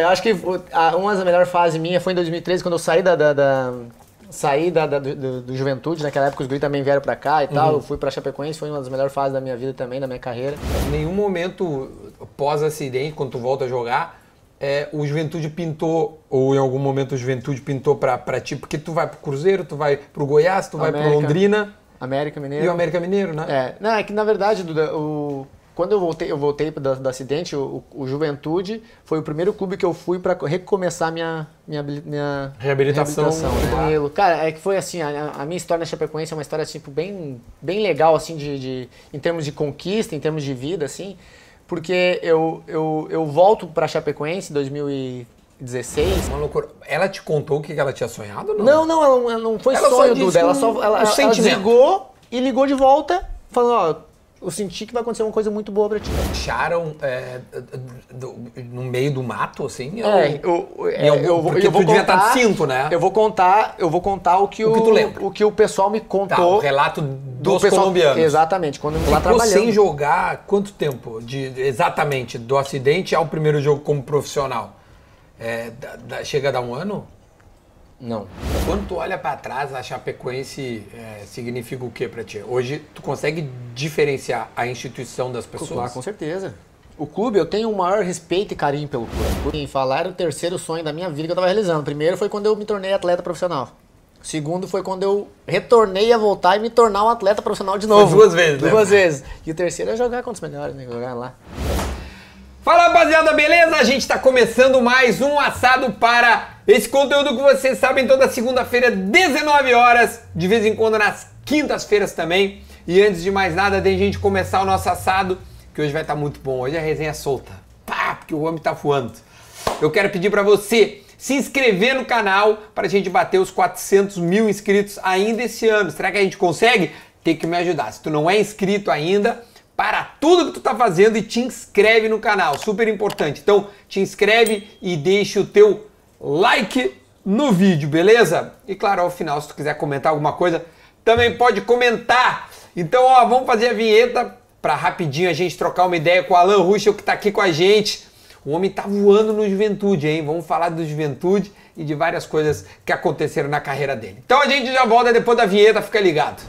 Eu acho que uma das melhores fases minha foi em 2013, quando eu saí da, da- da- saí da, da- do, do- Juventude. Naquela época os guris também vieram pra cá e tal. Eu fui pra Chapecoense, foi uma das melhores fases da minha vida também, da minha carreira. Em nenhum momento pós-acidente, quando tu volta a jogar, é, o Juventude pintou, ou em algum momento o Juventude pintou pra, pra ti, porque tu vai pro Cruzeiro, tu vai pro Goiás, tu vai pro América. Londrina América Mineiro. e o América Mineiro, né? É, não, é que na verdade, Duda, o, quando eu voltei, eu voltei do, do acidente, o, o Juventude foi o primeiro clube que eu fui pra recomeçar minha, minha, minha Reabilitação, né, claro. Danilo. Cara, é que foi assim, a, a minha história na Chapecoense é uma história tipo, bem, bem legal, assim, de, de- em termos de conquista, em termos de vida, assim, porque eu, eu, eu volto pra Chapecoense em 2016. Uma loucura. Ela te contou o que ela tinha sonhado não? Não, não, ela, não- ela não foi Ela só sonho, Duda. Ela só ela, ela desligou e ligou de volta, falando, ó, eu senti que vai acontecer uma coisa muito boa pra ti. Acharam é, do- no meio do mato, assim? É, ou- eu, Em algum- eu, porque eu vou contar, estar de cinto, né? Eu vou contar, eu vou contar o que o, que tu lembra. o que o pessoal me Tá, contou o relato do dos pessoal, colombianos. Exatamente, quando eu lá trabalhando. sem jogar quanto tempo? De, exatamente, do acidente ao primeiro jogo como profissional? É, da- da- chega a dar um ano? Não. Quando tu olha pra trás, a Chapecoense é, significa o que pra ti? Hoje, tu consegue diferenciar a instituição das Ah, pessoas? com certeza. O clube, eu tenho o maior respeito e carinho pelo clube. Em falar, era o terceiro sonho da minha vida que eu tava realizando. Primeiro foi quando eu me tornei atleta profissional. Segundo foi quando eu retornei a voltar e me tornar um atleta profissional de novo. duas vezes, né? Duas vezes. E o terceiro é jogar contra os melhores, né? Jogar lá. Fala rapaziada, beleza? A gente está começando mais um assado para esse conteúdo que vocês sabem toda segunda-feira, 19 horas, de vez em quando nas quintas-feiras também. E antes de mais nada, a gente começar o nosso assado, que hoje vai estar muito bom. Hoje a resenha é solta. Pá, porque o homem tá voando. Eu quero pedir para você se inscrever no canal para a gente bater os 400 mil inscritos ainda esse ano. Será que a gente consegue? Tem que me ajudar. Se tu não é inscrito ainda, para tudo que tu tá fazendo e te inscreve no canal, super importante. Então, te inscreve e deixa o teu like no vídeo, beleza? E claro, ao final, se tu quiser comentar alguma coisa, também pode comentar. Então, ó, vamos fazer a vinheta para rapidinho a gente trocar uma ideia com o Alan Ruschel que tá aqui com a gente. O homem tá voando no Juventude, hein? Vamos falar do Juventude e de várias coisas que aconteceram na carreira dele. Então a gente já volta depois da vinheta, fica ligado.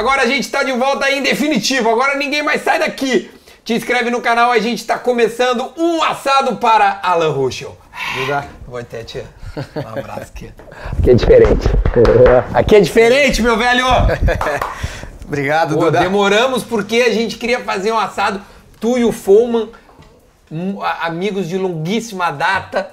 Agora a gente está de volta aí em definitivo. Agora ninguém mais sai daqui. Te inscreve no canal, a gente está começando um assado para Alan Ruschel. Duda. Vou até tia. Um abraço aqui. Aqui é diferente. Aqui é diferente, meu velho. Obrigado, Pô, Duda. demoramos porque a gente queria fazer um assado. Tu e o Foman, amigos de longuíssima data.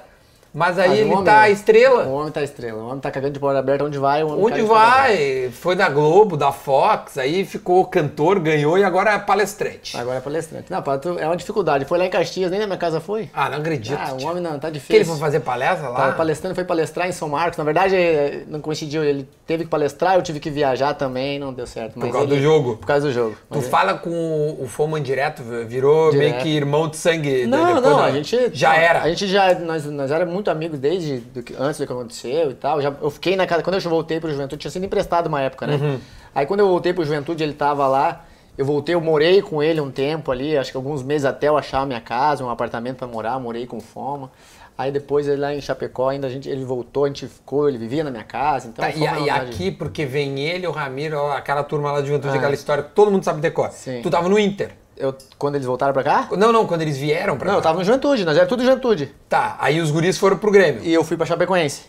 Mas aí Mas o ele homem- tá estrela. O homem tá estrela. O homem tá cagando de porta aberta. Onde vai, Onde vai? Foi da Globo, da Fox, aí ficou cantor, ganhou e agora é palestrante. Agora é palestrante. Não, tu- é uma dificuldade. Foi lá em Caxias, nem na minha casa foi. Ah, não acredito. Ah, o homem não, tá que ele difícil. foi fazer palestra lá? Tava palestrando, foi palestrar em São Marcos. Na verdade, eh, não coincidiu. Ele teve que palestrar, eu tive que viajar também, não deu certo. Mas causa ele- do jogo? Por causa do jogo. Tu Mas ele- fala com o- Foman direto, virou meio Direto. que irmão de sangue. Não, não, da- a gente. Já não, era. A gente já. Nós, nós éramos muito amigos desde do que- antes do que aconteceu e tal. Já, eu fiquei na casa. Quando eu voltei pro Juventude, tinha sido emprestado uma época, né? Uhum. Aí quando eu voltei pro Juventude, ele tava lá. Eu voltei, eu morei com ele um tempo ali, acho que alguns meses até eu achar a minha casa, um apartamento pra morar, morei com foma. Aí depois ele lá em Chapecó, ainda a gente, ele voltou, a gente ficou, ele vivia na minha casa. Então Tá, e, e aqui, porque vem ele, o Ramiro, ó, aquela turma lá de juventude, Ah. aquela história todo mundo sabe decor. Sim. Tu tava no Inter. Eu, quando eles voltaram pra cá? Não, não, quando eles vieram pra Não, cá. eu tava no Juventude, nós era tudo Juventude. Tá, aí os guris foram pro Grêmio. E eu fui pra Chapecoense.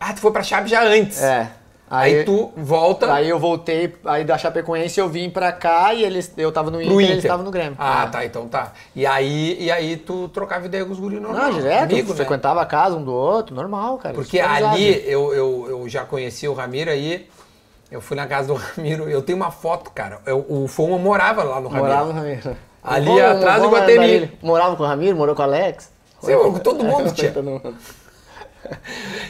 Ah, tu foi pra Chape já antes. É. Aí, tu volta Aí eu voltei, aí da Chapecoense eu vim pra cá e eles, eu tava no Inter, pro e Inter. eles estavam no Grêmio. Ah, É. tá, então tá. E aí, e aí tu trocava ideia com os guris normal. Não, direto, amigo, né? frequentava a casa um do outro, normal, cara. Porque ali eu, eu, eu já conheci o Ramiro aí. Eu fui na casa do Ramiro, eu tenho uma foto, cara. Eu, o Foma morava lá no Ramiro. Morava no Ramiro. Ali Vamos- atrás do Guatemi. Morava com o Ramiro, morou com o Alex. Morou com todo mundo, tia.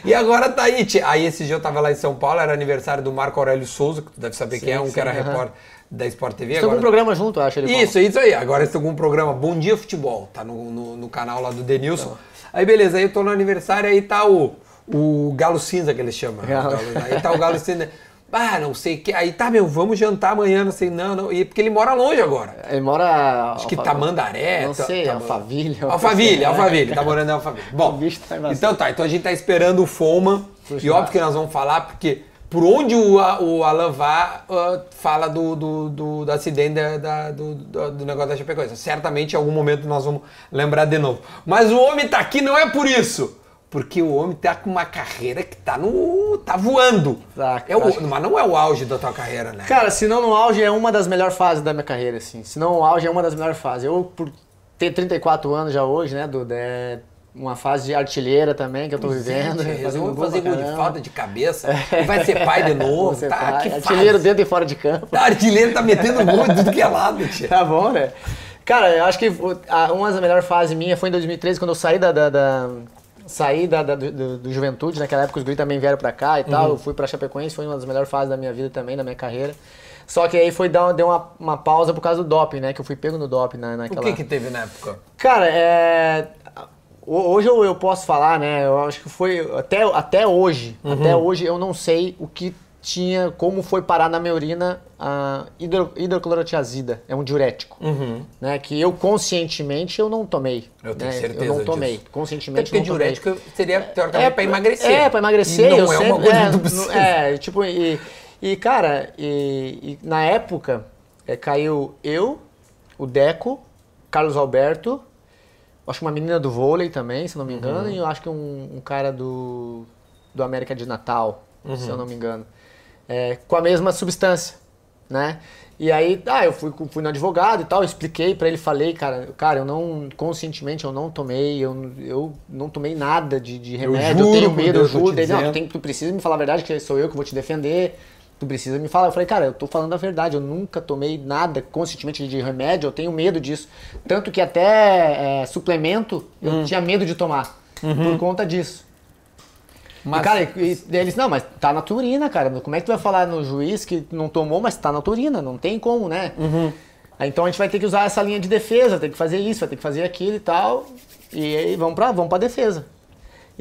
E agora tá aí. tia. Aí esse dia eu tava lá em São Paulo, era aniversário do Marco Aurélio Souza, que tu deve saber Sim, quem é, um sim, que era aham. repórter da Sport TV. Estou com um agora- programa junto, acho. Ele Isso, isso aí. Agora estou com um programa Bom Dia Futebol, tá no, no, no canal lá do Denilson. Aí beleza, aí eu tô no aniversário, aí tá o, o Galo Cinza que eles chamam. né? Galo- aí tá o Galo Cinza. Ah, não sei o que. Aí tá, meu, vamos jantar amanhã, não sei, não, não. E porque ele mora longe agora. Ele mora. Acho que Tamandaré. Não tá- sei, tá- Alphaville. Alphaville, Alphaville, tá morando em Alphaville. Bom, O bicho tá então tá, então a gente tá esperando o Foma. Puxa, E óbvio que nós vamos falar, porque por onde o, o Alan vá, ah, fala do, do, do, do acidente da, da- do, do, do negócio da Chapecoense. Certamente em algum momento nós vamos lembrar de novo. Mas o homem tá aqui não é por isso. Porque o homem tá com uma carreira que tá no. tá voando. Tá, é o, que- Mas não é o auge da tua carreira, né? Cara, se não no auge é uma das melhores fases da minha carreira, assim. Se não no auge é uma das melhores fases. Eu, por ter 34 anos já hoje, né, Duda, é uma fase de artilheira também que eu tô vivendo. Gente, fazendo vamos gol fazer gol de falta de cabeça. E vai ser pai de novo. Tá, tá, que artilheiro dentro e fora de campo. O artilheiro tá metendo gol de tudo que é lado, tia. Tá bom, né? Cara, eu acho que o- uma das melhores fases minha foi em 2013, quando eu saí da. da- da- saí da, da- do, do- Juventude, naquela época os Guri também vieram pra cá e tal. Eu fui pra Chapecoense, foi uma das melhores fases da minha vida também, da minha carreira. Só que aí foi dar, deu uma, uma pausa por causa do doping, né? Que eu fui pego no doping na, O naquela. que que teve na época? Cara, é. ho- Hoje eu, eu posso falar, né? Eu acho que foi. Até, até hoje. Até hoje eu não sei o que tinha. Como foi parar na minha urina a hidro, hidroclorotiazida. É um diurético. Né, que eu conscientemente eu não tomei. Eu tenho né, certeza Eu não tomei. disso. Conscientemente Porque não tomei. diurético seria, teoricamente, pra emagrecer. É, pra emagrecer. E não eu é sempre, uma coisa é, precisa. É, tipo, e, e cara, e, e na época é, caiu eu, o Deco, Carlos Alberto, acho que uma menina do vôlei também, se não me engano, Uhum. e eu acho que um, um cara do, do América de Natal, se Uhum. eu não me engano. É, com a mesma substância, né? E aí, ah, eu fui, fui no advogado e tal, expliquei pra ele, falei, cara, cara, eu não, conscientemente eu não tomei, eu, eu não tomei nada de, de remédio, eu, juro tenho medo, eu Deus, tô juro. Ele, não, tu, tem, tu precisa me falar a verdade, que sou eu que vou te defender, tu precisa me falar. Eu falei, cara, eu tô falando a verdade, eu nunca tomei nada conscientemente de remédio, eu tenho medo disso. Tanto que até é, suplemento eu Hum. tinha medo de tomar, Uhum. por conta disso. Mas, E, cara, e, e eles, não, mas tá na tua urina, cara. Como é que tu vai falar no juiz que não tomou, mas tá na tua urina? Não tem como, né? Uhum. Então a gente vai ter que usar essa linha de defesa, tem que fazer isso, vai ter que fazer aquilo e tal. E aí vamos pra, vamos pra defesa.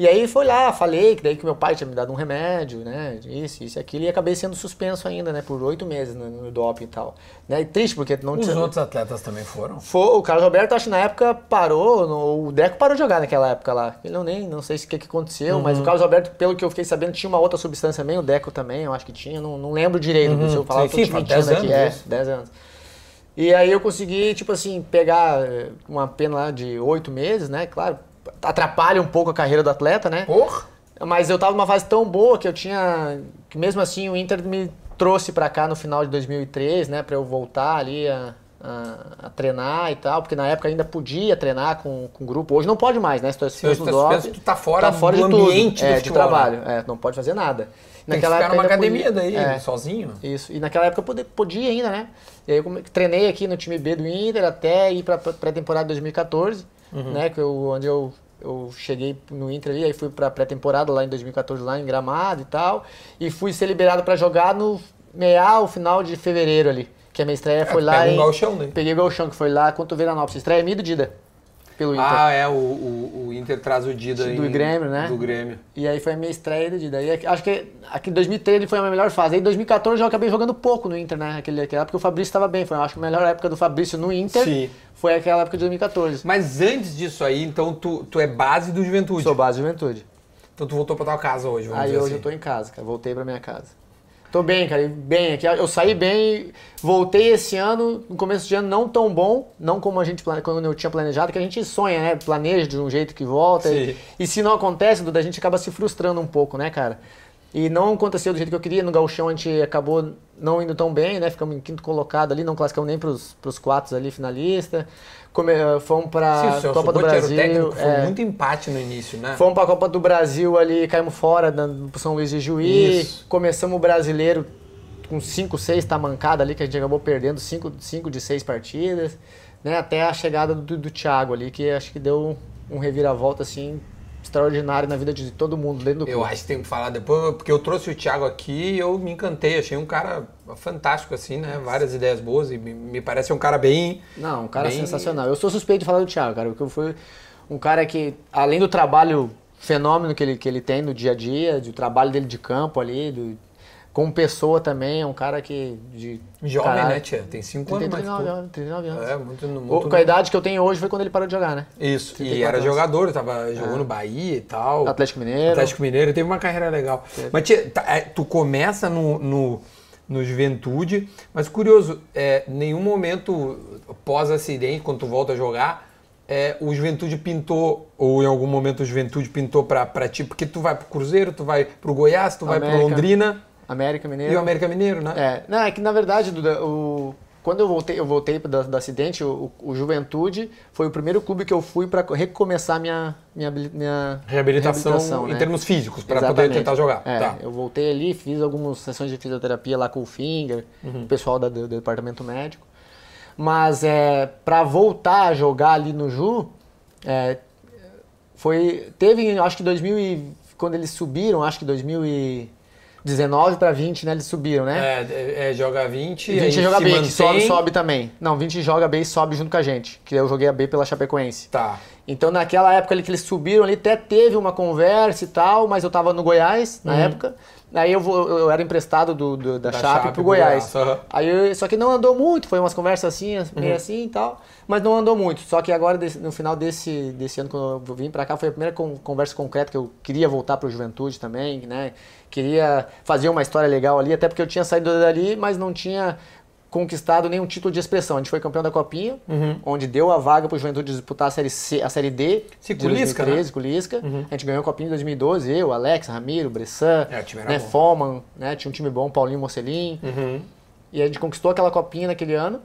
E aí foi lá, falei que daí que meu pai tinha me dado um remédio, né? Isso, isso e aquilo, e acabei sendo suspenso ainda, né? Por oito meses no, no doping e tal. Né? E triste, porque não os tinha. outros atletas também foram? Foi, o Carlos Alberto, acho que na época parou, no- o Deco parou de jogar naquela época lá. Ele não nem, não sei se o que, que aconteceu, mas Uhum. o Carlos Alberto, pelo que eu fiquei sabendo, tinha uma outra substância também, o Deco também, eu acho que tinha, não, não lembro direito, se eu falar, Sim, eu tô te mentindo 10 aqui. É, isso. 10 anos. E aí eu consegui, tipo assim, pegar eh, uma pena lá de oito meses, né? Claro, atrapalha um pouco a carreira do atleta, né? Porra! Mas eu tava numa fase tão boa que eu tinha. que mesmo assim o Inter me trouxe pra cá no final de 2003, né? Pra eu voltar ali a, a, a treinar e tal, porque na época ainda podia treinar com, com grupo. Hoje não pode mais, né? Se tu é suspenso é doping, tu tá fora do de tudo. ambiente do é, de futebol, né? trabalho. É, não pode fazer nada. Tem que ficar numa academia podia- daí, é, sozinho. isso. E naquela época eu podia, podia ainda, né? E aí eu treinei aqui no time B do Inter até ir pra pra pré-temporada 2014, Uhum. né? Que eu, onde eu, eu cheguei no Inter ali, aí fui pra pré-temporada lá em 2014, lá em Gramado e tal. E fui ser liberado pra jogar no meia, final de fevereiro ali. Que a minha estreia foi lá pega um em... gauchão, né? Peguei o Galchão, que foi lá contra o Veranópolis. Estreia minha e do Dida, pelo Inter. Ah, é, o, o, o Inter traz o Dida Do em- Grêmio, né? Do Grêmio. E aí foi a minha estreia do Dida. E aqui- acho que aqui em 2013 ele foi a minha melhor fase. Aí em 2014 eu acabei jogando pouco no Inter, né? Aquele, aquela época o Fabrício estava bem. Foi, acho que a melhor época do Fabrício no Inter Sim. foi aquela época de 2014. Mas antes disso aí, então tu, tu é base do Juventude. Sou base de juventude. Então tu voltou pra tua casa hoje, vamos Aí dizer hoje assim. eu tô em casa, cara. Voltei pra minha casa. Tô bem, cara. Bem aqui. Eu saí bem, voltei esse ano, no começo de ano não tão bom, não como a gente quando eu tinha planejado, que a gente sonha, né? Planeja de um jeito que volta. E, e se não acontece, Duda, a gente acaba se frustrando um pouco, né, cara? E não aconteceu do jeito que eu queria. No Gauchão a gente acabou não indo tão bem, né? Ficamos em quinto colocado ali, não classificamos nem pros, pros quatro ali finalistas. Come, eh, fomos Sim, pra Celso Copa do Brasil. técnico, foi é. muito empate no início, né? Fomos pra Copa do Brasil ali, caímos fora do São Luís de Juí. Isso. Começamos o brasileiro com 5, 6, tá mancada ali, que a gente acabou perdendo 5 de 6 partidas. Né, até a chegada do, do Thiago ali, que acho que deu um reviravolta assim extraordinário na vida de todo mundo dentro do Eu clube. acho que tem que falar depois, porque eu trouxe o Thiago aqui e eu me encantei. Achei um cara fantástico, assim, né? Várias ideias boas e me, parece um cara bem. Não, um cara Bem- sensacional. Eu sou suspeito de falar do Thiago, cara, porque foi um cara que, além do trabalho fenômeno que ele, que ele tem no dia a dia, do trabalho dele de campo ali, do, como pessoa também, é um cara que. De, Jovem, caralho, né, Tia? Tem 5 anos Tem mais que 39 tu. anos, 39 anos. É, muito, O- muito com a idade que eu tenho hoje foi quando ele parou de jogar, né? Isso, e 34 era anos. jogador, tava jogando Bahia e tal. Atlético Mineiro. Atlético Mineiro, teve uma carreira legal. Mas tia, tá, é, tu começa no, no, no Juventude, mas curioso, é, nenhum momento pós-acidente, quando tu volta a jogar, é, o Juventude pintou, ou em algum momento o Juventude pintou pra, pra ti, porque tu vai pro Cruzeiro, tu vai pro Goiás, tu vai pro América. Londrina América Mineiro. e o América Mineiro, né? É, não, é que na verdade, Duda, o, quando eu voltei, eu voltei do, do acidente, o, o Juventude foi o primeiro clube que eu fui para recomeçar minha, minha, minha Reabilitação, em né? termos físicos, pra poder tentar jogar. É, Tá. Eu voltei ali, fiz algumas sessões de fisioterapia lá com o Finger, Uhum. o pessoal da- do, do departamento médico. Mas é, para voltar a jogar ali no Ju, é, foi teve acho que 2000 e, quando eles subiram, acho que 2019 para 20, né? Eles subiram, né? É, é, joga 20, 20 aí joga se B, que mantém. sobe, sobe também. Não, 20 joga B e sobe junto com a gente. Que eu joguei a B pela Chapecoense. Tá. Então naquela época ali que eles subiram ali, até teve uma conversa e tal, mas eu tava no Goiás na época. Aí eu, vou, eu era emprestado do, do- da, Da Chape, Chape pro Goiás. Goiás, aham. Aí eu- só que não andou muito, foi umas conversas assim, meio assim e tal, mas não andou muito. Só que agora, no final desse, desse ano, quando eu vim pra cá, foi a primeira con- conversa concreta que eu queria voltar pro Juventude também, né? Queria fazer uma história legal ali, até porque eu tinha saído dali, mas não tinha conquistado nenhum título de expressão. A gente foi campeão da Copinha, Uhum. onde deu a vaga pro Juventude disputar a Série, C, a série D Sim, de com o Lisca, 2013, com o Lisca. A gente ganhou a Copinha em 2012, eu, Alex, Ramiro, Bressan, É, o né. Foman, né, tinha um time bom, Paulinho Mocelin. Uhum. E a gente conquistou aquela copinha naquele ano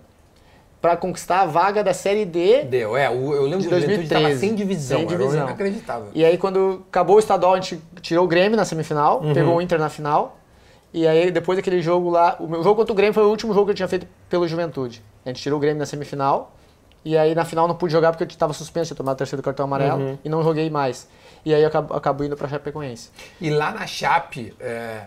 para conquistar a vaga da Série D. Deu, é. Eu lembro De que o Juventude estava 2013, sem divisão, sem era divisão. inacreditável. E aí quando acabou o estadual, a gente tirou o Grêmio na semifinal, Uhum. pegou o Inter na final. E aí depois daquele jogo lá, o meu jogo contra o Grêmio foi o último jogo que eu tinha feito pelo Juventude. A gente tirou o Grêmio na semifinal. E aí na final não pude jogar porque eu estava suspenso, tinha tomado o terceiro cartão amarelo Uhum. e não joguei mais. E aí eu acabo, acabo indo para Chapecoense. E lá na Chape, é,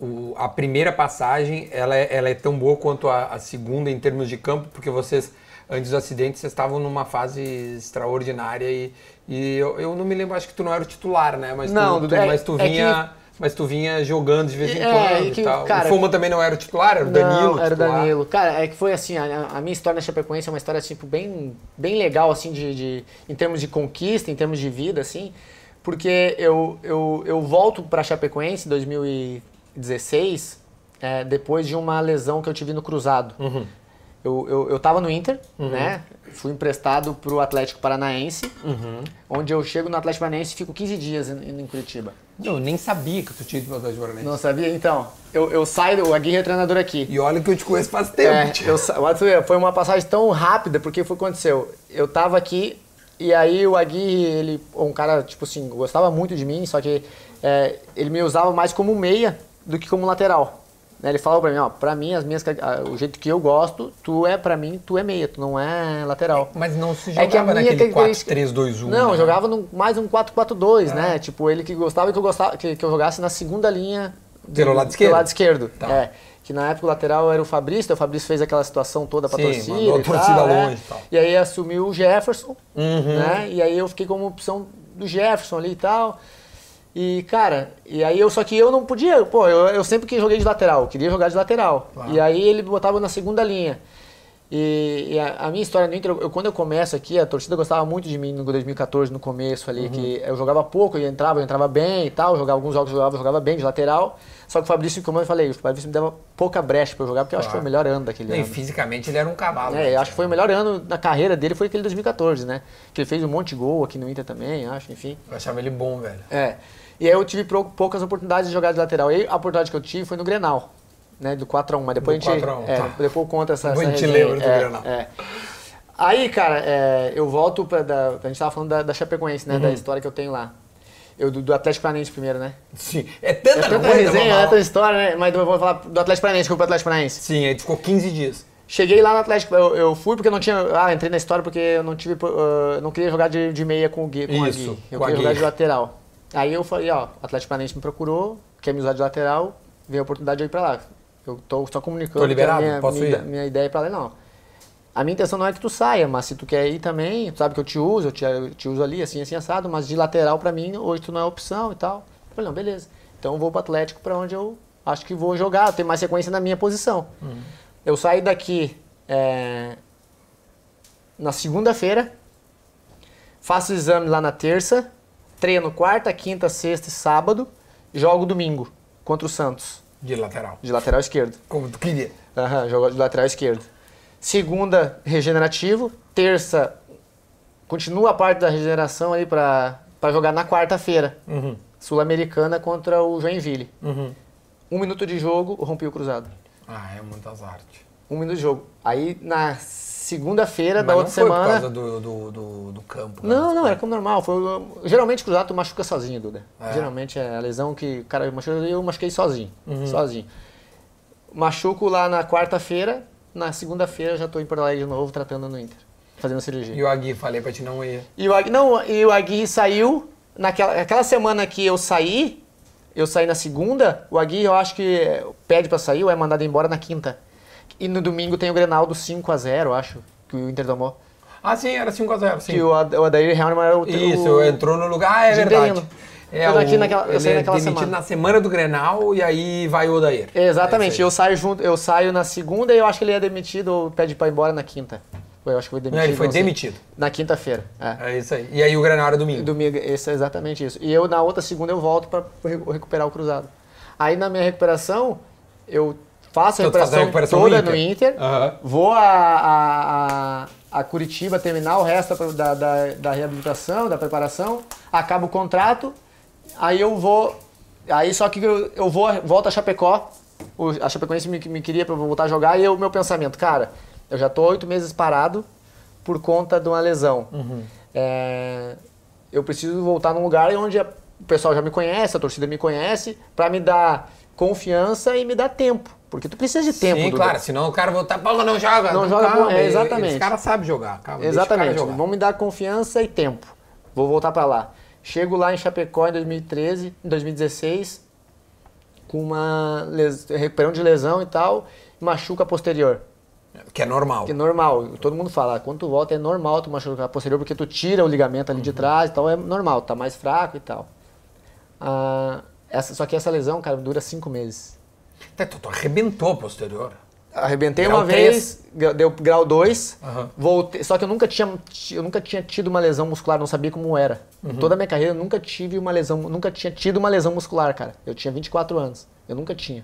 o- a primeira passagem, ela é, ela é tão boa quanto a, a segunda em termos de campo, porque vocês, antes do acidente, vocês estavam numa fase extraordinária e, e eu, eu não me lembro, acho que tu não era o titular, né? Mas Não, tu, tu- é- mas tu é vinha... Mas tu vinha jogando de vez em É, quando é que, e tal. cara, o Foma também não era o titular, era o Danilo. Não, era o. Danilo. Cara, é que foi assim, a, a minha história na Chapecoense é uma história tipo bem, bem legal assim de, de- em termos de conquista, em termos de vida assim, porque eu, eu, eu volto para Chapecoense em 2016, é, depois de uma lesão que eu tive no cruzado. Uhum. Eu, eu, eu tava no Inter, né? Fui emprestado pro Atlético Paranaense, Uhum. onde eu chego no Atlético Paranaense e fico 15 dias em, em Curitiba. Não, eu nem sabia que tu tinha ido para o Atlético Paranaense. Não sabia? Então, eu, eu saio, o Aguirre é treinador aqui. E olha que eu te conheço faz tempo. É, eu, foi uma passagem tão rápida, porque foi o que aconteceu. Eu tava aqui e aí o Aguirre, ele, um cara, tipo assim, gostava muito de mim, só que é, ele me usava mais como meia do que como lateral. Né, Ele falava pra mim, ó, pra mim, as minhas, ah, o jeito que eu gosto, tu é, pra mim, tu é meia, tu não é lateral. Mas não se É que a jogava minha naquele característica- 4-3-2-1. Não, né? jogava no, mais um 4-4-2, né? Tipo, ele que gostava que eu, gostava, que, que eu jogasse na segunda linha. do- Pelo lado esquerdo? Pelo lado esquerdo, Tá. é. Que na época o lateral era o Fabrício, o Fabrício fez aquela situação toda pra Sim, torcida. mandou a e torcida tal, né? longe e tal. E aí assumiu o Jefferson, Uhum. né? E aí eu fiquei como opção do Jefferson ali e tal. E, cara, e aí eu só que eu não podia, pô, eu, eu sempre que joguei de lateral, queria jogar de lateral. Claro. E aí ele botava na segunda linha. E, e a, a minha história no Inter, eu, quando eu começo aqui, a torcida gostava muito de mim no 2014, no começo ali, que eu jogava pouco, eu entrava, eu entrava bem e tal, jogava alguns jogos, jogava, jogava bem de lateral. Só que o Fabrício, como eu falei, o Fabrício me dava pouca brecha pra eu jogar, porque eu acho que foi o melhor ano daquele Não, e ano. fisicamente ele era um cavalo. É, eu acho que foi o melhor ano na carreira dele, foi aquele 2014, né? Que ele fez um monte de gol aqui no Inter também, acho, enfim. Eu achava ele bom, velho. É. E aí eu tive pou- poucas oportunidades de jogar de lateral. E a oportunidade que eu tive foi no Grenal, né? Do 4x1. Mas depois Do a gente. 4 a 1, é, tá. Depois eu conto essa, Depois essa a gente resenha. lembra do é, é. Aí, cara, é, eu volto pra. Da, a gente tava falando da, da Chapecoense, né? Uhum. Da história que eu tenho lá. Eu, do, do Atlético Paranaense primeiro, né? Sim. É tanta, É tanta coisa, resenha, é tanta história, né? Mas eu vou falar do Atlético Paranaense, pro Atlético Paranaense. Sim, aí ficou 15 dias. Cheguei lá no Atlético, eu, eu fui porque não tinha. Ah, entrei na história porque eu não tive. Uh, não queria jogar de, de meia com o Gui. Com Isso, a Gui. Eu queria jogar Gui. de lateral. Aí eu falei, ó, o Atlético Paranaense me procurou, quer me usar de lateral, veio a oportunidade de eu ir pra lá. Eu tô só comunicando Tô liberado, minha, posso minha, ir? minha ideia é pra lá, não. A minha intenção não é que tu saia, mas se tu quer ir também, tu sabe que eu te uso, eu te, eu te uso ali, assim, assim, assado, mas de lateral pra mim, hoje tu não é opção e tal. Eu falei, não, beleza. Então eu vou pro Atlético pra onde eu acho que vou jogar, ter mais sequência na minha posição. Eu saí daqui é, na segunda-feira, faço o exame lá na terça, treino quarta, quinta, sexta e sábado, jogo domingo contra o Santos, De lateral. de lateral esquerdo. Como tu queria. Aham, jogo de lateral esquerdo. Segunda, regenerativo. Terça, continua a parte da regeneração aí pra, pra jogar na quarta-feira. Uhum. Sul-Americana contra o Joinville. Uhum. Um minuto de jogo, rompi o cruzado. Ah, é muitas artes. Um minuto de jogo. Aí na segunda-feira da Mas outra não foi semana. por causa do, do, do, do campo. né? Não, não, era como normal. Foi, geralmente cruzado tu machuca sozinho, Duda. É. Geralmente é a lesão que o cara machuca, eu machuquei sozinho. Uhum. Sozinho. Machuco lá na quarta-feira, na segunda-feira já tô em Porto Alegre de novo, tratando no Inter. Fazendo cirurgia. E o Agui, falei pra te não ir. E o Agui, não, e o Agui saiu, naquela aquela semana que eu saí, eu saí na segunda, o Agui eu acho que pede pra sair ou é mandado embora na quinta. E no domingo tem o Grenal do 5 a 0 eu acho, que o Inter tomou. Ah, sim, era 5x0, sim. Que o, Ad- o Adair Helman era o... Isso, o, entrou no lugar. Ah, é verdade. É, Eu daqui o- naquela- eu ele saí é naquela demitido semana. na semana do Grenal e aí vai o Odair. Exatamente, É isso eu saio junto, eu saio na segunda e eu acho que ele é demitido ou pede pra ir embora na quinta. Eu acho que foi demitido. Não, ele foi não sei. demitido. Na quinta-feira. É. É isso aí. E aí o Grenal era domingo. Domingo, esse é exatamente isso. E eu na outra segunda eu volto pra re- recuperar o cruzado. Aí na minha recuperação, eu faço a recuperação, recuperação toda no no Inter. Inter, Aham. vou a, a, a, a Curitiba terminar o resto da, da, da reabilitação, da preparação, acaba o contrato, aí eu vou. Aí só que eu, eu vou, volto a Chapecó, o, a Chapecoense me, me queria eu voltar a jogar, e o meu pensamento, cara, eu já tô oito meses parado por conta de uma lesão. É, eu preciso voltar num lugar onde a- o pessoal já me conhece, a torcida me conhece, pra me dar confiança e me dar tempo. Porque tu precisa de tempo, Sim, claro, senão o cara voltar, pô, não joga. Não joga, calma, é, exatamente. Esse cara sabe jogar, calma. Exatamente. jogar. Vão me dar confiança e tempo. Vou voltar pra lá. Chego lá em Chapecó em 2013, em 2016, com uma les... recuperando de lesão e tal, machuca posterior. Que é normal. Que é normal, todo mundo fala, quando tu volta é normal tu machucar a posterior, porque tu tira o ligamento ali de trás, então é normal, tá mais fraco e tal. Ah, essa, só que essa lesão, cara, dura cinco meses. Tá, Tu, tu arrebentou posterior. Arrebentei Grau uma três. vez, deu grau 2, Aham. voltei. Só que eu nunca tinha, eu nunca tinha tido uma lesão muscular, não sabia como era. Uhum. Em toda a minha carreira eu nunca tive uma lesão, nunca tinha tido uma lesão muscular, cara. Eu tinha 24 anos, eu nunca tinha.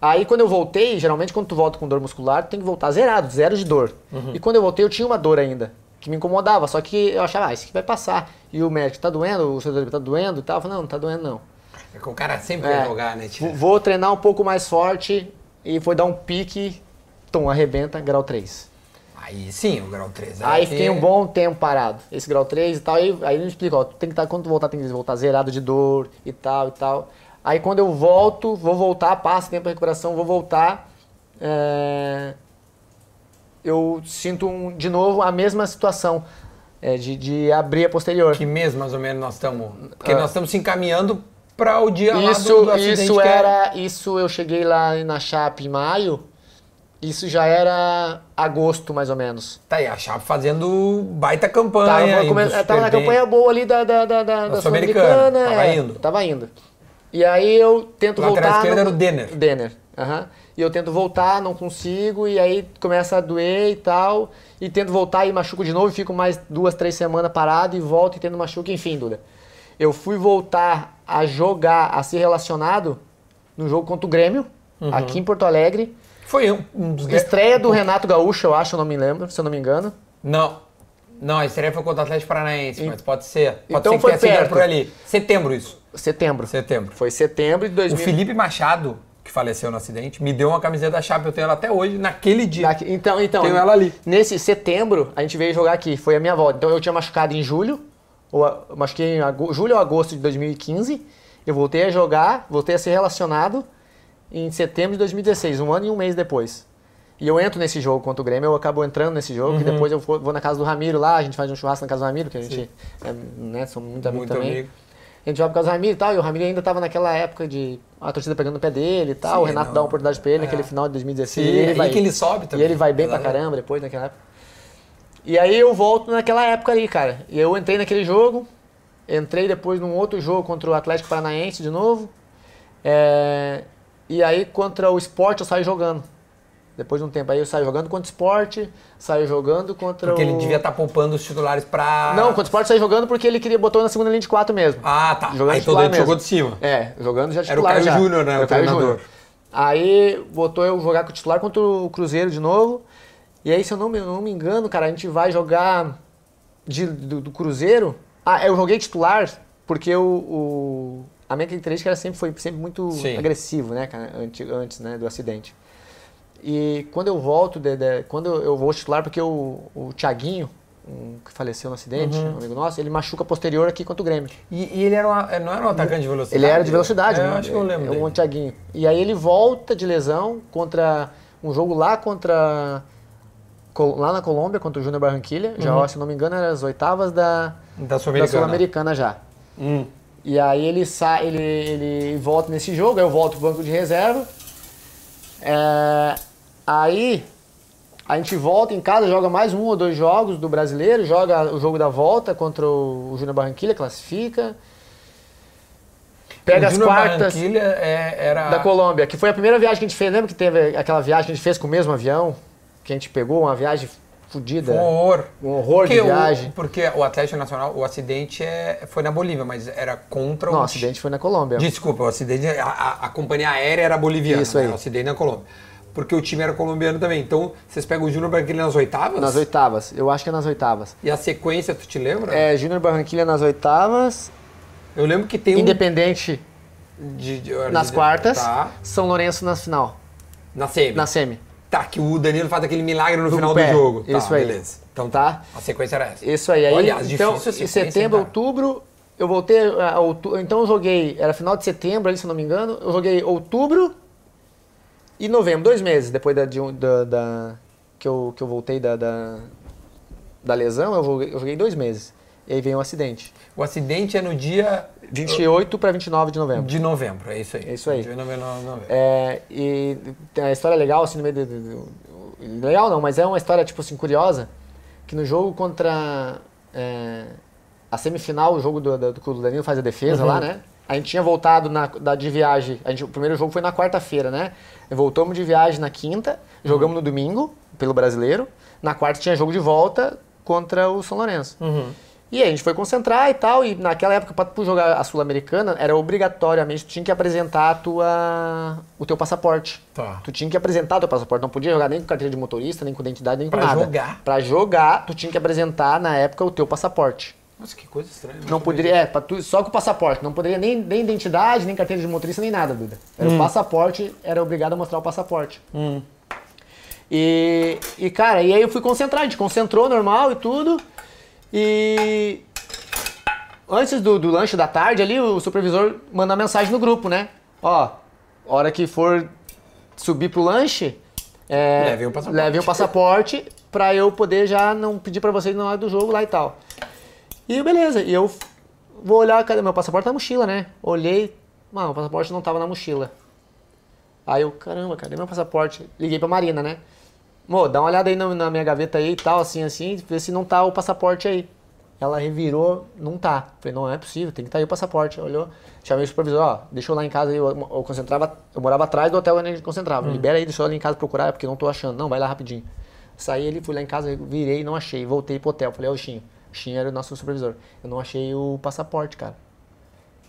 Aí quando eu voltei, geralmente quando tu volta com dor muscular, tu tem que voltar zerado, zero de dor. Uhum. E quando eu voltei eu tinha uma dor ainda, que me incomodava, só que eu achava, ah, isso aqui vai passar. E o médico, tá doendo? O seu tá doendo e tal? Eu falei, não, não tá doendo não. É que o cara sempre É. vai jogar, né, Vou- treinar um pouco mais forte e foi dar um pique, tom, arrebenta, grau 3. Aí sim, o grau 3. Aí fiquei um bom tempo parado, esse grau 3 e tal, aí, aí ele me explica, ó, tem que estar, quando tu voltar, tem que voltar zerado de dor e tal e tal. Aí quando eu volto, vou voltar, passa tempo de recuperação, vou voltar, é, eu sinto um- de novo a mesma situação, é, de, de abrir a posterior. Que mês mais ou menos nós estamos? Porque Ah. nós estamos se encaminhando para o dia lá do, Isso, do isso que é- era, isso eu cheguei lá na Chape em maio, isso já era agosto mais ou menos. Tá aí, a Chape fazendo baita campanha. Tava, come- super tava na campanha boa ali da, da, da, da, da Sul-Americana, tava é, indo. Tava indo. E aí eu tento lateral voltar. esquerdo não- era o Denner. Denner, aham. E eu tento voltar, não consigo, e aí começa a doer e tal. E tento voltar e machuco de novo, e fico mais duas, três semanas parado e volto e tendo machuco, enfim, Duda. Eu fui voltar a jogar, a ser relacionado no jogo contra o Grêmio, Uhum. aqui em Porto Alegre. Foi um, um dos... Estreia do Renato Gaúcho, eu acho, eu não me lembro, se eu não me engano. Não. Não, a estreia foi contra o Atlético Paranaense, mas pode ser. Pode Então ser que foi perto. por ali. Setembro isso. Setembro. Setembro. Foi setembro de O 2000. Felipe Machado, que faleceu no acidente, me deu uma camiseta da Chape. Eu tenho ela até hoje, naquele dia. Daqui- então, então. Tenho ela ali. Nesse setembro, a gente veio jogar aqui. Foi a minha volta. Então eu tinha machucado em julho. Ou a- eu machuquei em ago- julho ou agosto de 2015. Eu voltei a jogar, voltei a ser relacionado em setembro de 2016, um ano e um mês depois. E eu entro nesse jogo contra o Grêmio, eu acabo entrando nesse jogo, Uhum. e depois eu vou, vou na casa do Ramiro lá, a gente faz um churrasco na casa do Ramiro, que a gente é, né, somos muito amigos Muito também. amigo. A gente vai por causa do Ramiro e tal, e o Ramiro ainda tava naquela época de a torcida pegando no pé dele e tal, Sim, o Renato não. dá uma oportunidade pra ele É. naquele final de 2016. Sim, e ele e vai, que ele sobe também. E ele vai bem pra Exatamente. caramba depois naquela época. E aí eu volto naquela época ali, cara. E eu entrei naquele jogo, entrei depois num outro jogo contra o Atlético Paranaense de novo. É, e aí contra o Sport eu saio jogando. Depois de um tempo aí eu saio jogando contra o Sport, saio jogando contra Porque o... ele devia estar poupando os titulares pra. Não, contra o Sport eu saí jogando porque ele queria botar na segunda linha de quatro mesmo. Ah, tá. Jogando Aí todo titular ele jogou de cima. É, jogando já Era o titular Caio. Júnior, né, Era o treinador. Júnior. Aí botou eu jogar com o titular contra o Cruzeiro de novo. E aí, se eu não me, não me engano, cara, a gente vai jogar de- do, do Cruzeiro. Ah, eu joguei titular porque o, o- a minha característica era sempre, foi sempre muito Sim. agressivo, né, cara, antes, antes né, do acidente. E quando eu volto, de- de- quando eu, eu vou titular, porque o, o Thiaguinho, um que faleceu no acidente, Uhum. um amigo nosso, ele machuca posterior aqui contra o Grêmio. E, e ele era uma- não era um atacante de velocidade? Ele era de velocidade, É, eu né? acho que eu lembro. É dele. um Thiaguinho. E aí ele volta de lesão contra um jogo lá contra. Lá na Colômbia, contra o Júnior Barranquilha. Já, Uhum. se não me engano, era as oitavas da, Da Sul-Americana. Sul-Americana já. Hum. E aí ele sai, ele, ele volta nesse jogo, aí eu volto pro banco de reserva. É, aí a gente volta em casa, joga mais um ou dois jogos do brasileiro, joga o jogo da volta contra o, Júnior Barranquilha, classifica. Pega O as quartas Barranquilla é, era... da Colômbia, que foi a primeira viagem que a gente fez. Lembra que teve aquela viagem que a gente fez com o mesmo avião? Que a gente pegou uma viagem fodida. Um horror. Um horror porque de viagem. O, porque o Atlético Nacional, o acidente é, foi na Bolívia, mas era contra Não, o... o acidente foi na Colômbia. Desculpa, o acidente, a, a- a companhia aérea era boliviana, Isso aí. né? o acidente na Colômbia. Porque o time era colombiano também. Então, vocês pegam o Júnior Barranquilla nas oitavas? Nas oitavas, eu acho que é nas oitavas. E a sequência, tu te lembra? É, Júnior Barranquilha nas oitavas, Eu lembro que tem um... Independente De, de- nas de- quartas, Tá. São Lourenço na final, Na semi. na semi. Tá, que o Danilo faz aquele milagre no final pé. do jogo. Tá, Isso aí. beleza. Então Tá? A sequência era essa. Isso aí. aí Olha, então, em setembro, outubro, eu voltei. a outu- Então eu joguei, era final de setembro, ali, se não me engano, eu joguei outubro e novembro, dois meses depois da, de da, da- que, eu, que eu voltei da, da, da lesão, eu joguei, eu joguei dois meses. E aí veio um acidente. O acidente é no dia 28 para 29 de novembro. de novembro, é isso aí. É isso aí. De novembro, novembro. É, e tem a história legal, assim, no meio do, do- do- Legal não, mas é uma história, tipo assim, curiosa, que no jogo contra é, a semifinal, o jogo do, do, do que o Danilo faz a defesa Uhum. lá, né? A gente tinha voltado na, da, de viagem, a gente, o primeiro jogo foi na quarta-feira, né? Voltamos de viagem na quinta, jogamos no domingo, pelo brasileiro. Na quarta tinha jogo de volta contra o São Lourenço. Uhum. E aí a gente foi concentrar e tal, e naquela época, para tu jogar a Sul-Americana, era obrigatoriamente, tu tinha que apresentar a tua, o teu passaporte. Tá. Tu tinha que apresentar o teu passaporte, não podia jogar nem com carteira de motorista, nem com identidade, nem com Pra nada. jogar? Pra jogar, tu tinha que apresentar, na época, o teu passaporte. Nossa, que coisa estranha. Não poderia, é, pra tu, só com o passaporte, não poderia nem, nem identidade, nem carteira de motorista, nem nada, Duda. Era Hum. o passaporte, era obrigado a mostrar o passaporte. E, e, cara, e aí eu fui concentrar, a gente concentrou normal e tudo. E antes do, do lanche da tarde ali, o supervisor manda mensagem no grupo, né? Ó, hora que for subir pro lanche, é, Levem o passaporte. levem o passaporte pra eu poder já não pedir pra vocês na hora do jogo lá e tal. E beleza, e eu vou olhar, cadê meu passaporte tá na mochila, né? Olhei, mano, o passaporte não tava na mochila. Aí eu, caramba, cadê meu passaporte? Liguei pra Marina, né? Mô, dá uma olhada aí na, na minha gaveta aí e tal, assim, assim, vê se não tá o passaporte aí. Ela revirou, não tá. Falei, não, não é possível, tem que estar aí o passaporte. Olhou, chamei o supervisor, ó, deixa eu lá em casa, aí, eu, eu concentrava, eu morava atrás do hotel onde a gente concentrava. Libera aí, deixa eu lá em casa procurar, porque eu não tô achando. Não, vai lá rapidinho. Saí ele, fui lá em casa, virei, não achei. Voltei pro hotel, falei, ó, o Xinho. O Xinho era o nosso supervisor. Eu não achei o passaporte, cara.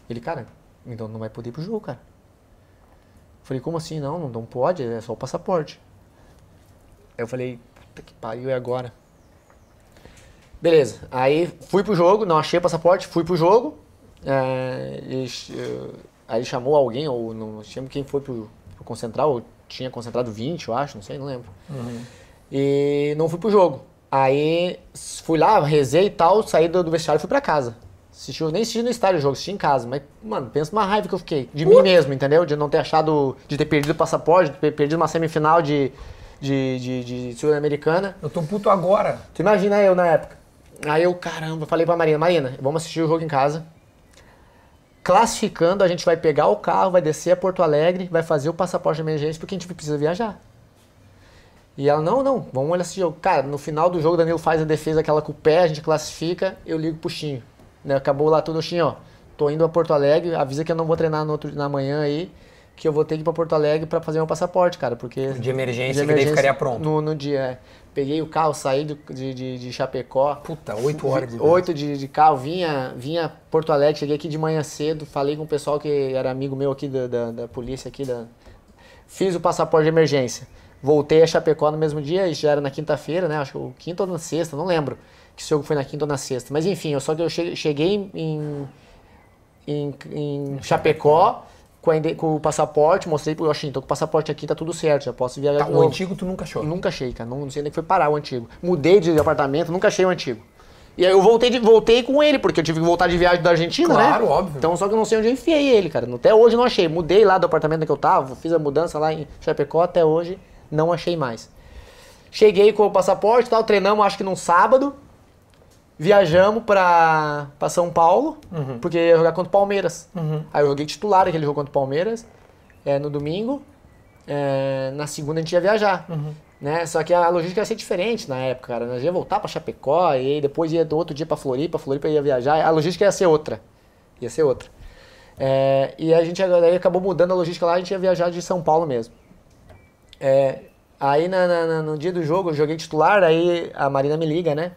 Ele, cara, então não vai poder ir pro jogo, cara. Falei, como assim? Não, não, não pode, é só o passaporte. Aí eu falei, puta que pariu, e agora? Beleza, aí fui pro jogo, não achei o passaporte, fui pro jogo. é, e, eh, aí chamou alguém, ou não lembro quem foi pro, pro concentrar, ou tinha concentrado 20, eu acho, não sei, não lembro. E não fui pro jogo. Aí fui lá, rezei e tal, saí do, do vestiário e fui pra casa. Assisti, nem assisti no estádio o jogo, assisti em casa. Mas, mano, pensa numa raiva que eu fiquei. De mim mesmo, entendeu? De não ter achado, de ter perdido o passaporte, de ter perdido uma semifinal de, de, de, de Sul-Americana. Eu tô puto agora. Tu imagina eu na época. Aí eu, caramba, falei pra Marina, Marina, vamos assistir o jogo em casa. Classificando, a gente vai pegar o carro, vai descer a Porto Alegre, vai fazer o passaporte de emergência, porque a gente precisa viajar. E ela, não, não, vamos olhar esse jogo. Cara, no final do jogo, o Danilo faz a defesa aquela com o pé, a gente classifica, eu ligo pro Chinho. Né? Acabou lá tudo, Chinho, ó, tô indo a Porto Alegre, avisa que eu não vou treinar no outro, na manhã aí, que eu vou ter que ir pra Porto Alegre pra fazer meu passaporte, cara, porque... De emergência, que daí ficaria pronto. No, no dia, é. Peguei o carro, saí do- de, de, de Chapecó. Puta, oito horas de Oito de, de carro, vinha, vinha Porto Alegre, cheguei aqui de manhã cedo, falei com o pessoal que era amigo meu aqui da, da, da polícia aqui, da... fiz o passaporte de emergência. Voltei a Chapecó no mesmo dia, isso já era na quinta-feira, né? Acho que o quinta ou na sexta, não lembro. Que esse jogo foi na quinta ou na sexta. Mas enfim, eu, só que eu che- cheguei em, em, em Chapecó com, a com o passaporte, mostrei pro Washington, tô com o passaporte aqui, tá tudo certo, já posso viajar Tá, de o novo. antigo tu nunca achou. Nunca achei, cara. Não, não sei nem que foi parar o antigo. Mudei de apartamento, nunca achei o antigo. E aí eu voltei, de- voltei com ele, porque eu tive que voltar de viagem da Argentina, né? Claro, óbvio. Então só que eu não sei onde eu enfiei ele, cara. Até hoje não achei. Mudei lá do apartamento que eu tava, fiz a mudança lá em Chapecó, até hoje não achei mais. Cheguei com o passaporte e tal, treinamos acho que num sábado. Viajamos pra, pra São Paulo, Uhum. porque ia jogar contra o Palmeiras. Aí eu joguei titular aquele jogo contra o Palmeiras, é, no domingo. É, na segunda a gente ia viajar. Uhum. Né? Só que a logística ia ser diferente na época, cara. Nós ia voltar pra Chapecó, e aí depois ia do outro dia pra Floripa, Floripa ia viajar. A logística ia ser outra. Ia ser outra. É, e a gente aí acabou mudando a logística lá, a gente ia viajar de São Paulo mesmo. É, aí na- na- no dia do jogo eu joguei titular, aí a Marina me liga, né?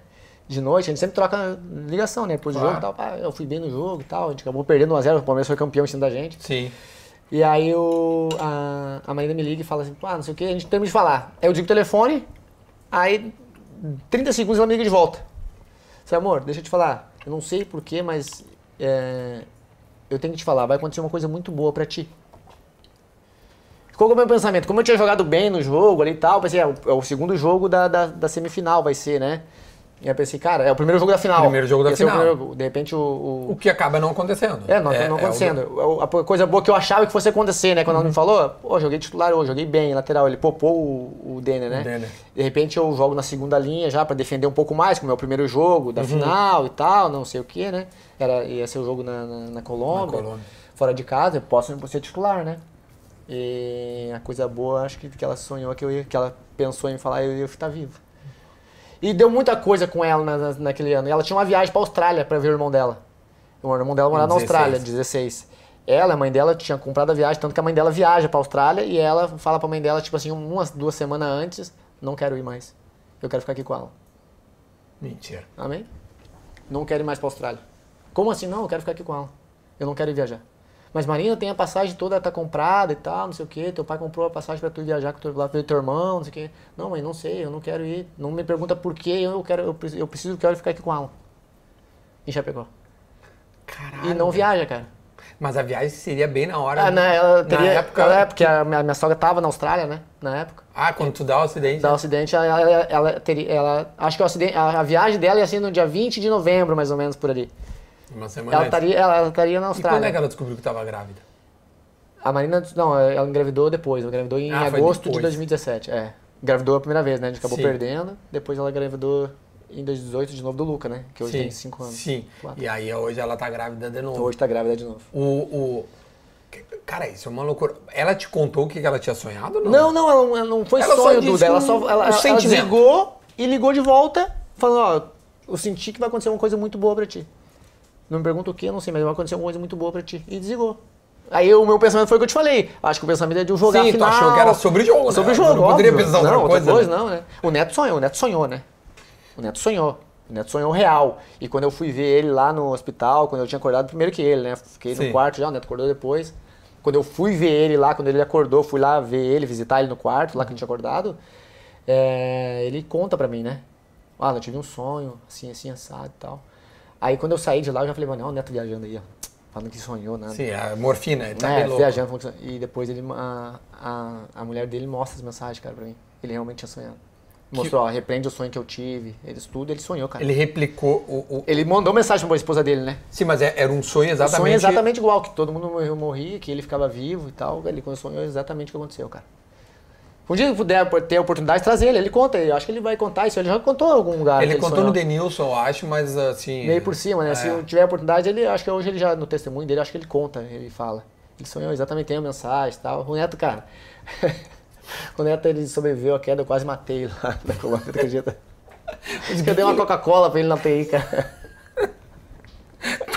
De noite, a gente sempre troca ligação, né? Depois do Claro. jogo e tal. Pá, eu fui bem no jogo e tal, a gente acabou perdendo 1x0, o Palmeiras foi campeão em cima da gente. Sim. E aí o, a, a Marina me liga e fala assim, ah, não sei o que, a gente termina de falar. Aí eu digo o telefone, aí 30 segundos ela me liga de volta. Falei, amor, deixa eu te falar, eu não sei porquê, mas é, eu tenho que te falar, vai acontecer uma coisa muito boa pra ti. Qual que é o meu pensamento? Como eu tinha jogado bem no jogo ali e tal, pensei, é o, é o segundo jogo da, da, da semifinal vai ser, né? E eu pensei, cara, é o primeiro jogo da final. Primeiro jogo da o final. primeiro- de repente o- o, O que acaba não acontecendo. é, não, não o- acontecendo. A coisa boa que eu achava que fosse acontecer, né? Quando ela me falou, pô, joguei titular hoje, joguei bem, lateral. Ele popou o, o Denner, né? O Denner. De repente eu jogo na segunda linha já pra defender um pouco mais, como é o primeiro jogo da final e tal, não sei o que, né? Era, ia ser o jogo na, na, na Colômbia, Na Colômbia. fora de casa, eu posso ser titular, né? E a coisa boa, acho que, que ela sonhou, que, eu ia, que ela pensou em falar, eu ia estar vivo. E deu muita coisa com ela na- na- naquele ano. E ela tinha uma viagem pra Austrália pra ver o irmão dela. O irmão dela morava na 16. Austrália, 16. Ela, a mãe dela, tinha comprado a viagem, tanto que a mãe dela viaja pra Austrália e ela fala pra mãe dela, tipo assim, umas duas semanas antes, não quero ir mais. Eu quero ficar aqui com ela. Mentira. Amém? Não quero ir mais pra Austrália. Como assim? Não, eu quero ficar aqui com ela. Eu não quero ir viajar. Mas Marina, tem a passagem toda, tá comprada e tal, não sei o que. Teu pai comprou a passagem pra tu viajar com teu, lá teu irmão, não sei o que. Não, mãe, não sei, eu não quero ir. Não me pergunta por quê, eu quero, eu preciso, eu preciso, quero ficar aqui com ela. Em Chapecó. Caralho. E não viaja, cara. Mas a viagem seria bem na hora. Ah, né? na, ela teria, na época. ela é, porque a minha, minha sogra tava na Austrália, né? Na época. Ah, quando tu dá o acidente. Da acidente, ela, ela, ela teria. Ela, acho que o acidente, a, a viagem dela ia ser no dia 20 de novembro, mais ou menos, por ali. Uma semana Ela estaria, ela, ela estaria na E Austrália. quando é que ela descobriu que tava grávida? A Marina, não, ela engravidou depois. Ela engravidou em Ah, agosto de depois. 2017. É. Engravidou a primeira vez, né? A gente acabou Sim. perdendo. Depois ela engravidou em 2018 de novo do Luca, né? Que hoje tem 5 anos. Sim. Quatro. E aí hoje ela tá grávida de novo. Hoje tá grávida de novo. O, o... Cara, isso é uma loucura. Ela te contou o que ela tinha sonhado não? Não, não, ela, ela não foi Ela sonho, Duda. Ela um- só um ela, ela sentimento. desligou e ligou de volta, falando, ó, eu senti que vai acontecer uma coisa muito boa pra ti. Não me pergunta o que, eu não sei, mas vai acontecer uma coisa muito boa pra ti. E desligou. Aí o meu pensamento foi o que eu te falei. Acho que o pensamento é de um jogar Sim, a tu final. achou que era sobre jogo, né? Sobre o Não jogo, poderia pensar outra não, coisa, outra coisa né? não, né? O Neto sonhou, o Neto sonhou, né? O Neto sonhou. O Neto sonhou real. E quando eu fui ver ele lá no hospital, quando eu tinha acordado primeiro que ele, né? Fiquei Sim. no quarto já, o Neto acordou depois. Quando eu fui ver ele lá, quando ele acordou, fui lá ver ele, visitar ele no quarto, lá que a gente tinha acordado, é, ele conta pra mim, né? Ah, eu tive um sonho, assim, assim, assado e tal. Aí quando eu saí de lá, eu já falei, mano, olha o Neto viajando aí, ó. Falando que sonhou, nada. Sim, a morfina. Ele tá É, viajando. falando que- E depois ele, a, a, a mulher dele mostra as mensagens, cara, pra mim. Ele realmente tinha sonhado. Mostrou, ó, repreende o sonho que eu tive. Eles tudo, ele sonhou, cara. Ele, Ele replicou o... o- mandou mensagem pra esposa dele, né? Sim, mas é- era um sonho exatamente... sonho é exatamente igual, que todo mundo morreu, morria, que ele ficava vivo e tal. Ele quando sonhou exatamente o que aconteceu, cara. Um dia que puder ter a oportunidade de trazer ele, ele conta, eu acho que ele vai contar isso, ele já contou em algum lugar. Ele contou sonhou. no Denilson, eu acho, mas assim. Meio por cima, né? É. Se eu tiver a oportunidade, ele acho que hoje ele já, no testemunho dele, acho que ele conta, ele fala. Ele sonhou exatamente, tem a mensagem e tal. O Neto, cara. o Neto ele sobreviveu à queda, eu quase matei lá na Colômbia, acredita? Acho que eu dei uma Coca-Cola pra ele na UTI, cara.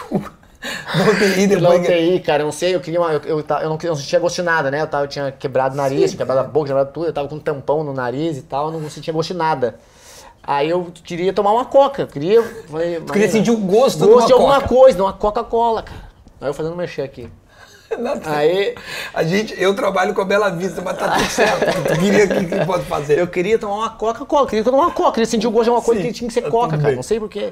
Não tem Na depois. que- UTI, cara, eu não sei, eu queria uma. Eu, eu, eu não, eu não tinha gosto de nada, né? Eu, tava, eu tinha quebrado o nariz, tinha quebrado a boca, quebrado tudo, eu tava com um tampão no nariz e tal, eu não sentia gosto de nada. Aí eu queria tomar uma coca, eu queria. Falei, Tu queria "Marina, sentir o gosto, de gosto uma de alguma Coca. coisa, de uma Coca-Cola, cara. Aí eu fazendo mexer aqui. Não, Aí A gente, eu trabalho com a Bela Vista, mas tá tudo certo. Tu queria que, que pode fazer? eu queria tomar uma Coca-Cola, queria tomar uma Coca, queria sentir o gosto de uma coisa Sim, que tinha que ser Coca, cara. bem. Não sei porquê.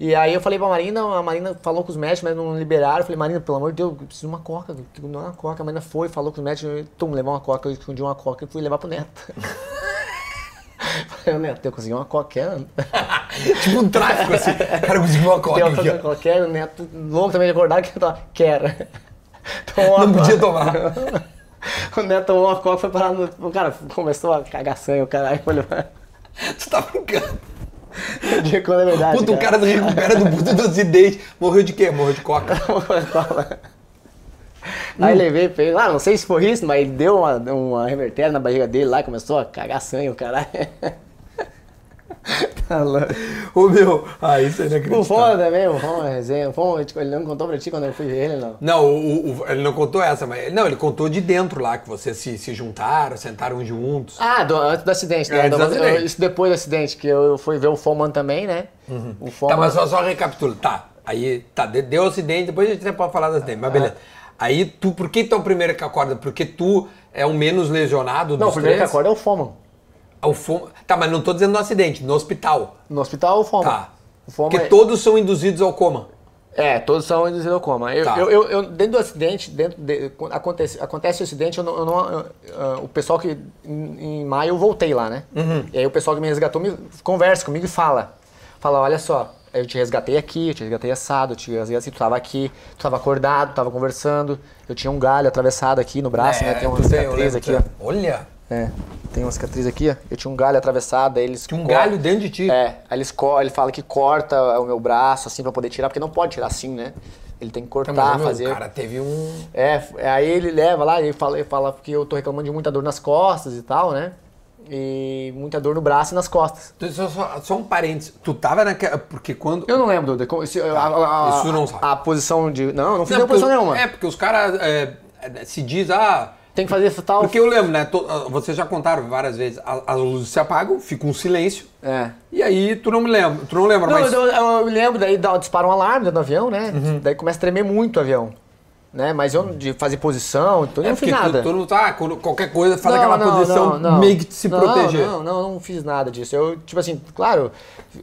E aí eu falei pra Marina, a Marina falou com os médicos, mas não liberaram. Eu falei, Marina, pelo amor de Deus, eu preciso de uma Coca, eu preciso de uma Coca. A Marina foi, falou com os médicos, eu, tum, levar uma Coca, eu escondi uma Coca e fui levar pro Neto. falei, Neto, eu consegui uma Coca, quer? tipo um tráfico, assim. Cara, eu consegui uma coca Quer aqui, fazer ó. qualquer, o Neto louco também de acordar que eu tava, quero. Uma Não podia Coca. tomar. O Neto tomou uma Coca, foi parar no... O cara começou a cagar sangue, o caralho, falei, Tu tá brincando. dia quando é verdade, Puta, o cara se recupera do puto do acidente. Morreu de quê? Morreu de coca. Aí levei pra ele, ah, não sei se foi isso, mas deu uma, uma revertéria na barriga dele lá, começou a cagar sangue, o caralho. louco. Ô meu, ah, isso é O inacreditável. Foma também, o é resenha. O tipo, ele não contou pra ti quando eu fui ver ele, não. Não, o- o- ele não contou essa, mas. Não, ele contou de dentro lá, que vocês se, se juntaram, sentaram juntos. Ah, do- antes do acidente, né? É, do acidente. Isso depois do acidente, que eu fui ver o Foman também, né? O Foman... Tá, mas só, só recapitula. Tá, aí, tá, de- deu acidente, depois a gente até pode falar do acidente, mas beleza. Aí tu, por que tu é o primeiro que acorda? Porque tu é o menos lesionado Não, o dos primeiro que três? acorda é o Foman. O fom... Tá, mas não tô dizendo no acidente, no hospital. No hospital, o Foman. Tá. O Foman Porque é- todos são induzidos ao coma. É, todos são induzidos ao coma. Eu, Tá. eu, eu, eu- dentro do acidente, dentro de, acontece, acontece o acidente, eu não, eu não- ah, o pessoal que em, em maio eu voltei lá, né? Uhum. E aí o pessoal que me resgatou me conversa comigo e fala, fala, olha só, eu te resgatei aqui, eu te resgatei assado, eu te resgatei assim, tu tava aqui, tu tava acordado, tu tava conversando, eu tinha um galho atravessado aqui no braço, né? Tem uma É, tu tem, eu cicatriz aqui, ó. Olha, É, tem uma cicatriz aqui, ó. Eu tinha um galho atravessado, aí eles tinha um galho dentro de ti. é, aí eles ele fala que corta o meu braço, assim, pra poder tirar, porque não pode tirar assim, né? Ele tem que Tá, cortar, mas, meu, fazer. O cara teve um. É, aí ele leva lá, ele fala, ele fala que eu tô reclamando de muita dor nas costas e tal, né? E muita dor no braço e nas costas. Só, só- só um parênteses. Tu tava naquela. Porque quando. Eu não lembro, Duda, como- se- a, Isso não sabe. a posição de. Não, não fiz Não, nenhuma posição nenhuma. É, porque os caras é, se diz, ah. Tem que fazer essa tal. Porque eu lembro, né? ah, vocês já contaram várias vezes, as luzes se apagam, fica um silêncio. É. E aí tu não me lembra, tu não lembra, Não, mas. eu, eu- eu me lembro, daí dá, dispara um alarme dentro do avião, né? Uhum. Daí começa a tremer muito o avião. Né? Mas eu de fazer posição, então é não fiz porque tu, nada. tu não tá. qualquer coisa faz Não, aquela não, posição não, não. meio que se Não, proteger. Não, não, não fiz nada disso. Eu, tipo assim, claro.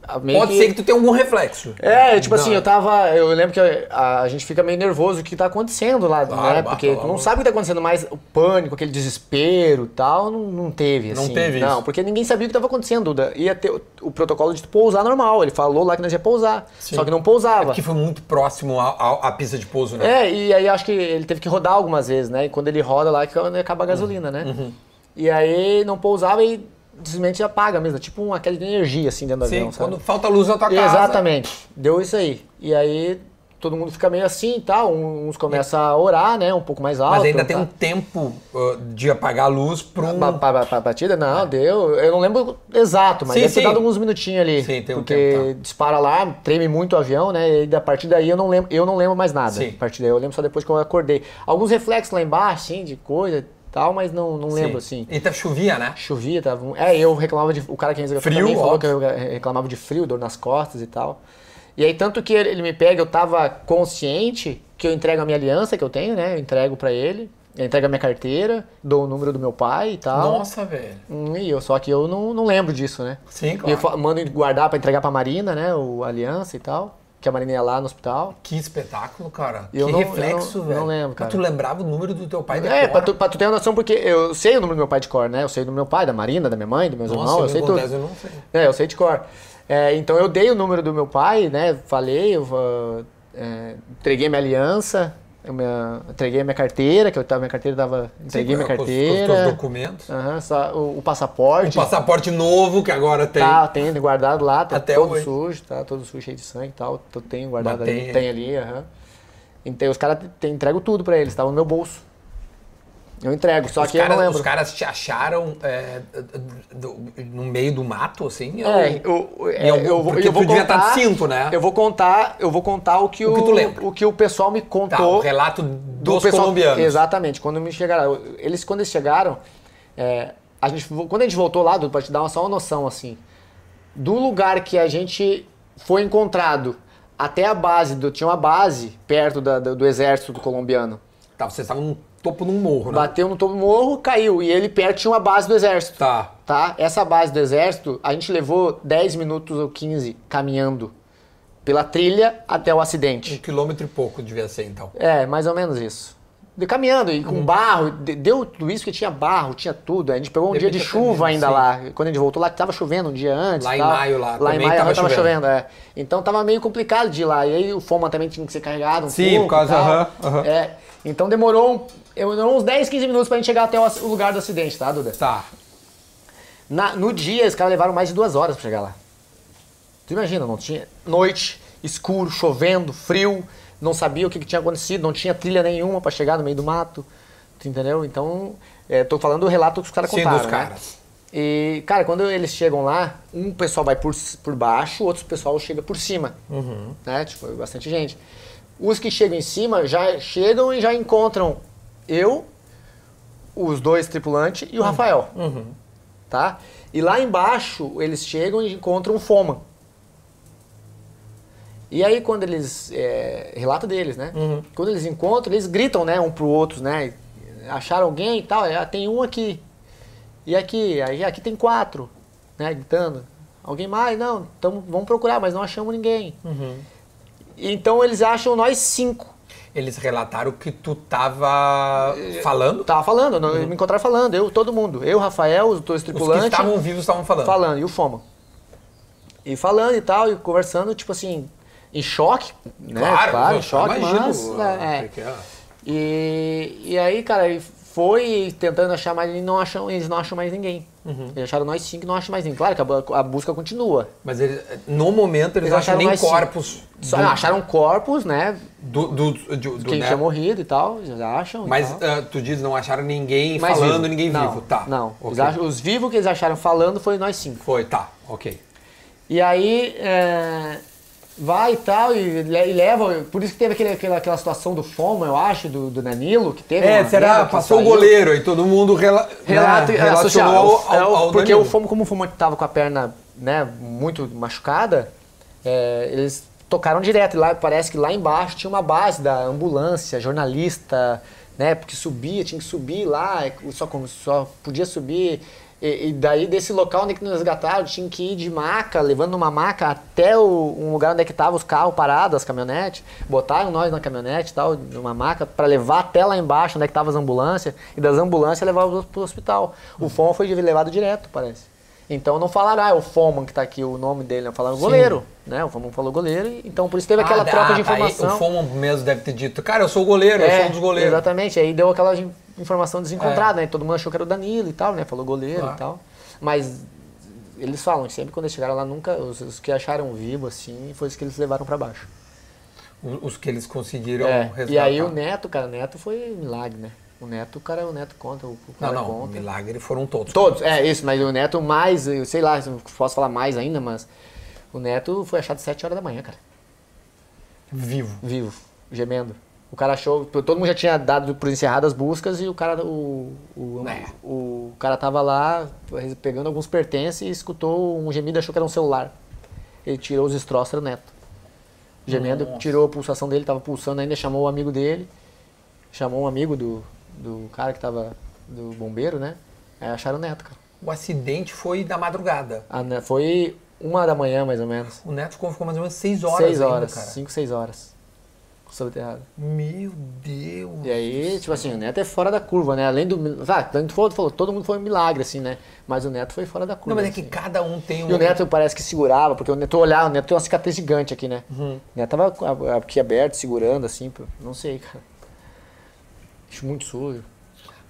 a- Pode ser que tu tenha algum reflexo. É, tipo assim, Não. eu tava. Eu lembro que a, a gente fica meio nervoso o que tá acontecendo lá, Claro, né? Porque tu não sabe o que tá acontecendo, mas o pânico, aquele desespero e tal, não, não teve, Não assim. teve Não, isso. porque ninguém sabia o que tava acontecendo. Da- Ia ter o, o protocolo de tu pousar normal. Ele falou lá que nós ia pousar. Só que não pousava. Porque foi muito próximo à, à- à pista de pouso, né? É, e aí acho que ele teve que rodar algumas vezes, né? E quando ele roda lá, que é acaba a gasolina, né? Uhum. E aí não pousava e simplesmente apaga mesmo. Tipo uma queda de energia assim dentro do Sim, avião, sabe? quando falta luz na tua casa. Exatamente. Deu isso aí. E aí todo mundo fica meio assim e tal. Uns começam a orar, né? Um pouco mais alto. Mas ainda tem um tempo uh, de apagar a luz para um. Ba- ba- ba- batida? Não, deu. Eu não lembro exato, mas Sim, deve ter sim. dado alguns minutinhos ali. Sim, tem um porque tempo, tá. dispara lá, treme muito o avião, né? E a partir daí eu não lembro, eu não lembro mais nada. Sim. A partir daí eu lembro só depois que eu acordei. Alguns reflexos lá embaixo, assim, de coisa e tal, mas não, não lembro assim. E tá chovia, né? Chovia, tava. É, eu reclamava de. O cara que Frio, falou óbvio. que eu reclamava de frio, dor nas costas e tal. E aí, tanto que ele me pega, eu tava consciente que eu entrego a minha aliança que eu tenho, né? Eu entrego pra ele. Eu entrego a minha carteira, dou o número do meu pai e tal. Nossa, velho. Hum, E eu, só que eu não, não lembro disso, né? Sim, E claro. eu fa- mando guardar pra entregar pra Marina, né? O a aliança e tal. Que a Marina ia lá no hospital. Que espetáculo, cara. Eu que não- reflexo, eu não- velho. não lembro, Mas cara. tu lembrava o número do teu pai de É, cor? pra tu, pra tu ter uma noção, porque eu sei o número do meu pai de cor, né? Eu sei do meu pai, da Marina, da minha mãe, dos meus Nossa, irmãos, eu me sei tudo. eu não sei. É, eu sei de cor. É, então eu dei o número do meu pai, né? Falei, eu é, entreguei minha aliança me- entreguei a minha carteira, que eu tava, minha carteira tava. Entreguei minha com os- os carteira. documentos. Aham, só o, o passaporte. O passaporte novo que agora tem. Tá, tem guardado lá, tá Até todo hoje. sujo, tá todo sujo, cheio de sangue e tal. Eu tenho guardado ali, tem- tem ali, aham. Então os caras entrego tudo pra eles, tava no meu bolso. Eu entrego, só os, que eu caras, não lembro. os caras te acharam é, do- no meio do mato, assim? É, ou- eu, é, eu vou, porque eu vou tu devia estar contar, de cinto, né? Eu vou contar, eu vou contar o que o, que tu lembra. o que o pessoal me Tá, contou o relato do dos pessoal. colombianos. Exatamente, quando me chegaram, eles quando eles chegaram, é, a gente, quando a gente voltou lá, para te dar só uma noção assim, do lugar que a gente foi encontrado até a base, do, tinha uma base perto da- do, do exército do colombiano. Tá, vocês estavam topo de um morro, né? Bateu no topo do morro, caiu. E ele perto tinha uma base do exército. Tá. Tá? Essa base do exército, a gente levou 10 minutos ou 15 caminhando pela trilha até o Um acidente. quilômetro e pouco devia ser, então. É, mais ou menos isso. De caminhando e com Uhum. barro, de- deu tudo isso que tinha barro, tinha tudo. A gente pegou um De dia de chuva ainda sim. lá. Quando a gente voltou lá, tava chovendo um dia antes. Lá em maio, lá, Lá em maio tava tava, chovendo. chovendo. é. Então tava meio complicado de ir lá. E aí o Foma também tinha que ser carregado um Sim, pouco. por causa- e tal. aham, aham. É. Então demorou, um- demorou uns 10, 15 minutos pra gente chegar até o o lugar do acidente, tá, Duda? Tá. Na- no dia, os caras levaram mais de duas horas pra chegar lá. Tu imagina, não tinha. Noite, escuro, chovendo, frio, não sabia o que, que tinha acontecido, não tinha trilha nenhuma pra chegar no meio do mato. Tu entendeu? Então, é, tô falando do relato que os caras Sim, contaram. dos né? caras. E, cara, quando eles chegam lá, um pessoal vai por, por baixo, outro pessoal chega por cima. Uhum. Né? Tipo, bastante gente. Os que chegam em cima já chegam e já encontram eu, os dois tripulantes e o Rafael. Uhum. Tá? E lá embaixo eles chegam e encontram um Foman. E aí quando eles. É, relato deles, né? Uhum. Quando eles encontram, eles gritam, né, um pro outro, né? Acharam alguém e tal, é, tem um aqui. E aqui, aí aqui tem quatro, né? Gritando. Alguém mais? Não, tamo, vamos procurar, mas não achamos ninguém. Uhum. Então eles acham nós cinco. Eles relataram que tu tava falando? Tava falando, não, me encontraram falando, eu, todo mundo. Eu, Rafael, os dois Os que tripulantes. estavam vivos estavam falando. falando, e o Foma. E falando e tal, e conversando, tipo assim, em choque, né? Claro, em eu choque, imagino, mas... ah, é, porque, ah, E, e aí, cara, foi tentando achar mais, e não acham, eles não acham mais ninguém. Uhum. Eles acharam nós cinco e não acham mais ninguém. Claro que a, a busca continua. Mas eles, no momento eles, Eles acham acharam nem corpos Só, do, não, acharam corpos, né? do, do, do, do- Quem né? tinha morrido e tal, eles acham. Mas ah, tu diz não acharam ninguém Mais falando, vivo. ninguém não, vivo. Tá. Não, ok. Eles acham- os vivos que eles acharam falando foi nós cinco. Foi, tá, ok. E aí é, vai e tal, e, e leva. Por isso que teve aquele, aquela, aquela situação do Foma, eu acho, do, do Danilo, que teve. É, uma será? Passou o goleiro aí, todo mundo rela, Relato, né, relacionou ao, é, ao, ao Porque Danilo. o Foma, como o Foma tava com a perna né, muito machucada, é, eles tocaram direto. E lá, parece que lá embaixo tinha uma base da ambulância, jornalista, né? Porque subia, tinha que subir lá, só, como- só podia subir. E, e daí desse local onde que nos resgataram, tinha que ir de maca, levando uma maca até o, um lugar onde é que estavam os carros parados, as caminhonetes. Botaram nós na caminhonete e tal, numa maca, para levar até lá embaixo onde é que estavam as ambulâncias. E das ambulâncias levar para o hospital. O Foma foi levado direto, parece. Então não falaram, ah, é o Foman que tá aqui, o nome dele, não falaram goleiro, né? O Foman falou goleiro, então por isso teve aquela Ah, troca ah, de tá, aí informação. o Foman mesmo deve ter dito, cara, eu sou o goleiro, eu sou um dos goleiros. É, Exatamente, aí deu aquela informação desencontrada, né? Todo mundo achou que era o Danilo e tal, né? Falou goleiro Claro. e tal. Mas eles falam que sempre quando eles chegaram lá, nunca, os, os que acharam vivo, assim, foi os que eles levaram pra baixo. Os que eles conseguiram É, resgatar. e aí o Neto, cara, o Neto foi milagre, né? O Neto, o cara, o Neto conta, o, o Não, cara não, conta. milagre foram todos. Todos, é isso, mas o Neto mais, eu sei lá, posso falar mais ainda, mas o Neto foi achado às 7 horas da manhã, cara. Vivo. Vivo, gemendo. O cara achou, todo mundo já tinha dado por encerradas as buscas e o cara, o, o, É. o cara tava lá pegando alguns pertences e escutou um gemido e achou que era um celular. Ele tirou os destroços, era o Neto. Gemendo, Nossa. tirou a pulsação dele, tava pulsando ainda, chamou o amigo dele, chamou um amigo do, do cara que tava, do bombeiro, né? Aí acharam o Neto, cara. O acidente foi da madrugada. Né, foi uma da manhã, mais ou menos. O Neto ficou, ficou mais ou menos seis horas seis ainda, horas, cara. cinco, seis horas. Sobreenterrado. Meu Deus. E aí, tipo assim, o Neto é fora da curva, né? Além do. Ah, tanto falou, falou, todo mundo foi um milagre, assim, né? Mas o Neto foi fora da curva. Não, mas é que assim. cada um tem um... E o Neto parece que segurava, porque o Neto olhava, o Neto tem uma cicatriz gigante aqui, né? Uhum. O Neto tava aqui aberto, segurando, assim, não sei, cara. Acho muito sujo.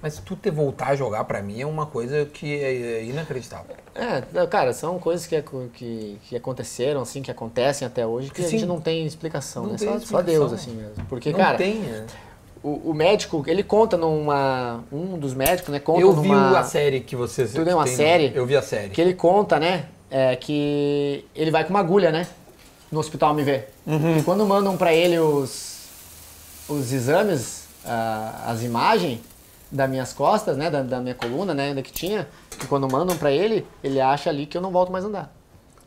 Mas tu ter voltar a jogar pra mim é uma coisa que é inacreditável. É, cara, são coisas que, que, que aconteceram, assim, que acontecem até hoje, que a Sim. gente não tem explicação, Não né? tem Só, só explicação. Deus, assim mesmo. Porque, Não cara, tem. é. o, o médico, ele conta numa. Um dos médicos, né? Conta Eu vi numa, a série que vocês. Tu viu uma tem- série? Eu vi a série. Que ele conta, né? É, que ele vai com uma agulha, né? No hospital me ver. Uhum. E quando mandam pra ele os, os exames, ah, as imagens das minhas costas, né? Da, da minha coluna, né? Ainda que tinha. E quando mandam pra ele, ele acha ali que eu não volto mais a andar.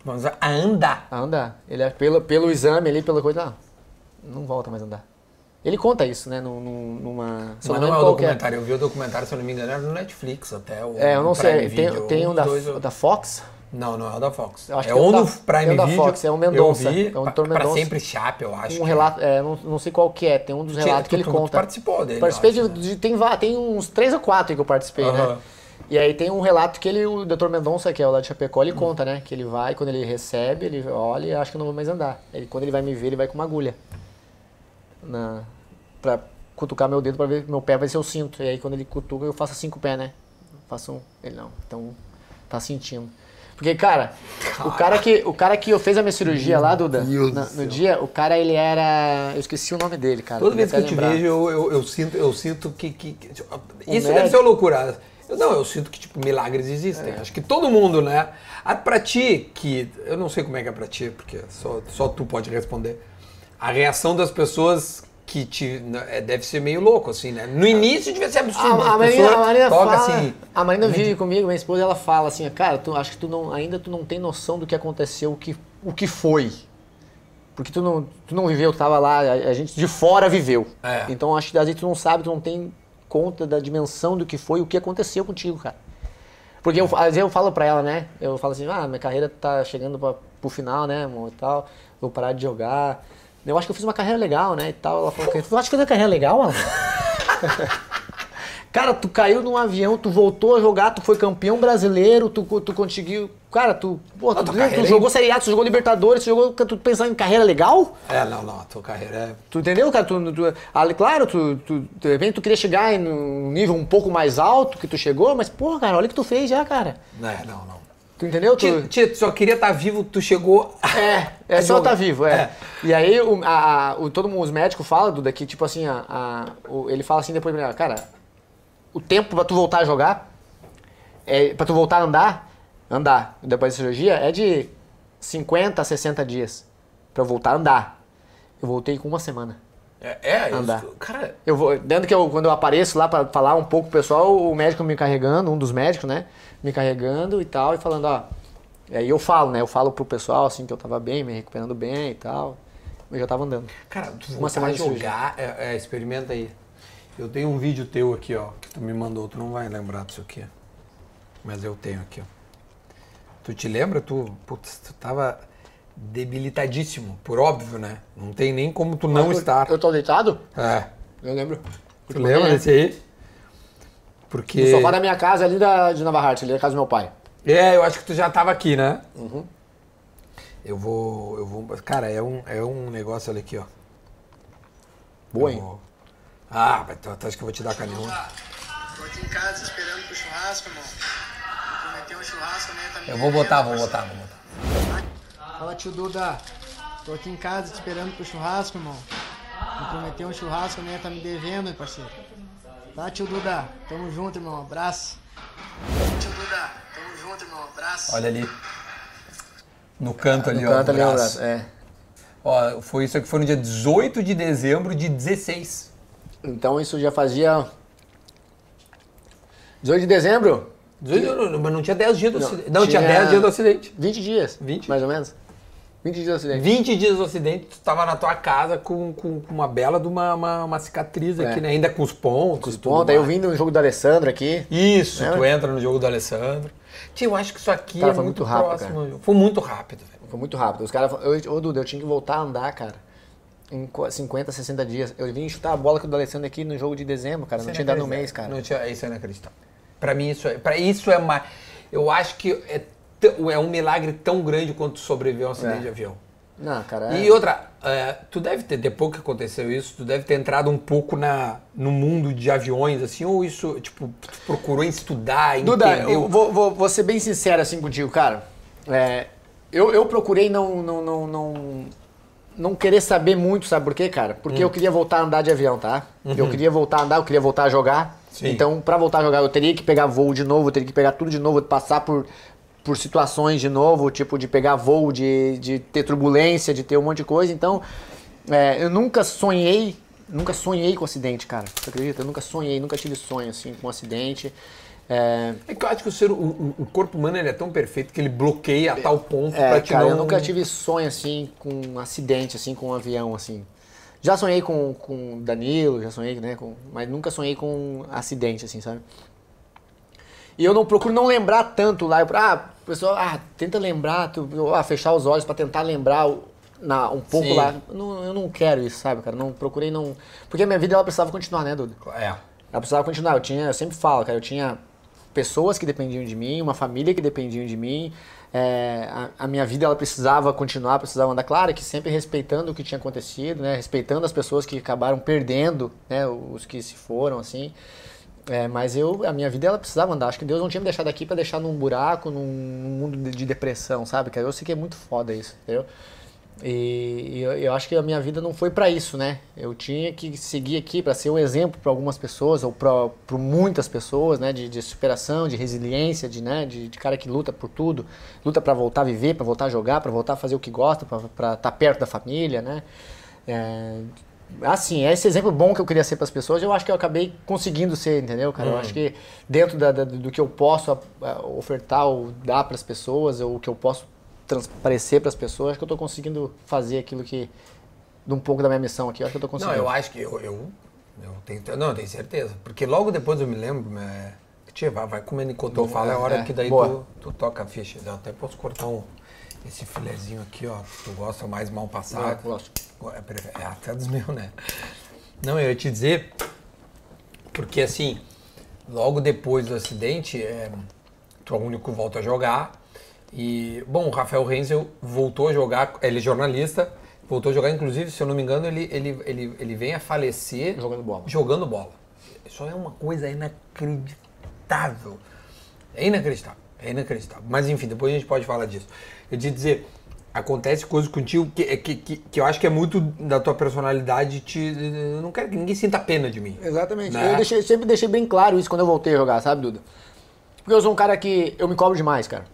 Vamos a andar. A andar. Ele é pelo, pelo exame ali, pela coisa, ah, não volta mais a andar. Ele conta isso, né? Num- num- numa. Mas não é o qual que documentário. Eu vi o documentário, se eu não me engano, era no Netflix até. O É, eu não sei. Tem, tem um da, dois, da Fox. Não, não é o da Fox. Eu acho é que é o da- no Prime é o da Video. Fox, é o Mendonça, Eu vi, é o pra, Dr. pra Mendonça. sempre chape, eu acho. um relato, é, não, não sei qual que é, tem um dos relatos que tu- ele tu- tu conta. participou dele, Participei eu de, acho, de- tem, tem uns três ou quatro que eu participei, né? E aí tem um relato que ele, o Dr. Mendonça, que é o lá de Chapecó, ele conta, né? Que ele vai, quando ele recebe, ele olha e acha que eu não vou mais andar. Ele, quando ele vai me ver, ele vai com uma agulha. Na, pra cutucar meu dedo pra ver meu pé vai ser o cinto. E aí quando ele cutuca, eu faço assim com o pé, né? Faço um. Ele não. Então tá sentindo. Porque, cara, o cara que, o cara que fez a minha cirurgia lá, Duda, na- no dia, o cara ele era. Eu esqueci o nome dele, cara. Toda vez que eu te vejo, eu, eu, eu sinto, eu sinto que. que- que- isso médico- deve ser uma loucura. Eu, não, eu sinto que, tipo, milagres existem. Acho que todo mundo, né? Ah, pra ti, que. Eu não sei como é que é pra ti, porque só, só tu pode responder. A reação das pessoas que te. né, é, deve ser meio louco, assim, né? No início devia ser absurdo. A, a as Marina, a Marina toca fala, assim. a Marina vive comigo, minha esposa, ela fala assim, cara, tu, acho que tu não, ainda tu não tem noção do que aconteceu, o que, o que foi. Porque tu não, tu não viveu, tu tava lá, a, a gente de fora viveu. É. Então acho que às vezes tu não sabe, tu não tem conta da dimensão do que foi, o que aconteceu contigo, cara. Porque eu, às vezes eu falo pra ela, né? Eu falo assim, ah, minha carreira tá chegando pra, pro final, né, amor, e tal. Vou parar de jogar. Eu acho que eu fiz uma carreira legal, né, e tal. Ela falou, tu acha que eu fiz uma carreira legal, Alan? Cara, tu caiu num avião, tu voltou a jogar, tu foi campeão brasileiro, tu, tu conseguiu. Cara, tu, pô, tu, tua tu carreira jogou é- Série A, tu jogou Libertadores, tu jogou. Tu pensando em carreira legal? É, não, não, a tua carreira é. Tu entendeu, cara? Tu, tu, ali, claro, tu, tu, de repente tu queria chegar em um nível um pouco mais alto que tu chegou, mas, porra, cara, olha o que tu fez já, cara. É, não, não. Tu entendeu? Tu, Tito, Tito, só queria estar vivo, tu chegou. é, é a só jogar. tá vivo, é. E aí o, a, a- o, todo mundo, os médicos falam, Duda, que tipo assim, a, a- o- ele fala assim depois, cara, o tempo pra tu voltar a jogar, é, pra tu voltar a andar, andar depois da cirurgia, é de 50 a 60 dias pra eu voltar a andar. Eu voltei com uma semana. É, é isso. Andar. Cara, Eu vou, dentro que eu, quando eu apareço lá pra falar um pouco pro pessoal, o médico me carregando, um dos médicos, né? Me carregando e tal, e falando, ó. E aí eu falo, né? Eu falo pro pessoal assim que eu tava bem, me recuperando bem e tal. Eu já tava andando. Cara, tu Uma semana jogar, é, é, experimenta aí. Eu tenho um vídeo teu aqui, ó, que tu me mandou, tu não vai lembrar disso aqui. Mas eu tenho aqui, ó. Tu te lembra? Tu, putz, tu tava debilitadíssimo, por óbvio, né? Não tem nem como tu não eu, estar. Eu tô deitado? É. Eu lembro. Tu lembra desse aí? Porque. No sofá da minha casa ali da, de Nova Hart, ali da casa do meu pai. É, eu acho que tu já tava aqui, né? Uhum. Eu vou. Eu vou. Cara, é um, é um negócio olha aqui, ó. Boa, hein? vou- Ah, mas tu, tu acha que eu vou te dar canhão? Tô aqui em casa esperando pro churrasco, irmão. Me prometeu um churrasco, né? Tá Eu vou botar, vou botar, vou botar. Fala, tio Duda. Tô aqui em casa te esperando pro churrasco, irmão. Me prometeu um churrasco, né? Tá me devendo, hein, parceiro. Tá, tio Duda. Tamo junto, irmão. Abraço. Tio Duda. Tamo junto, irmão. Abraço. Olha ali. No canto ali, No ó. canto no ali, o braço. braço. É. Ó, foi isso aqui, foi no dia 18 de dezembro de 16. Então isso já fazia. 18 de dezembro? 18, não, mas não tinha 10 dias do Não, acidente. Não, tinha... tinha 10 dias do acidente. 20 dias. 20? Mais ou menos. 20 dias do acidente. 20 dias do acidente, tu tava na tua casa com, com, com uma bela de uma, uma, uma cicatriz É. aqui, né? Ainda com os pontos. Com os tudo pontos. Aí eu vim no jogo do Alessandro aqui. Isso, Lembra? tu entra no jogo do Alessandro. Tio, eu acho que isso aqui Cara, é foi muito, muito rápido, próximo. Foi muito rápido, velho. Foi muito rápido. Os caras ô Duda, eu tinha que voltar a andar, cara. Em qu- 50, 60 dias. Eu vim chutar a bola com o do Alessandro aqui no jogo de dezembro, cara. Não Isso tinha é dado no inacreditável. mês, cara. Não tinha, isso é inacreditável. Pra mim, isso é, pra isso é mais. Eu acho que é, é um milagre tão grande quanto sobreviver a um acidente É. de avião. Não, cara. E é- outra, é, tu deve ter, depois que aconteceu isso, tu deve ter entrado um pouco na, no mundo de aviões, assim, ou isso, tipo, tu procurou estudar, Duda, entendeu? eu vou, vou- vou ser bem sincero assim contigo, cara. É, eu, eu procurei não, não, não, não, não querer saber muito, sabe por quê, cara? Porque Hum. eu queria voltar a andar de avião, tá? Eu queria voltar a andar, eu queria voltar a jogar. Uhum. Sim. Então, pra voltar a jogar, eu teria que pegar voo de novo, eu teria que pegar tudo de novo, passar por, por situações de novo, tipo, de pegar voo, de, de ter turbulência, de ter um monte de coisa. Então, é, eu nunca sonhei, nunca sonhei com acidente, cara. Você acredita? Eu nunca sonhei, nunca tive sonho, assim, com acidente. É, É que eu acho que o, ser, o, o- corpo humano é tão perfeito que ele bloqueia a tal ponto É, pra te cara, não... eu nunca tive sonho assim com um acidente, assim, com um avião, assim. Já sonhei com, com Danilo, já sonhei, né? Com, mas nunca sonhei com um acidente, assim, sabe? E eu não procuro não lembrar tanto lá. Eu, ah, o pessoal, ah, tenta lembrar, tu, ah, fechar os olhos pra tentar lembrar o- na, um pouco Sim. lá. Não, eu não quero isso, sabe, cara? Não procurei não. Porque a minha vida ela precisava continuar, né, Duda? É. Ela precisava continuar. Eu tinha, eu sempre falo, cara, eu tinha pessoas que dependiam de mim, uma família que dependia de mim. É, a, a minha vida ela precisava continuar, precisava andar. Claro que sempre respeitando o que tinha acontecido, né? Respeitando as pessoas que acabaram perdendo, né? Os que se foram, assim. É, mas eu, a minha vida ela precisava andar. Acho que Deus não tinha me deixado aqui pra deixar num buraco, num mundo de, de depressão, sabe? Cara, eu sei que é muito foda isso, entendeu? E, e eu, eu acho que a minha vida não foi pra isso, né? Eu tinha que seguir aqui pra ser um exemplo pra algumas pessoas ou pra muitas pessoas, né? De, de superação, de resiliência, de, né? de, de cara que luta por tudo, luta pra voltar a viver, pra voltar a jogar, pra voltar a fazer o que gosta, pra estar tá perto da família, né? É, assim, esse exemplo bom que eu queria ser para as pessoas, eu acho que eu acabei conseguindo ser, entendeu, cara? Eu acho que dentro da- da- do que eu posso ofertar ou dar para as pessoas, ou o que eu posso transparecer para as pessoas, acho que eu estou conseguindo fazer aquilo que de um pouco da minha missão aqui, eu acho que eu estou Não, conseguindo. eu acho que eu, eu, eu tenho, não, eu tenho certeza. Porque logo depois eu me lembro, é, tia, vai, vai comendo enquanto eu falo, é a hora é, que daí tu, tu toca a ficha. Eu até posso cortar um, esse filezinho aqui, ó. Tu gosta mais mal passado. Eu gosto. É, prefe- é até dos meus, né? Não, eu ia te dizer, porque assim, logo depois do acidente, é, tu é o único que volta a jogar. E, bom, o Rafael Renzel voltou a jogar, ele é jornalista, voltou a jogar, inclusive, se eu não me engano, ele, ele, ele, ele vem a falecer Jogando bola. jogando bola. Isso é uma coisa inacreditável. É inacreditável. É inacreditável. Mas enfim, depois a gente pode falar disso. Eu te dizer, acontece coisas contigo que, que, que, que eu acho que é muito da tua personalidade. Te, eu não quero que ninguém sinta pena de mim. Exatamente. Né? Eu deixei- sempre deixei bem claro isso quando eu voltei a jogar, sabe, Duda? Porque eu sou um cara que eu me cobro demais, cara.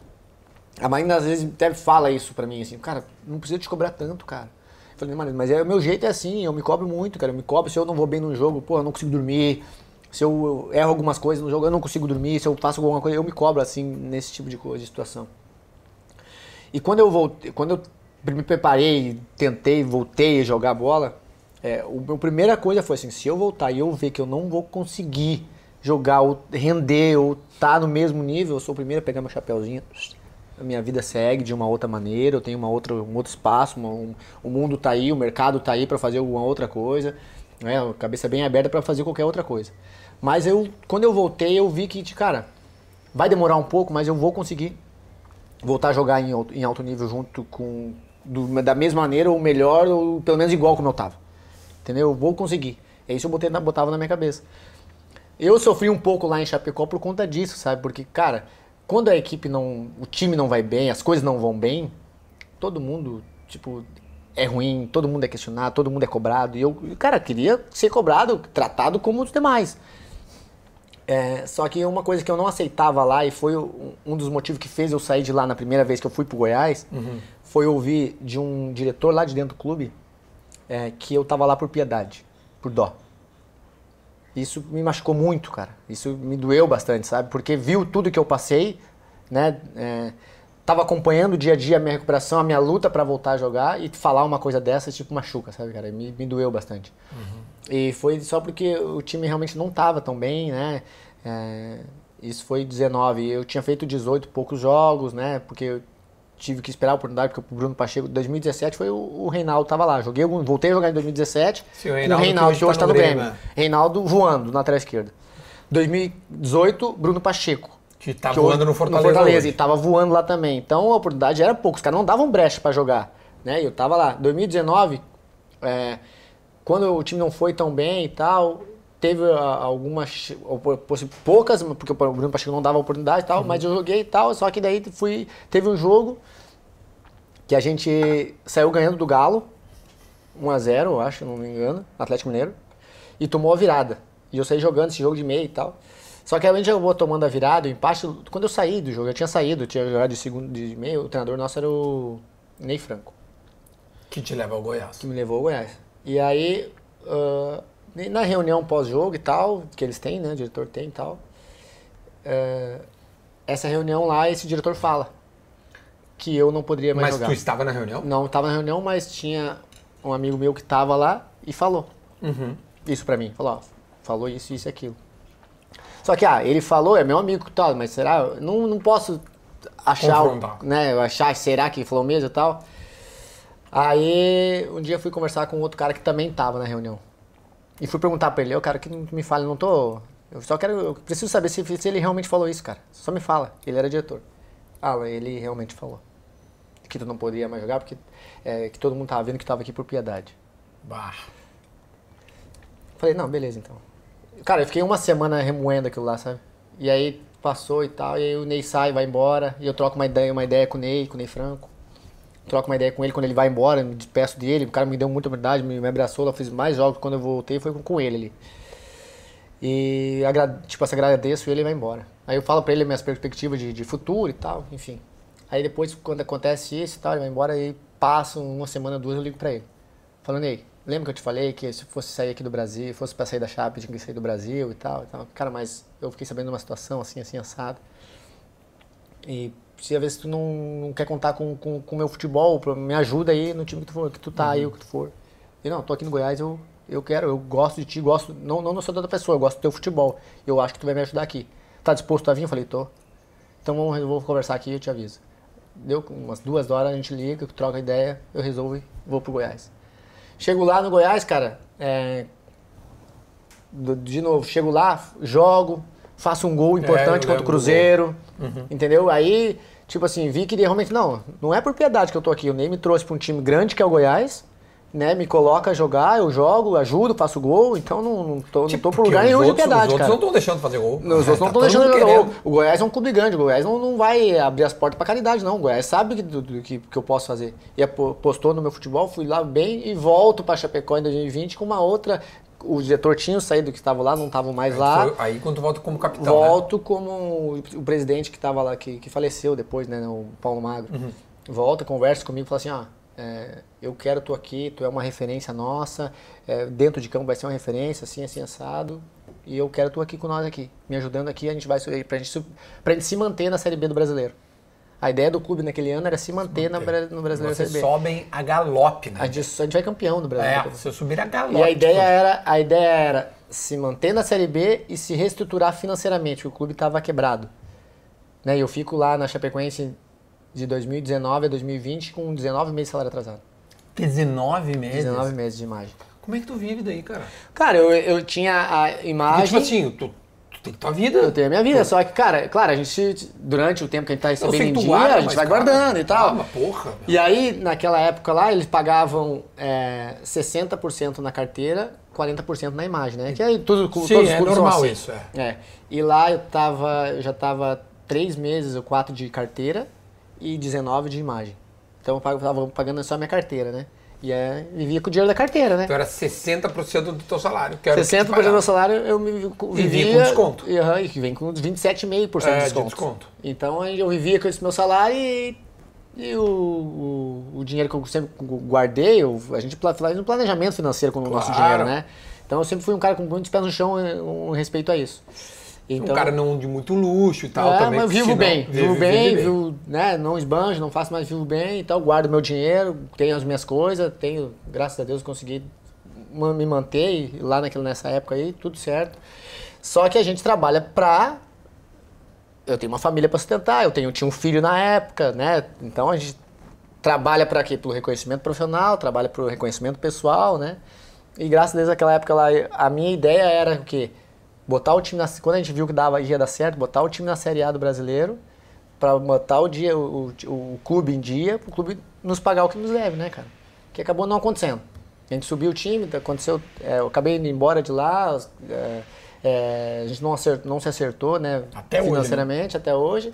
A Marina às vezes até fala isso pra mim, assim, cara, não precisa te cobrar tanto, cara. Eu falei, Marina, mas é, o meu jeito é assim, eu me cobro muito, cara. Eu me cobro se eu não vou bem no jogo, pô, eu não consigo dormir. Se eu erro algumas coisas no jogo, eu não consigo dormir. Se eu faço alguma coisa, eu me cobro, assim, nesse tipo de coisa, de situação. E quando eu voltei, quando eu me preparei, tentei, voltei a jogar bola, é, meu primeira coisa foi assim, se eu voltar e eu ver que eu não vou conseguir jogar ou render ou estar tá no mesmo nível, eu sou o primeiro a pegar meu chapéuzinho. A minha vida segue de uma outra maneira, eu tenho uma outra, um outro espaço, uma- um- o mundo tá aí, o mercado tá aí para fazer alguma outra coisa, né? A cabeça bem aberta para fazer qualquer outra coisa. Mas eu, quando eu voltei, eu vi que, cara, vai demorar um pouco, mas eu vou conseguir voltar a jogar em alto, em alto nível junto com do- da mesma maneira ou melhor ou pelo menos igual como eu tava. Entendeu? Eu vou conseguir. É isso eu botei, botava na minha cabeça. Eu sofri um pouco lá em Chapecó por conta disso, sabe? Porque, cara, quando a equipe não. O time não vai bem, as coisas não vão bem, todo mundo, tipo, é ruim, todo mundo é questionado, todo mundo é cobrado. E eu, cara, queria ser cobrado, tratado como os demais. É, só que uma coisa que eu não aceitava lá, e foi um, dos motivos que fez eu sair de lá na primeira vez que eu fui pro Goiás, foi ouvir de um diretor lá de dentro do clube é, que eu tava lá por piedade, por dó. Isso me machucou muito, cara. Isso me doeu bastante, sabe? Porque viu tudo que eu passei, né? É, tava acompanhando dia a dia a minha recuperação, a minha luta para voltar a jogar e falar uma coisa dessa, tipo, machuca, sabe, cara? Me, me doeu bastante. E foi só porque o time realmente não tava tão bem, né? É, isso foi 19. Eu tinha feito 18 poucos jogos, né? Porque eu tive que esperar a oportunidade, porque o Bruno Pacheco, 2017 foi o, o Reinaldo tava lá. Joguei, voltei a jogar em 2017 Sim, o com o Reinaldo que Reinaldo, hoje hoje tá no no Grêmio, Grêmio. né? Reinaldo voando na lateral esquerda. 2018, Bruno Pacheco. Que tá que voando hoje- no Fortaleza. hoje. e tava voando lá também. Então a oportunidade era pouca. Os caras não davam brecha pra jogar. né? Eu tava lá. 2019, é, quando o time não foi tão bem e tal, teve a, algumas poucas, porque o Bruno Pacheco não dava oportunidade e tal, uhum. mas eu joguei e tal, só que daí fui teve um jogo que a gente saiu ganhando do Galo 1 a 0, eu acho, não me engano, Atlético Mineiro, e tomou a virada. E eu saí jogando esse jogo de meio e tal. Só que a gente acabou tomando a virada, o empate, quando eu saí do jogo, eu tinha saído, eu tinha jogado de segundo de meio, o treinador nosso era o Ney Franco. Que te leva ao Goiás. Que me levou ao Goiás. E aí, uh, na reunião pós-jogo e tal, que eles têm, né, o diretor tem e tal, uh, essa reunião lá, esse diretor fala que eu não poderia mais mas jogar. Mas tu estava na reunião? Não, estava na reunião, mas tinha um amigo meu que estava lá e falou uhum. isso para mim. Falou, ó, falou isso, isso e aquilo. Só que, ah, ele falou, é meu amigo tal, mas será? Não, não posso achar, né, achar, será que falou mesmo e tal. Aí, um dia eu fui conversar com outro cara que também tava na reunião. E fui perguntar pra ele, o cara que me fala, não tô... Eu só quero, eu preciso saber se, se ele realmente falou isso, cara. Só me fala, ele era diretor. Ah, ele realmente falou. Que tu não podia mais jogar, porque é, que todo mundo tava vendo que tava aqui por piedade. Bah. Falei, não, beleza então. Cara, eu fiquei uma semana remoendo aquilo lá, sabe? E aí passou e tal, e aí o Ney sai, vai embora, e eu troco uma ideia, uma ideia com o Ney, com o Ney Franco. Troco uma ideia com ele quando ele vai embora, me despeço dele, o cara me deu muita verdade, me, me abraçou, eu fiz mais jogos quando eu voltei, foi com, com ele ali. E, tipo, assim, agradeço e ele vai embora. Aí eu falo pra ele minhas perspectivas de, de futuro e tal, enfim. Aí depois, quando acontece isso e tal, ele vai embora, aí passa uma semana, duas, eu ligo pra ele. Falando, Ney, Lembra que eu te falei que se fosse sair aqui do Brasil, fosse para sair da Chape, tinha que sair do Brasil e tal, e tal. Cara, mas eu fiquei sabendo de uma situação assim, assim, assado. E se às vezes tu não, não quer contar com o com, com meu futebol, me ajuda aí no time que tu, for, que tu tá uhum. aí, o que tu for. E não, tô aqui no Goiás, eu, eu quero, eu gosto de ti, gosto, não, não sou da outra pessoa, eu gosto do teu futebol. Eu acho que tu vai me ajudar aqui. Tá disposto a vir? Eu falei, tô. Então vamos, eu vou conversar aqui e eu te aviso. Deu umas duas horas, a gente liga, troca ideia, eu resolvo e vou pro Goiás. Chego lá no Goiás, cara, é, de novo, chego lá, jogo, faço um gol importante é, contra o Cruzeiro, uhum. entendeu? Aí, tipo assim, vi que realmente, não, não é por piedade que eu tô aqui, o Ney me trouxe para um time grande que é o Goiás, né, me coloca a jogar, eu jogo, ajudo, faço gol, então não, não, tô, tipo, não tô por lugar nenhum de piedade, os cara. Os outros não estão deixando de fazer gol. Os outros não estão tá deixando de fazer gol. O Goiás é um clube grande, o Goiás não, não vai abrir as portas para caridade, não. O Goiás sabe do, do, do que, que eu posso fazer. E apostou no meu futebol, fui lá bem e volto para Chapecó em 2020 com uma outra o diretor tinha saído que estava lá, não estavam mais aí lá. Foi, aí quando tu volta como capitão, Volto né? como o presidente que estava lá, que, que faleceu depois, né, o Paulo Magro. Uhum. Volta, conversa comigo e fala assim, ah, é, eu quero tu aqui, tu é uma referência nossa, é, dentro de campo vai ser uma referência, assim, assim, assado, e eu quero tu aqui com nós aqui, me ajudando aqui, a gente vai pra gente, pra gente se manter na Série B do Brasileiro. A ideia do clube naquele ano era se manter, se manter. Na, no Brasileiro Vocês Série B. sobem a galope, né? A gente, a gente vai campeão do Brasil. É, se eu subir a galope. E a ideia, era, a ideia era se manter na Série B e se reestruturar financeiramente, o clube estava quebrado. Né, eu fico lá na Chapecoense de 2019 a 2020 com 19 meses de salário atrasado. 19 meses? 19 meses de imagem. Como é que tu vive daí, cara? Cara, eu, eu tinha a imagem... Porque, tipo assim, tu, tu tem tua vida. Eu tenho a minha vida, só que, cara, claro, a gente, durante o tempo que a gente tá recebendo em dia, guarda, a gente vai cara, guardando e tal. Ah, porra. Meu. E aí, naquela época lá, eles pagavam é, 60% na carteira, 40% na imagem, né? Que aí tudo, Sim, todos é normal assim. isso, é. é. E lá eu tava, eu já tava três meses ou quatro de carteira e 19 de imagem. Então eu estava pagando só a minha carteira, né? E é, vivia com o dinheiro da carteira, né? Então era 60% do teu salário. Que era 60% do meu salário eu me vivia... Vivia com desconto. E, uhum, e vem com 27,5% é, de, desconto. de desconto. Então eu vivia com esse meu salário e, e o, o, o, dinheiro que eu sempre guardei, eu, a gente faz um planejamento financeiro com o nosso dinheiro, né? Então eu sempre fui um cara com muitos pés no chão com respeito a isso. Então, um cara não de muito luxo e tal é, também. Mas vivo bem, vivo, vivo bem, vivo, né, não esbanjo, não faço mais vivo bem, então guardo meu dinheiro, tenho as minhas coisas, tenho, graças a Deus, consegui me manter lá naquela, nessa época aí, tudo certo. Só que a gente trabalha pra. Eu tenho uma família para sustentar, eu tenho, tinha um filho na época, né? Então a gente trabalha para quê? Pro reconhecimento profissional, trabalha pro reconhecimento pessoal, né? E graças a Deus naquela época lá, a minha ideia era o quê? Botar o time na, quando a gente viu que dava ia dar certo, botar o time na Série A do Brasileiro pra botar o dia, o, o, o clube em dia, pro clube nos pagar o que nos deve, né, cara? Que acabou não acontecendo. A gente subiu o time, aconteceu, é, eu acabei indo embora de lá, é, é, a gente não, acert, não se acertou, né, Até hoje, né? financeiramente até hoje.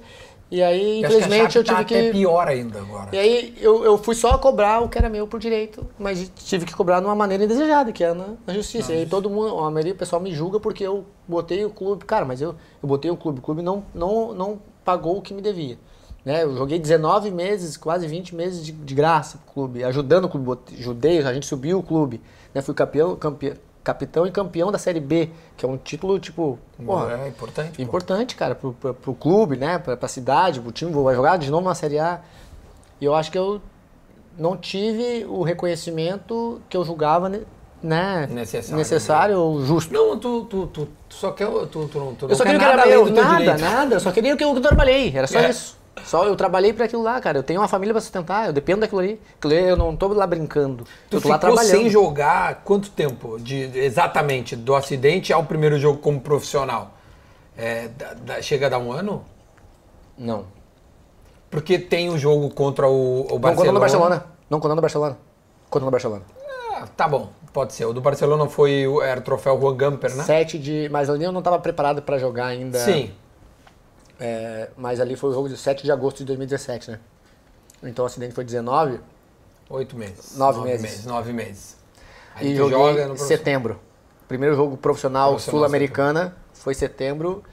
E aí, Eu infelizmente, eu tá tive até que pior ainda agora. e aí eu, eu fui só cobrar o que era meu por direito, mas tive que cobrar de uma maneira indesejada, que é na, na justiça. e aí todo mundo, a maioria do pessoal me julga porque eu botei o clube. Cara, mas eu, eu botei o clube, o clube não, não, não pagou o que me devia. Né? Eu joguei 19 meses, quase 20 meses de, de graça pro clube, ajudando o clube, ajudei, a gente subiu o clube. Né? Fui campeão, campe- capitão e campeão da Série B, que é um título, tipo, porra, é importante. pô. importante, cara, pro, pro, pro clube, né? Pra, pra cidade, pro time, vou jogar de novo na Série A. E eu acho que eu não tive o reconhecimento que eu julgava, né? né, Necessário. necessário ou justo. Não, tu, tu, tu, tu só quer. Tu, tu, tu, Eu só queria o que era meu, nada, nada. Eu só queria o que eu trabalhei, era só É. isso. Só eu trabalhei para aquilo lá, cara. Eu tenho uma família para sustentar, eu dependo daquilo ali. Eu não tô lá brincando. Tu eu tô lá trabalhando. sem jogar quanto tempo? De, exatamente, do acidente ao primeiro jogo como profissional? É, da- da- chega a dar um ano? Não. Porque tem o jogo contra o, o Não Barcelona. contando o Barcelona. Não contando o Barcelona. Contando o Barcelona. Ah, tá bom, pode ser. O do Barcelona foi era o troféu Juan Gamper, né? Sete de. Mas ali eu não tava preparado para jogar ainda. Sim. É, mas ali foi o jogo de 7 de agosto de 2017, né? Então o acidente foi 19 Oito meses. Nove meses. Nove meses. Aí e joguei joga no setembro. Primeiro jogo profissional, Profissional, sul-americana foi setembro,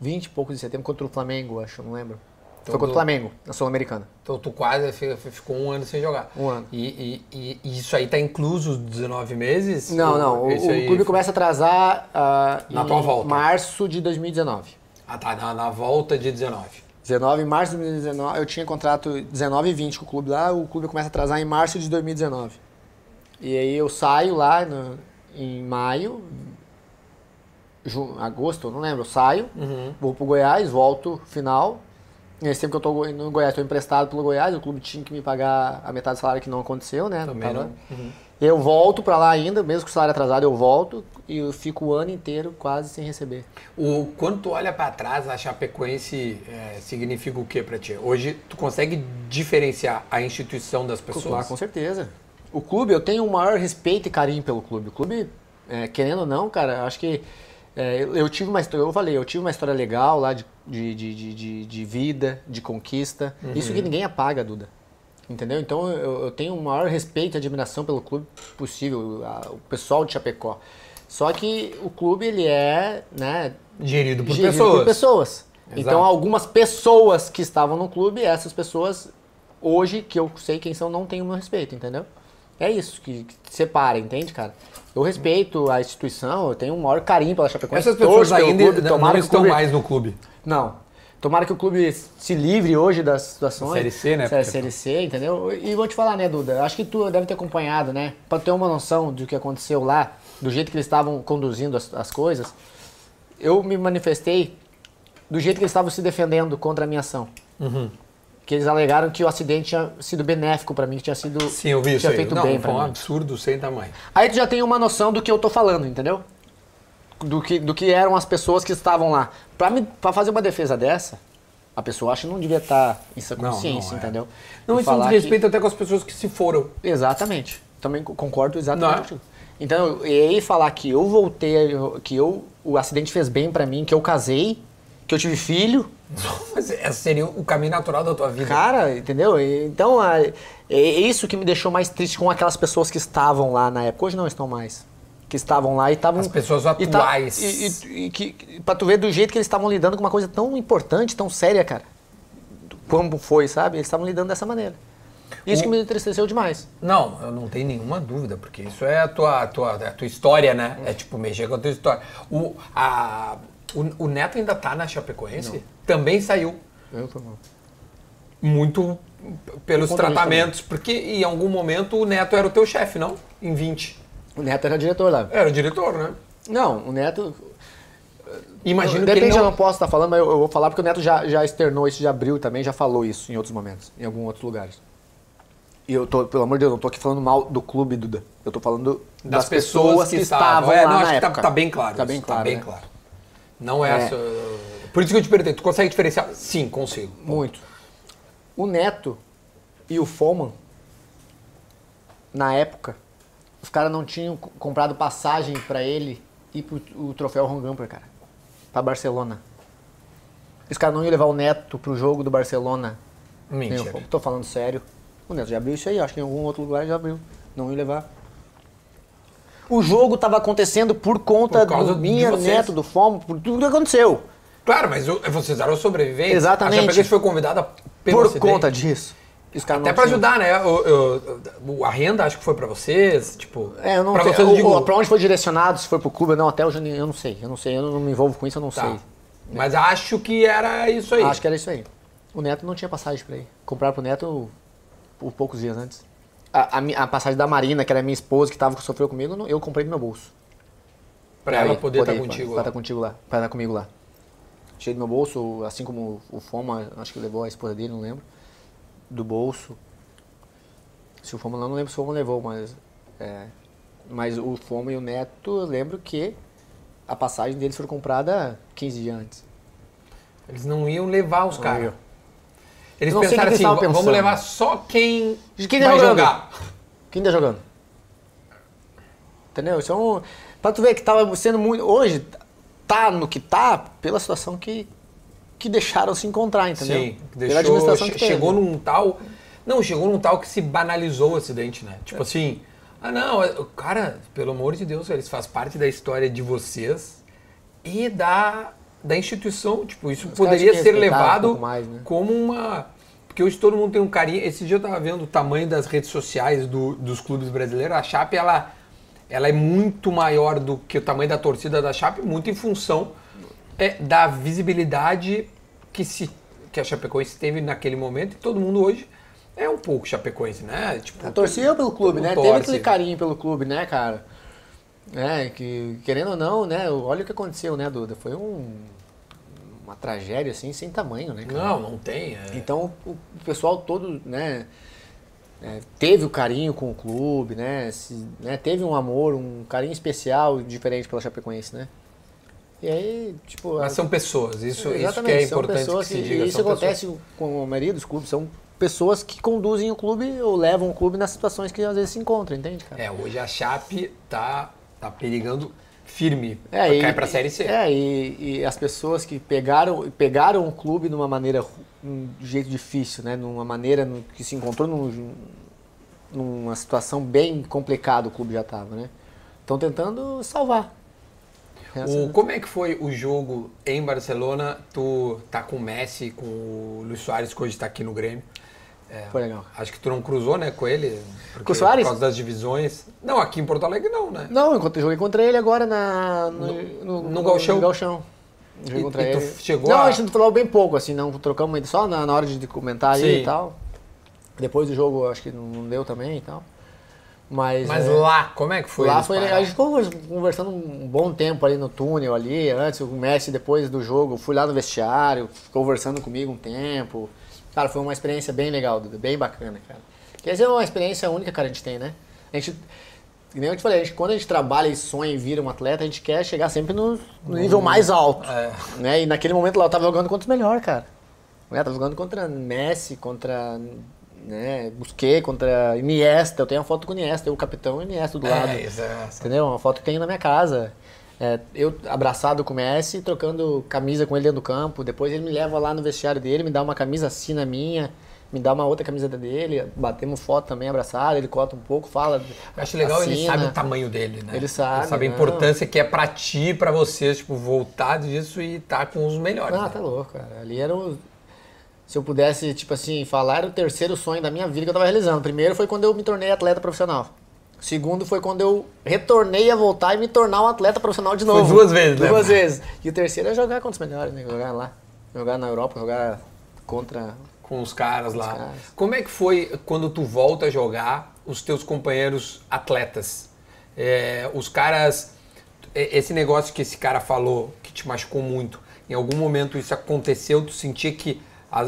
20 e poucos de setembro contra o Flamengo, acho, não lembro. Então, foi contra o Flamengo, na sul-americana. Então tu quase fi- fi- ficou um ano sem jogar. Um ano. E, e- e- isso aí tá incluso os 19 meses? Não, não, o, o clube começa a atrasar ah, Na em tua volta. março de 2019. Ah, tá, na, na volta de 19. 19, em março de 2019, eu tinha contrato 19 e 20 com o clube lá, o clube começa a atrasar em março de 2019. E aí eu saio lá no- em maio, ju- agosto, eu não lembro, eu saio, vou pro Goiás, volto final. Nesse tempo que eu tô no Goiás, estou emprestado pelo Goiás, o clube tinha que me pagar a metade do salário que não aconteceu, né? Também tava- não. Uhum. Eu volto pra lá ainda, mesmo com o salário atrasado, eu volto e eu fico o ano inteiro quase sem receber. O, quando tu olha pra trás, a Chapecoense é, significa o que pra ti? Hoje, tu consegue diferenciar a instituição das pessoas? Claro, com certeza. O clube, eu tenho o maior respeito e carinho pelo clube. O clube, é, querendo ou não, cara, acho que é, eu, tive uma história, eu falei, eu tive uma história legal lá de, de, de, de, de- de vida, de conquista. Isso que ninguém apaga, Duda. Entendeu? Então eu, eu tenho o maior respeito e admiração pelo clube possível, a- o pessoal de Chapecó. Só que o clube, ele é, né, Gerido por gerido pessoas. por pessoas. Então, algumas pessoas que estavam no clube, essas pessoas, hoje, que eu sei quem são, não têm o meu respeito, entendeu? É isso que, que separa, entende, cara? Eu respeito a instituição, eu tenho o maior carinho pela Chapecoense. Essas pessoas ainda clube, não, não estão mais no clube. Não. Tomara que o clube se livre hoje das situações. Série C, né? Série, série C, entendeu? E vou te falar, né, Duda? Acho que tu deve ter acompanhado, né? Pra ter uma noção do que aconteceu lá, do jeito que eles estavam conduzindo as, as coisas. Eu me manifestei do jeito que eles estavam se defendendo contra a minha ação. Uhum. Que eles alegaram que o acidente tinha sido benéfico pra mim, que tinha sido. Sim, eu vi isso tinha aí. feito Não, bem foi um mim. absurdo sem tamanho. Aí tu já tem uma noção do que eu tô falando, entendeu? Do que, do que eram as pessoas que estavam lá. Pra fazer uma defesa dessa, a pessoa acha que não devia estar em sua Não, consciência, não é. entendeu? Não, isso é falar que- desrespeito até com as pessoas que se foram. Exatamente. Também co- concordo Não exatamente é? contigo. Então, e aí falar que eu voltei, que eu, o acidente fez bem pra mim, que eu casei, que eu tive filho, Mas esse seria o caminho natural da tua vida. Cara, entendeu? Então, é isso que me deixou mais triste com aquelas pessoas que estavam lá na época. Hoje não estão mais. Que estavam lá e estavam. As pessoas e atuais. E, e- e que, pra tu ver do jeito que eles estavam lidando com uma coisa tão importante, tão séria, cara. Como foi, sabe? Eles estavam lidando dessa maneira. Isso O- que me entristeceu demais. Não, eu não tenho nenhuma dúvida, porque isso é a tua, a tua, a tua história, né? É tipo mexer com a tua história. O, a, o, o Neto ainda tá na Chapecoense? Também saiu Eu tô mal. muito pelos tratamentos, porque em algum momento o Neto era o teu chefe, não? Em 20. O Neto era diretor lá. Era diretor, né? Não, o Neto. Imagino de que ele repente eu não... não posso estar falando, mas eu, eu vou falar porque o Neto já, já externou isso, já abriu também, já falou isso em outros momentos, em alguns outros lugares. E eu tô, pelo amor de Deus, não tô aqui falando mal do clube, Duda. Eu tô falando das, pessoas, que, estavam. lá É, não, acho que tá, tá bem claro. Tá bem claro. Tá bem né? claro. Não é, É. essa- Por isso que eu te perguntei, tu consegue diferenciar? Sim, consigo. Muito. O Neto e o Foman, na época, os caras não tinham co- comprado passagem pra ele ir pro o troféu Ron Gamper, cara. Pra Barcelona. Os caras não iam levar o Neto pro jogo do Barcelona. Mentira. Tô falando sério. O Neto já abriu isso aí, acho que em algum outro lugar já abriu. Não ia levar. O jogo tava acontecendo por conta Por do minha. Neto, do Foman, por tudo que aconteceu. Claro, mas vocês eram sobreviventes. Exatamente. A Chapecoense foi convidada pelo por acidente. conta disso. Até pra tinham- ajudar, né? O, o- a renda acho que foi pra vocês, tipo... É, eu não pra sei. vocês, eu digo... pra onde foi direcionado, se foi pro clube ou não, até hoje eu eu não sei. Eu não sei, eu não me envolvo com isso, eu não Tá. sei. Mas acho que era isso aí. Acho que era isso aí. O Neto não tinha passagem pra ir. Compraram pro Neto por poucos dias antes. A, a a passagem da Marina, que era minha esposa, que tava, que sofreu comigo, eu comprei do meu bolso. Pra ela ir, poder estar ir, contigo Pra lá. estar contigo lá. Pra estar comigo lá. Cheio do meu bolso, assim como o Foma, acho que levou a esposa dele, não lembro. Do bolso. Se o Foma não, não lembro se o Foma levou, mas. é, mas o Foma e o Neto, eu lembro que a passagem deles foi comprada 15 dias antes. Eles não iam levar os caras. Eles que pensaram eles assim, "Va- vamos pensando." levar só quem, quem vai tá jogando. jogar. Quem tá jogando? Entendeu? Isso é um. Pra tu ver que tava sendo muito. Hoje, tá no que tá pela situação que, que deixaram se encontrar, entendeu? Sim, Pela deixou, administração che- que teve. chegou num tal... Não, chegou num tal que se banalizou o acidente, né? Tipo assim, ah não, é- cara, pelo amor de Deus, eles fazem parte da história de vocês e da, da instituição. Tipo, isso caras poderia ser um levado pouco mais, né? como uma... Porque hoje todo mundo tem um carinho. Esse dia eu tava vendo o tamanho das redes sociais do- dos clubes brasileiros. A Chape, ela, ela é muito maior do que o tamanho da torcida da Chape, muito em função é, da visibilidade que, se, que a Chapecoense teve naquele momento. E todo mundo hoje é um pouco Chapecoense, né? Tipo, A torcida pelo clube, né? mundo Teve torce. aquele carinho pelo clube, né, cara? É, que querendo ou não, né? Olha o que aconteceu, né, Duda? Foi um, uma tragédia, assim, sem tamanho, né, cara? Não, não tem. é. Então o, o pessoal todo, né, é, teve o carinho com o clube, né, se- né, teve um amor, um carinho especial diferente pela Chapecoense, né? E aí, tipo, Mas a- são pessoas, isso, isso que é importante que pessoas se que, diga. e isso acontece com a maioria dos clubes, são pessoas que conduzem o clube ou levam o clube nas situações que às vezes se encontram, entende, cara? É, hoje a Chape tá, tá perigando firme. É, e- cair pra Série C. É, e, e as pessoas que pegaram, pegaram o clube de uma maneira, um jeito difícil, né? Numa maneira no- que se encontrou num- numa situação bem complicada o clube já estava, né? Estão tentando salvar. O, como é que foi o jogo em Barcelona? Tu tá com o Messi, com o Luiz Soares, que hoje tá aqui no Grêmio. É, Foi legal. Acho que tu não cruzou, né, com ele? Porque, Com o Soares? Por causa das divisões. Não, aqui em Porto Alegre não, né? Não, enquanto eu joguei contra ele agora na, no, no, no gauchão? No gauchão. Joguei contra ele. chegou não, a- a gente falou bem pouco, assim, não trocamos só na, na hora de comentar ali e tal. Depois do jogo acho que não deu também e tal. Mas, Mas é, lá, como é que foi? lá foi. A gente ficou convers- conversando um bom tempo ali no túnel ali, antes, o Messi depois do jogo, fui lá no vestiário, conversando comigo um tempo. Cara, foi uma experiência bem legal, bem bacana, cara. Porque essa é uma experiência única que a gente tem, né? A gente, nem eu te falei, a gente, quando a gente trabalha e sonha e vira um atleta, a gente quer chegar sempre no, no nível mais alto. É. Né? E naquele momento lá eu tava jogando contra os melhores, cara. Eu tava jogando contra Messi, contra né, Busquets, contra Iniesta. Eu tenho uma foto com o Iniesta, eu, o capitão Iniesta do lado. É, isso é- Entendeu? Uma foto que tem na minha casa. É, eu abraçado com o Messi, trocando camisa com ele dentro do campo. Depois ele me leva lá no vestiário dele, me dá uma camisa assim na minha, me dá uma outra camisa dele. Batemos foto também abraçado, ele corta um pouco, fala. Eu acho legal, ele assina. sabe o tamanho dele, né? Ele sabe, a não. importância que é pra ti, pra vocês, tipo, voltar disso e tá com os melhores. Ah, né? tá louco, cara. Ali era o. Se eu pudesse, tipo assim, falar, era o terceiro sonho da minha vida que eu tava realizando. Primeiro foi quando eu me tornei atleta profissional. Segundo foi quando eu retornei a voltar e me tornar um atleta profissional de Foi novo. duas vezes, né? Duas vezes. E o terceiro é jogar contra os melhores, né? Jogar lá. Jogar na Europa, jogar contra. com os caras lá. caras. Como é que foi quando tu volta a jogar os teus companheiros atletas? É, os caras, e- esse negócio que esse cara falou que te machucou muito, em algum momento isso aconteceu? Tu sentia que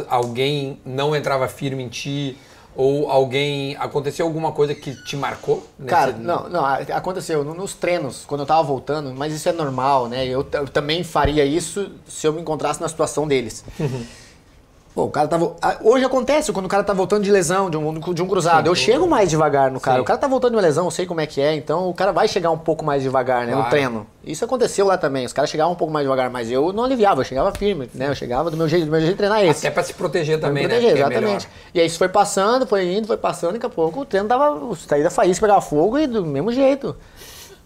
alguém não entrava firme em ti? Ou alguém. Aconteceu alguma coisa que te marcou? nesse- Cara, não, não, aconteceu no- nos treinos, quando eu tava voltando, mas isso é normal, né? Eu, eu também faria isso se eu me encontrasse na situação deles. Pô, o cara tá. vo- Hoje acontece quando o cara tá voltando de lesão, de um, de um cruzado. eu chego mais devagar no cara. Sim. O cara tá voltando de uma lesão, eu sei como é que é, então o cara vai chegar um pouco mais devagar, né? Claro. No treino. Isso aconteceu lá também. Os caras chegavam um pouco mais devagar, mas eu não aliviava, eu chegava firme, né? Eu chegava do meu jeito, do meu jeito de treinar esse. Até pra se proteger Pra também, proteger, né? Que é exatamente. melhor. e aí isso foi passando, foi indo, foi passando, e daqui a pouco o treino tava. O da faísca, pegava fogo e do mesmo jeito.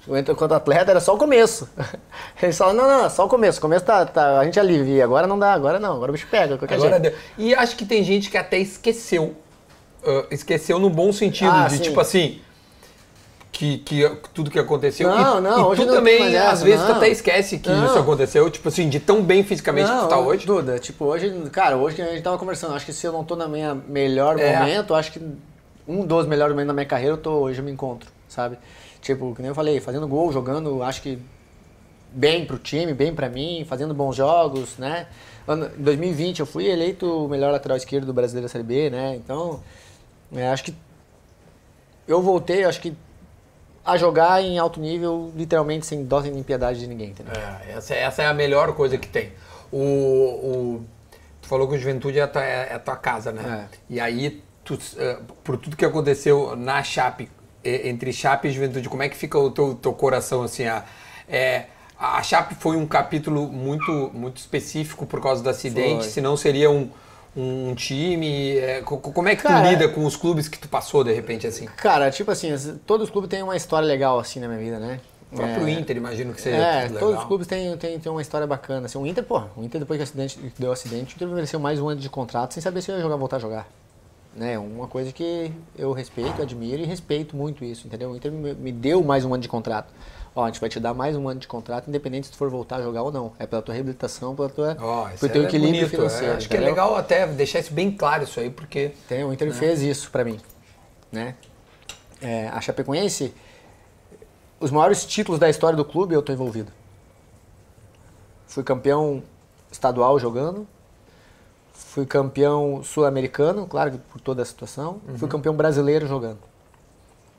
Eu entro Enquanto atleta era só o começo. Eles falam, não, não, só o começo. O começo tá, tá- a gente alivia, agora não dá, agora não, agora o bicho pega, qualquer Agora jeito. deu. E acho que tem gente que até esqueceu. ah, esqueceu no bom sentido, Ah, de sim. tipo assim. Que, que tudo que aconteceu. Não, e, não, e hoje tu não também, às vezes, tu não. até esquece que Não. isso aconteceu, tipo assim, de tão bem fisicamente que tu tá hoje. Duda, tipo, hoje, cara, hoje a gente tava conversando, acho que se eu não tô na minha melhor É. momento, acho que um dos melhores momentos da minha carreira eu tô hoje, eu me encontro, sabe? Tipo, que nem eu falei, fazendo gol, jogando, acho que bem pro time, bem pra mim, fazendo bons jogos, né? Em 2020 eu fui eleito o melhor lateral esquerdo do Brasileiro da Série B, né? Então, é, acho que eu voltei, acho que a jogar em alto nível, literalmente sem dó nem piedade de ninguém, entendeu? É, essa, essa é a melhor coisa que tem. O, o- tu falou que o Juventude é a tua, é a tua casa, né? E aí, tu, eh, por tudo que aconteceu na Chape, entre Chape e Juventude, como é que fica o teu, teu coração, assim? A, é, a Chape foi um capítulo muito, muito específico por causa do acidente, Foi. senão seria um, um time... co- como é que tu Cara, lida com os clubes que tu passou, de repente, assim? Cara, tipo assim, todos os clubes têm uma história legal assim na minha vida, né? O próprio É, Inter, imagino que seja É, todos os clubes têm, têm, têm uma história bacana. Assim, o Inter, pô, o Inter depois que o acidente, deu o acidente, o Inter mereceu mais um ano de contrato sem saber se ia jogar, voltar a jogar. Né? Uma coisa que eu respeito, admiro e respeito muito isso, entendeu? O Inter me, deu mais um ano de contrato. Ó, a gente vai te dar mais um ano de contrato, independente se tu for voltar a jogar ou não. É pela tua reabilitação, pela tua, isso pelo teu é equilíbrio bonito, financeiro. é. Acho que é entendeu? legal até deixar isso bem claro isso aí, porque... Tem, o Inter fez isso pra mim, né? É, a Chapecoense, os maiores títulos da história do clube eu tô envolvido. Fui campeão estadual jogando, fui campeão sul-americano, claro que por toda a situação, fui campeão brasileiro jogando.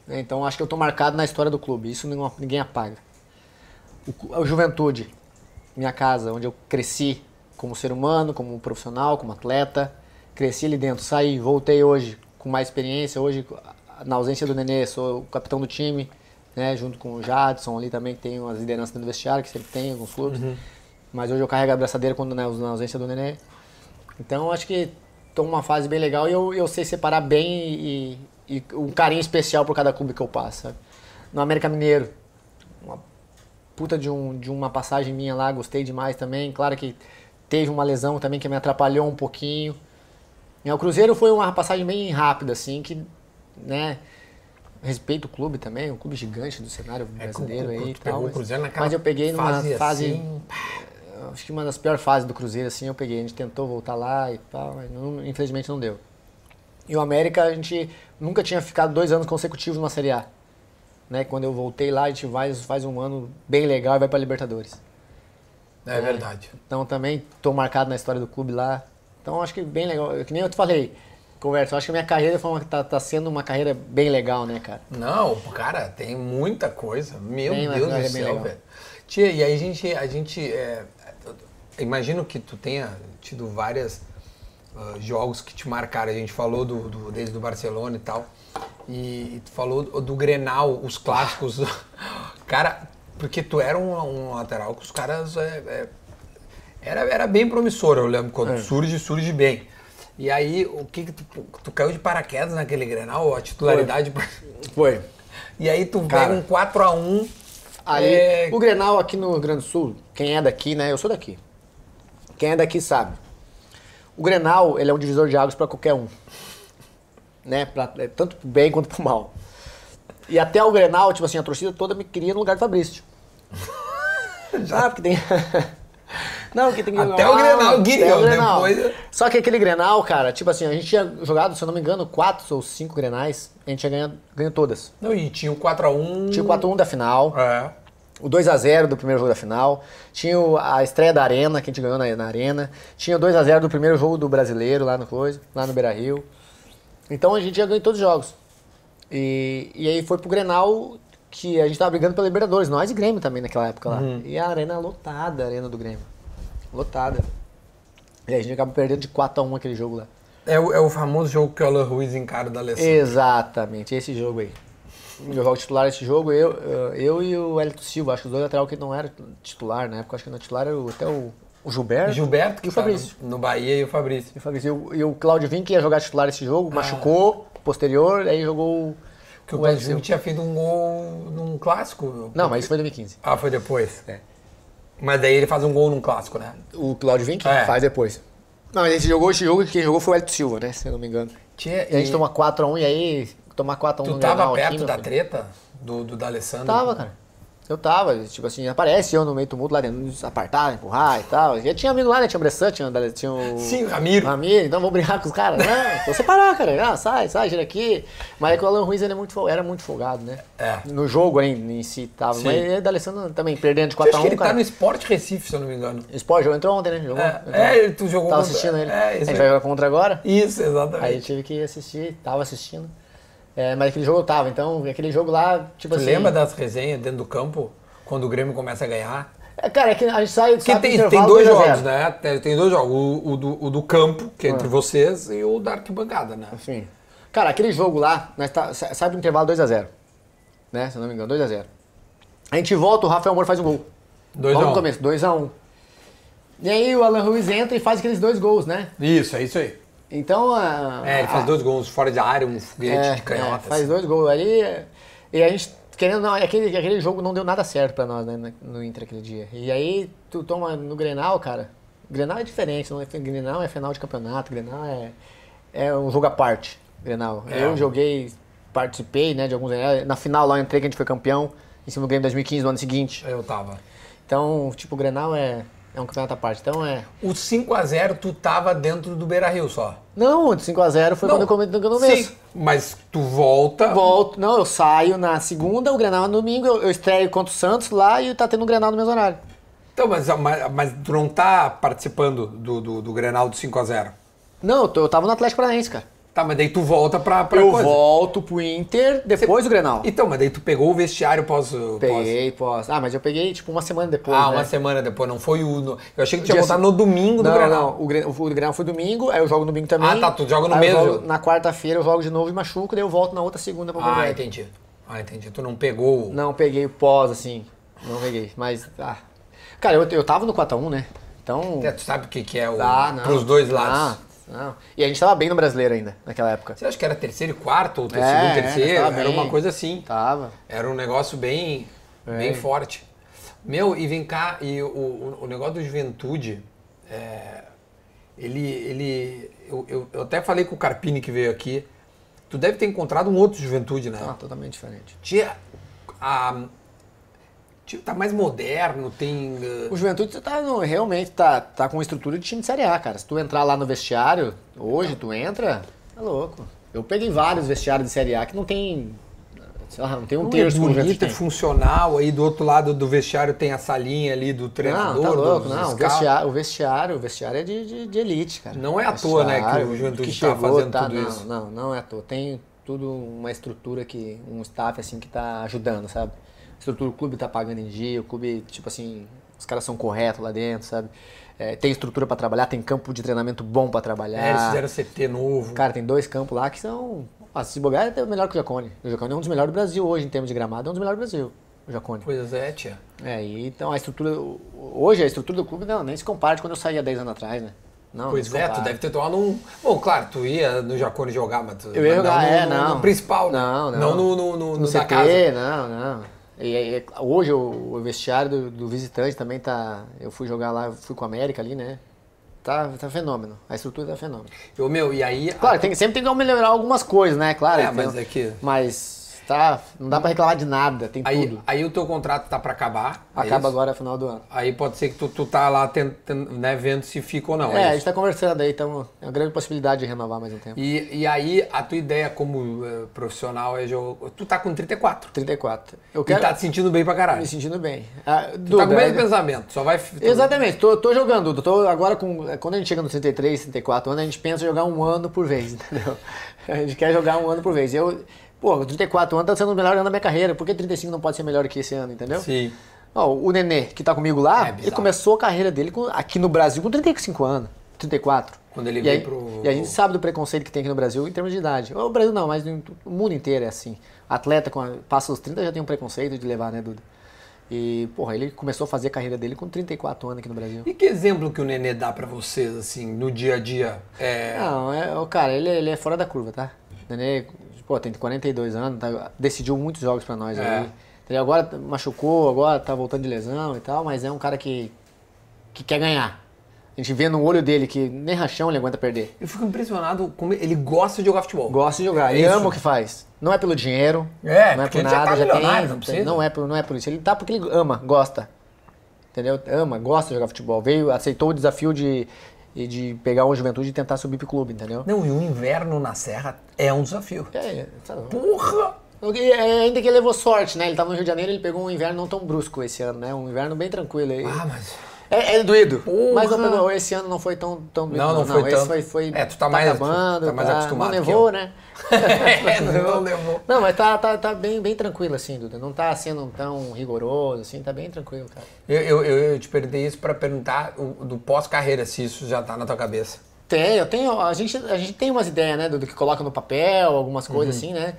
Então acho que eu tô marcado na história do clube, isso não- ninguém apaga. O, a Juventude, minha casa, onde eu cresci como ser humano, como profissional, como atleta. Cresci ali dentro, saí, voltei hoje com mais experiência. Hoje, na ausência do Nenê, sou o capitão do time, né, junto com o Jadson ali também, que tem umas lideranças dentro do vestiário, que sempre tem em alguns clubes. Mas hoje eu carrego a abraçadeira quando né, na ausência do Nenê. Então acho que estou numa fase bem legal e eu, eu sei separar bem e, e um carinho especial por cada clube que eu passo. Sabe? No América Mineiro, uma puta de, um, de uma passagem minha lá, gostei demais também. Claro que teve uma lesão também que me atrapalhou um pouquinho. E o Cruzeiro foi uma passagem bem rápida, assim, que, né, respeito o clube também, um clube gigante do cenário brasileiro É, tu aí e tal. mas- mas eu peguei numa fase fase, assim, acho que uma das piores fases do Cruzeiro, assim, eu peguei. A gente tentou voltar lá e tal, mas não- infelizmente não deu. E o América, a gente nunca tinha ficado dois anos consecutivos numa Série A. Né? Quando eu voltei lá, a gente vai, faz um ano bem legal e vai pra Libertadores. É verdade. Então também tô marcado na história do clube lá. Então acho que bem legal. Que nem eu te falei, conversa, eu acho que a minha carreira foi uma, tá, tá sendo uma carreira bem legal, né, cara? Não, cara, tem muita coisa. Meu Tem, Deus é do bem céu, velho. Tia, e aí a gente, a gente é, imagino que tu tenha tido vários jogos que te marcaram. A gente falou do, do- desde o Barcelona e tal. E, e tu falou do, do Grenal, os clássicos. cara, porque tu era um, um lateral que os caras é, é, era, era bem promissor, eu lembro, quando É. surge, surge bem. E aí, o que que tu, tu caiu de paraquedas naquele Grenal, a titularidade... Foi. E aí tu Cara. pega um 4x1. Ali, é, o Grenal aqui no Rio Grande do Sul, quem é daqui, né? Eu sou daqui. Quem é daqui sabe. O Grenal, ele é um divisor de águas para qualquer um. Né? Pra, é, tanto pro bem quanto pro mal. E até o Grenal, tipo assim, a torcida toda me queria no lugar do Fabrício. Ah, porque tem... Não, porque tem que Até o Grenal o Grenal. depois- Só que aquele Grenal, cara, tipo assim, a gente tinha jogado, se eu não me engano, quatro ou cinco Grenais, a gente tinha ganhado, ganhou todas. Não, e tinha o 4x1. Tinha o 4x1 da final, É. o 2x0 do primeiro jogo da final, tinha a estreia da Arena, que a gente ganhou na, na Arena, tinha o 2x0 do primeiro jogo do Brasileiro lá no coisa, lá no Beira Rio. Então a gente já ganhou todos os jogos. E, e aí foi pro Grenal que a gente tava brigando pela Libertadores, nós e Grêmio também naquela época lá. Uhum. E a arena lotada, a arena do Grêmio. Lotada. E aí a gente acabou perdendo de 4x1 aquele jogo lá. É o, é o famoso jogo que o Alan Ruiz encara da Alessandro. Exatamente, esse jogo aí. Eu jogo titular esse jogo, eu, eu e o Elito Silva, acho que os dois lateral que não era titular na época, acho que no titular era o- até o, o Gilberto. Gilberto que e o Fabrício. no, no Bahia e o Fabrício. E o Fabrício. E o, e o Claudio Vim, que ia jogar titular esse jogo, machucou, posterior, aí jogou o- Que o o Silva. tinha feito um gol num clássico. Não, mas isso foi em 2015. Ah, foi depois. É. Mas daí ele faz um gol num clássico, né? O Claudio Vim que É. faz depois. Não, a gente jogou esse jogo, quem jogou foi o Elito Silva, né? Se eu não me engano. Tinha, E a gente toma 4x1 e aí tomar 4x1 Tu no tava Grenal perto meu da treta do, do D'Alessandro? Tava, cara. Eu tava, tipo assim, aparece eu no meio do tumulto lá dentro, nos apartar, empurrar e tal. E tinha amigo lá, né? Tinha o Bressan, tinha, tinha o. Sim, o Ramiro. Ramiro, então vou brigar com os caras. Não, vou separar, cara. Ah, sai, sai, gira aqui. Mas é que o Alan Ruiz ele é muito, era muito folgado, né? É. No jogo em, em si tava. Sim. Mas ele, D'Alessandro também, perdendo de Eu acho que 4x1, ele tá cara. no Sport Recife, se eu não me engano. Sport jogou, entrou ontem, né? Jogou. É, entrou. é, tu jogou Tava contra- assistindo ele. é, a gente vai jogar contra agora. Isso, exatamente. Aí eu tive que assistir, tava assistindo. É, mas aquele jogo eu tava, então aquele jogo lá, tipo Tu assim. lembra das resenhas dentro do campo, quando o Grêmio começa a ganhar? É, cara, é que a gente sai sabe, tem, tem dois 2 a 0. jogos, né? Tem, tem dois jogos. O, o do, o do campo, que é entre vocês, e o da arquibancada, né? Enfim. Cara, aquele jogo lá, nós tá, sa- sai do intervalo 2x0. Né? Se eu não me engano, 2x0. A gente volta, o Rafael Moura faz um gol. Dois Logo a um. no começo, 2x1. E aí o Alan Ruiz entra e faz aqueles dois gols, né? Isso, é isso aí. Então. A, É, ele faz a- dois gols fora de área, um foguete é, de canhota. é, faz assim. dois gols. É, E a gente. Querendo não, aquele, aquele jogo não deu nada certo pra nós, né, no- no Inter aquele dia. E aí, tu toma no Grenal, cara. Grenal é diferente, não é, Grenal é final de campeonato, Grenal é, é um jogo à parte. Grenal. É. Eu joguei, participei, né, de alguns. Na final lá eu entrei que a gente foi campeão, em cima do Grêmio 2015, no ano seguinte. Eu tava. Então, tipo, o Grenal é, é um campeonato à parte. Então é. O 5x0 tu tava dentro do Beira Rio só. Não, de 5x0 foi quando eu comentei no começo. Sim, mas tu volta. Volto, não, eu saio na segunda, o Grenal é no domingo, eu, eu estreio contra o Santos lá e tá tendo um Grenal no mesmo horário. Então, mas, mas, mas tu não tá participando do, do, do Grenal do 5x0. Não, eu, tô- eu tava no Atlético Paranaense, cara. Tá, mas daí tu volta pra, pra eu coisa. volto pro Inter depois do Grenal. Então, mas daí tu pegou o vestiário pós. Peguei, pós. Ah, mas eu peguei tipo uma semana depois. Ah, né? uma semana depois, não foi o. no- Eu achei que tu tinha voltado se- no domingo do não, Grenal. Não, o, Gre- o Grenal foi domingo, aí eu jogo no domingo também. Ah, tá, tu joga no mesmo jogo-. Na quarta-feira eu jogo de novo e machuco, daí eu volto na outra segunda pra Ah, entendi. Ah, entendi. Tu não pegou. Não peguei o pós, assim. Não peguei. Mas. Ah. Cara, eu, eu tava no 4x1, né? Então. É, tu sabe o que, que é o. Ah, não. Pros dois lados. Ah, não. E a gente tava bem no brasileiro ainda, naquela época. Você acha que era terceiro e quarto, ou É, segundo é, e terceiro? tava era uma coisa assim. Tava. Era um negócio bem, bem É. forte. Meu, e vem cá, e o, o, o negócio do juventude, é, ele. ele eu, eu, eu até falei com o Carpini que veio aqui. Tu deve ter encontrado um outro juventude, né? Ah, totalmente diferente. Tinha. A, tipo, tá mais moderno, tem. uh, O Juventude tá no- realmente tá, tá com estrutura de time de Série A, cara. Se tu entrar lá no vestiário, hoje tu entra, é louco. Eu peguei vários vestiários de Série A que não tem. Sei lá, não tem um Não é terço é tem. funcional. Aí do outro lado do vestiário tem a salinha ali do treinador. Não, tá louco, não. O vestiário, o vestiário, o vestiário é de, de, de elite, cara. Não é à toa, né, que o Juventude que tá fazendo tudo não, isso. Não, não é à toa. Tem tudo uma estrutura que, um staff assim que tá ajudando, sabe? A estrutura, o clube tá pagando em dia, o clube, tipo assim, os caras são corretos lá dentro, sabe? É, tem estrutura pra trabalhar, tem campo de treinamento bom pra trabalhar. É, eles fizeram CT novo. Cara, tem dois campos lá que são. Ah, se bobear, é até melhor que o Jacone. O Jacone é um dos melhores do Brasil hoje em termos de gramado, é um dos melhores do Brasil, o Jacone. Pois é, tia. É, e então a estrutura. Hoje a estrutura do clube não, nem se compara de quando eu saí há 10 anos atrás, né? Não, Pois é, tu deve ter tomado um. Bom, claro, tu ia no Jacone jogar, mas tu. Eu ia jogar, no, é, no- não. No principal, né? Não, não. Não no, no, no, No no CT, casa. não, não. E, e- hoje o, o vestiário do, do visitante também tá. Eu fui jogar lá, fui com a América ali, né? Tá, tá fenômeno. A estrutura tá fenômeno. Eu, meu, e aí. Claro, tem, sempre tem que melhorar algumas coisas, né? Claro. É, tem- mas é que- Mas tá, não dá pra reclamar de nada, tem Aí, tudo. aí o teu contrato tá pra acabar. é Acaba isso? agora final do ano. Aí pode ser que tu, tu tá lá tentando, né, vendo se fica ou não. É, a é gente isso? tá conversando aí, então é uma grande possibilidade de renovar mais um tempo. E, e aí a tua ideia como eh, profissional é jogo. Tu tá com 34. 34. Eu E quero tá te sentindo bem pra caralho. me sentindo bem. Ah, Tu tá com o mesmo é- pensamento, só vai. Exatamente, tô, tô jogando, Duda. Tô agora com. Quando a gente chega no 33, 34 anos, a gente pensa em jogar um ano por vez, entendeu? A gente quer jogar um ano por vez. Eu, pô, 34 anos tá sendo o melhor ano da minha carreira. Por que 35 não pode ser melhor que esse ano, entendeu? Sim. Ó, o Nenê, que tá comigo lá, É ele começou a carreira dele com- aqui no Brasil com 35 anos, 34. Quando ele e veio aí, pro- E a gente sabe do preconceito que tem aqui no Brasil em termos de idade. O Brasil não, mas no o mundo inteiro é assim. Atleta com a- passa os 30 já tem um preconceito de levar, né, Duda? E, porra, ele começou a fazer a carreira dele com 34 anos aqui no Brasil. E que exemplo que o Nenê dá pra vocês, assim, no dia a dia? É. Não, é, o cara, ele, ele é fora da curva, tá? O Nenê, pô, tem 42 anos, tá- decidiu muitos jogos pra nós É. aí. Ele agora machucou, agora tá voltando de lesão e tal, mas é um cara que, que quer ganhar. A gente vê no olho dele que nem rachão ele aguenta perder. Eu fico impressionado como ele gosta de jogar futebol. Gosta de jogar, ele Isso. ama o que faz. Não é pelo dinheiro, É, não é por já nada, tá já, tem. não precisa. Não é, por, não é por isso. Ele tá porque ele ama, gosta. Entendeu? Ama, gosta de jogar futebol. Veio, aceitou o desafio de, de pegar uma juventude e tentar subir pro clube, entendeu? Não, e o inverno na Serra é um desafio. É, tá bom. Porra! E, é, Ainda que ele levou sorte, né? Ele tava no Rio de Janeiro, ele pegou um inverno não tão brusco esse ano, né? Um inverno bem tranquilo. aí. Ah, mas. É, é doído. Porra! Mas não esse ano não foi tão, tão doído. Não, não foi esse tanto. Foi, foi, É, tu tá mais- acabando, tá mais acostumado Não eu. né? É, não levou. Não, mas tá, tá, tá bem, bem tranquilo assim, Duda. Não tá sendo tão rigoroso, assim, tá bem tranquilo, cara. Eu, eu, eu, te perguntei isso pra perguntar do pós-carreira, se isso já tá na tua cabeça. Tem, eu tenho. A gente, a gente tem umas ideias, né, do, do que coloca no papel, algumas coisas Uhum. assim, né?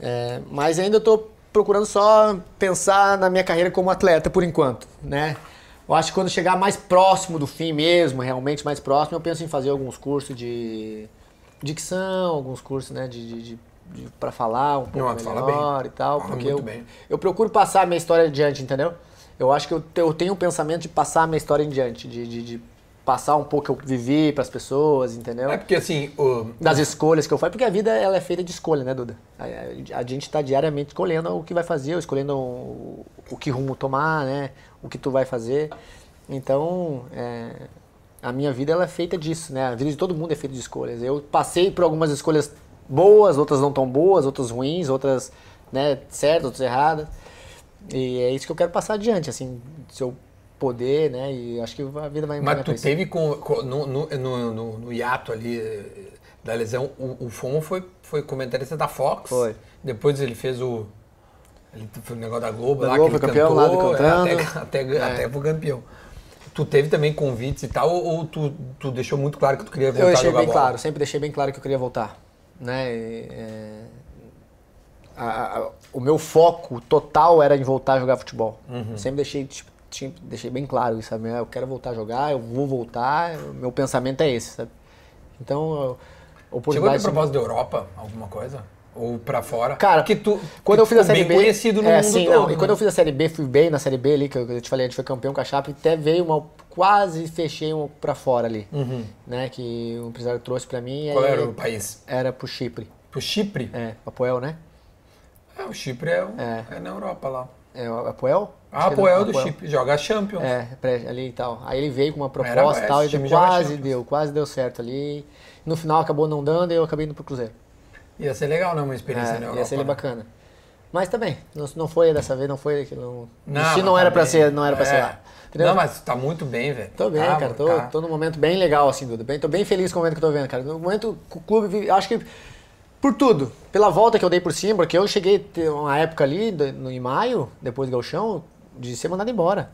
É, mas ainda eu tô procurando só pensar na minha carreira como atleta por enquanto, né? Eu acho que quando chegar mais próximo do fim mesmo, realmente mais próximo, eu penso em fazer alguns cursos de dicção, alguns cursos, né, de, de, de, de para falar um pouco Não, melhor e tal, Fala porque eu, bem. eu procuro passar a minha história adiante, entendeu? Eu acho que eu, eu tenho o pensamento de passar a minha história em diante, de, de, de passar um pouco que eu vivi para as pessoas, entendeu? É porque assim, o, das escolhas que eu faço, porque a vida ela é feita de escolha, né, Duda? A, a- gente está diariamente escolhendo o que vai fazer, escolhendo o, o que rumo tomar, né? O que tu vai fazer. Então, é, a minha vida ela é feita disso, né? A vida de todo mundo é feita de escolhas. Eu passei por algumas escolhas boas, outras não tão boas, outras ruins, outras né, certas, outras erradas. E é isso que eu quero passar adiante, assim, se eu poder, né? E acho que a vida vai me mas tu teve com, com- no, no, no, no, hiato ali eh, da lesão, o, o foi, foi comentarista da Fox. Foi. Depois ele fez o. Ele fez o negócio da Globo Da lá, Globo, que ele foi campeão cantou, é, até, até, É. até pro campeão. Tu teve também convites e tal, ou, ou tu, tu deixou muito claro que tu queria voltar Eu deixei bem bola? claro, sempre deixei bem claro que eu queria voltar. Né? E, é, a- a- o meu foco total era em voltar a jogar futebol. Uhum. Sempre deixei, tipo, tinha- deixei bem claro isso, sabe? Eu quero voltar a jogar, eu vou voltar, meu pensamento é esse, sabe? Então, eu- Chegou a ter oportunidade... propósito da Europa, alguma coisa? Ou pra fora? Cara, que tu, Quando que eu fiz a ficou Série bem B... conhecido no é, mundo sim, todo. não, e né? quando eu fiz a Série B, fui bem na Série B ali, que eu, te falei, a gente foi campeão com a Chape, até veio uma... Quase fechei uma pra fora ali, né? Que o empresário trouxe pra mim. e Uhum. Qual era o país? Era pro Chipre. Pro Chipre? É, Apoel, né? É, o Chipre é, o- É. é na Europa lá. É, o Apoel? Ah, que Apoel do Chipre, joga Champions. É, ali e tal. Aí ele veio com uma proposta e tal, e quase deu, quase deu certo ali. No final acabou não dando e eu acabei indo pro Cruzeiro. Ia ser legal, né? Uma experiência É, na Europa. ia ser né? bacana. Mas também, não, não foi dessa vez, não foi aquilo. Não, Não, se não era tá pra bem. ser, não era pra É. ser lá. Entendeu? Não, mas tá muito bem, velho. Tô bem, Tá, cara. Tô, tá. tô num momento bem legal, assim, Duda. Bem, tô bem feliz com o momento que eu tô vendo, cara. No momento que o clube acho que por tudo. Pela volta que eu dei por cima, porque eu cheguei uma época ali, do- no, em maio, depois do Galchão, de ser mandado embora.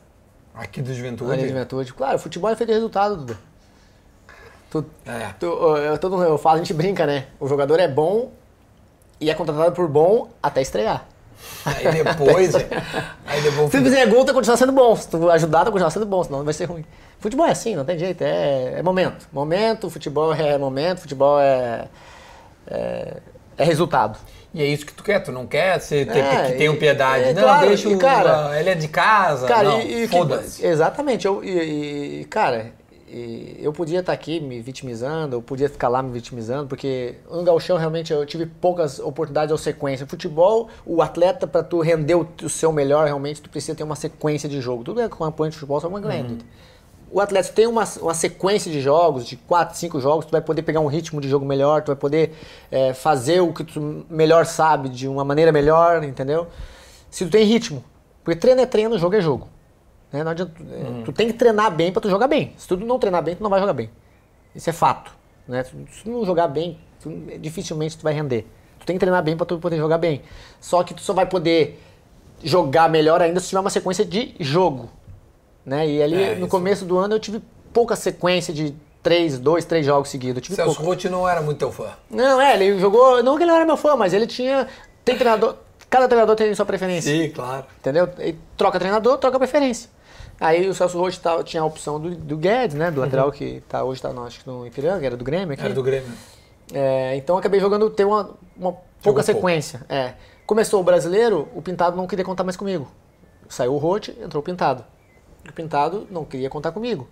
Aqui do Juventude. Ali de juventude. Claro, futebol é feito de resultado, Duda. Tu, É. tu, eu, todo, eu falo, a gente brinca, né? O jogador é bom e é contratado por bom até estrear. Aí depois, velho. Aí depois. Se tu fizer gol, tu continua sendo bom. Se tu ajudar, tu continua sendo bom, senão vai ser ruim. Futebol é assim, não tem jeito. É, é momento. Momento, futebol é momento, futebol é, é, é resultado. E é isso que tu quer, tu não quer ser, ter, É, que tenham piedade. é, não, claro, deixa o. cara- ele é de casa. Cara, não, e, e que-. Exatamente. Eu, e, e, cara, e eu podia estar aqui me vitimizando, eu podia ficar lá me vitimizando, porque no gauchão realmente eu tive poucas oportunidades ou sequência. Futebol, o atleta, para tu render o, o, seu melhor, realmente, tu precisa ter uma sequência de jogo. Tudo é acompanha de futebol, só uma ganha. Uhum. O atleta tem uma, uma sequência de jogos, de 4, 5 jogos, tu vai poder pegar um ritmo de jogo melhor, tu vai poder é, fazer o que tu melhor sabe, de uma maneira melhor, entendeu? Se tu tem ritmo. Porque treino é treino, jogo é jogo. Né? Não adianta, uhum. Tu tem que treinar bem para tu jogar bem. Se tu não treinar bem, tu não vai jogar bem. Isso é fato. Né? Se tu não jogar bem, tu, dificilmente tu vai render. Tu tem que treinar bem para tu poder jogar bem. Só que tu só vai poder jogar melhor ainda se tiver uma sequência de jogo. Né? E ali é, no começo do ano eu tive pouca sequência de três, dois, três jogos seguidos. tive Celso Rotti não era muito teu fã. Não, é, ele jogou. Não que ele não era meu fã, mas ele tinha. Tem treinador. Cada treinador tem sua preferência. Sim, claro. Entendeu? Ele troca treinador, troca preferência. Aí o Celso Rotti tá, tinha a opção do, do Guedes, né? Do lateral uhum. que tá, hoje está no, acho que no Ipiranga, era do Grêmio aqui. Era do Grêmio. É, então eu acabei jogando, ter uma, uma pouca sequência. Pouco. É. Começou o brasileiro, o Pintado não queria contar mais comigo. Saiu o Rotti, entrou o Pintado. O Pintado não queria contar comigo.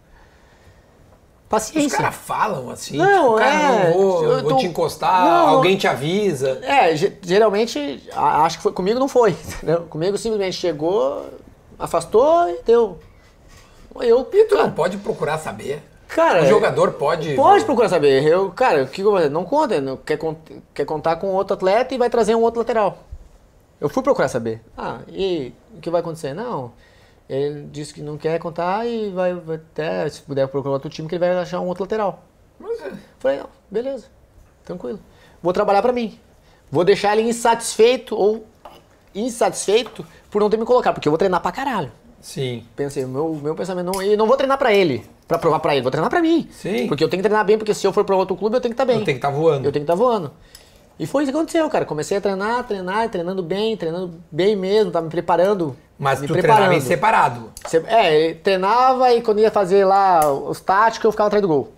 Paciência. Os caras falam assim, não, tipo, cara, é, não vou, vou tô, te encostar, não, alguém te avisa. É, geralmente, acho que foi, comigo não foi, entendeu? Comigo simplesmente chegou, afastou e deu. Eu, e tu cara, não pode procurar saber. Cara, o jogador pode. Pode procurar saber. Eu, cara, o que eu vou fazer? Não conta, não, quer, quer contar com outro atleta e vai trazer um outro lateral. Eu fui procurar saber. Ah, e o que vai acontecer? Não. Ele disse que não quer contar e vai, vai até, se puder procurar outro time, que ele vai achar um outro lateral. Mas é. Falei, não, beleza, tranquilo. Vou trabalhar para mim. Vou deixar ele insatisfeito ou insatisfeito por não ter me colocado, porque eu vou treinar pra caralho. Sim. Pensei, o meu, meu pensamento não. E não vou treinar pra ele, pra provar pra ele, vou treinar pra mim. Sim. Porque eu tenho que treinar bem, porque se eu for pra outro clube, eu tenho que estar tá bem. Eu tenho que estar tá voando. Eu tenho que estar tá voando. E foi isso que aconteceu, cara. Comecei a treinar, treinar, treinando bem, treinando bem mesmo, tava me preparando. Mas me tu preparando. treinava em separado? É, treinava e quando ia fazer lá os táticos, eu ficava atrás do gol.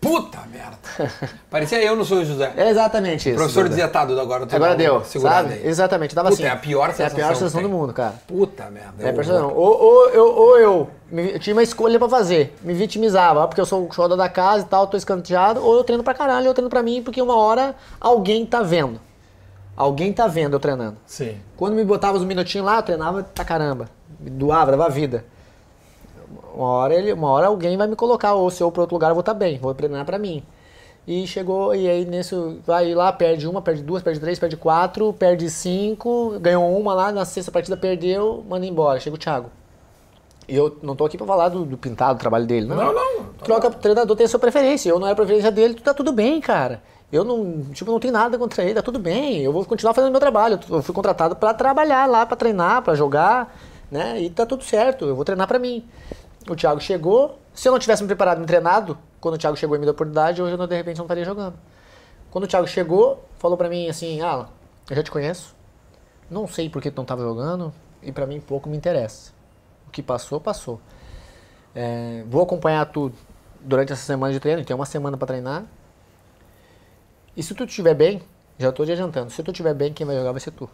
Puta merda. Parecia eu no Sou José. É exatamente isso. O professor dizia, tá, Duda, agora tu Agora deu, sabe? Aí. Exatamente, dava Puta, assim. é a pior sensação. É a pior sensação do mundo, cara. Puta merda. É, é Ou, ou, eu, ou eu, eu tinha uma escolha pra fazer, me vitimizava, porque eu sou o show da casa e tal, tô escanteado, ou eu treino pra caralho, eu treino pra mim, porque uma hora alguém tá vendo. Alguém tá vendo eu treinando. Sim. Quando me botava os minutinhos lá, eu treinava pra caramba. Me doava, dava vida. Uma hora, ele, uma hora alguém vai me colocar, ou se eu para outro lugar eu vou estar tá bem, vou treinar para mim. E chegou, e aí nisso, vai lá, perde uma, perde duas, perde três, perde quatro, perde cinco, ganhou uma lá, na sexta partida perdeu, manda embora. Chega o Thiago. E eu não tô aqui pra falar do, do pintado, do trabalho dele, não. Não, não. Tá Troca, o treinador tem a sua preferência. Eu não é a preferência dele, tá tudo bem, cara. Eu não, tipo, não tenho nada contra ele, tá tudo bem. Eu vou continuar fazendo meu trabalho. Eu fui contratado para trabalhar lá, para treinar, para jogar, né? E tá tudo certo. Eu vou treinar para mim. O Thiago chegou. Se eu não tivesse me preparado, me treinado, quando o Thiago chegou e me deu a oportunidade, hoje eu de repente não estaria jogando. Quando o Thiago chegou, falou para mim assim: Alan, eu já te conheço. Não sei por que tu não estava jogando e para mim pouco me interessa. O que passou, passou. É, vou acompanhar tu durante essa semana de treino. Tem uma semana para treinar. E se tu estiver bem, já estou te adiantando. Se tu estiver bem, quem vai jogar vai ser tu.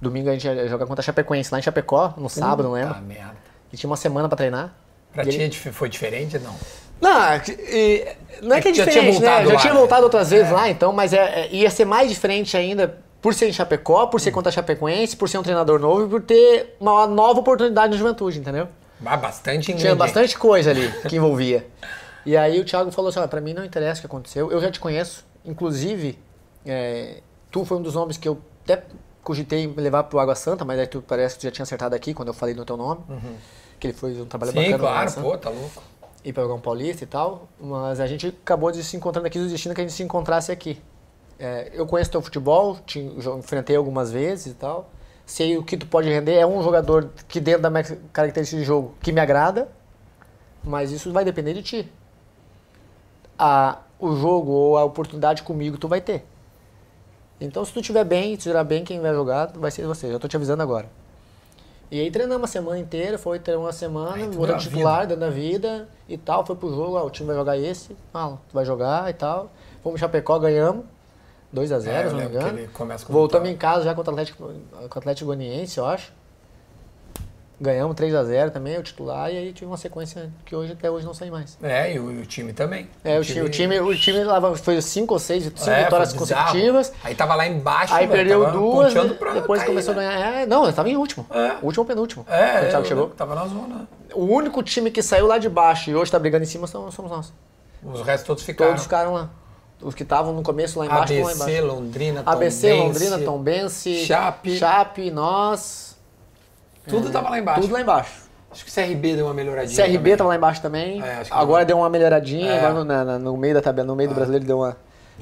Domingo a gente joga contra a Chapecoense, lá em Chapecó, no sábado, não lembro. merda. E tinha uma semana para treinar. Pra ti ele... foi diferente não? Não, e, não é, é que é diferente, né? Já tinha voltado outras vezes é. lá, então, mas é, é, ia ser mais diferente ainda por ser em Chapecó, por ser hum. contra a Chapecoense, por ser um treinador novo e por ter uma nova oportunidade na juventude, entendeu? Ah, bastante Tinha bastante coisa ali que envolvia. e aí o Thiago falou assim, para mim não interessa o que aconteceu, eu já te conheço, inclusive, é, tu foi um dos nomes que eu até cogitei levar pro Água Santa, mas aí tu parece que tu já tinha acertado aqui quando eu falei no teu nome. Uhum. Que ele foi um trabalho Sim, bacana. claro, pô, tá louco. Ir para um Paulista e tal. Mas a gente acabou de se encontrando aqui, o destino que a gente se encontrasse aqui. É, eu conheço teu futebol, te enfrentei algumas vezes e tal. Sei o que tu pode render. É um jogador que dentro da minha característica de jogo que me agrada, mas isso vai depender de ti. A, o jogo ou a oportunidade comigo tu vai ter. Então se tu estiver bem, se estiver bem, quem vai jogar vai ser você. Já tô te avisando agora. E aí treinamos a semana inteira, foi treinar uma semana, botando titular, dando a vida e tal, foi pro jogo, ó, o time vai jogar esse, ah, tu vai jogar e tal. Fomos Chapecó, ganhamos. 2 a 0 é, se não me engano. Voltamos em casa já contra o Atlético, contra o Atlético Goianiense, eu acho. Ganhamos 3x0 também, o titular, e aí tive uma sequência que hoje até hoje não sai mais. É, e o, e o time também. É, o, time, o time, o time lá foi 5 ou 6 cinco É, vitórias consecutivas. Aí tava lá embaixo, Aí velho, perdeu duas, depois cair, começou né? a ganhar. É, não, eu tava em último. É. Último ou penúltimo. É, o Thiago eu- chegou. Tava na zona. O único time que saiu lá de baixo e hoje tá brigando em cima somos somos nós. Os restos todos ficaram. Todos ficaram lá. Os que estavam no começo lá embaixo estão lá ABC, embaixo. Londrina, ABC, Londrina, Tombense, Chape. Chape, nós. Tudo tava lá embaixo. Tudo lá embaixo. Acho que o CRB deu uma melhoradinha. CRB também. tava lá embaixo também. É, agora deu uma melhoradinha, É. agora no, na- no meio da tabela, no meio do brasileiro deu uma.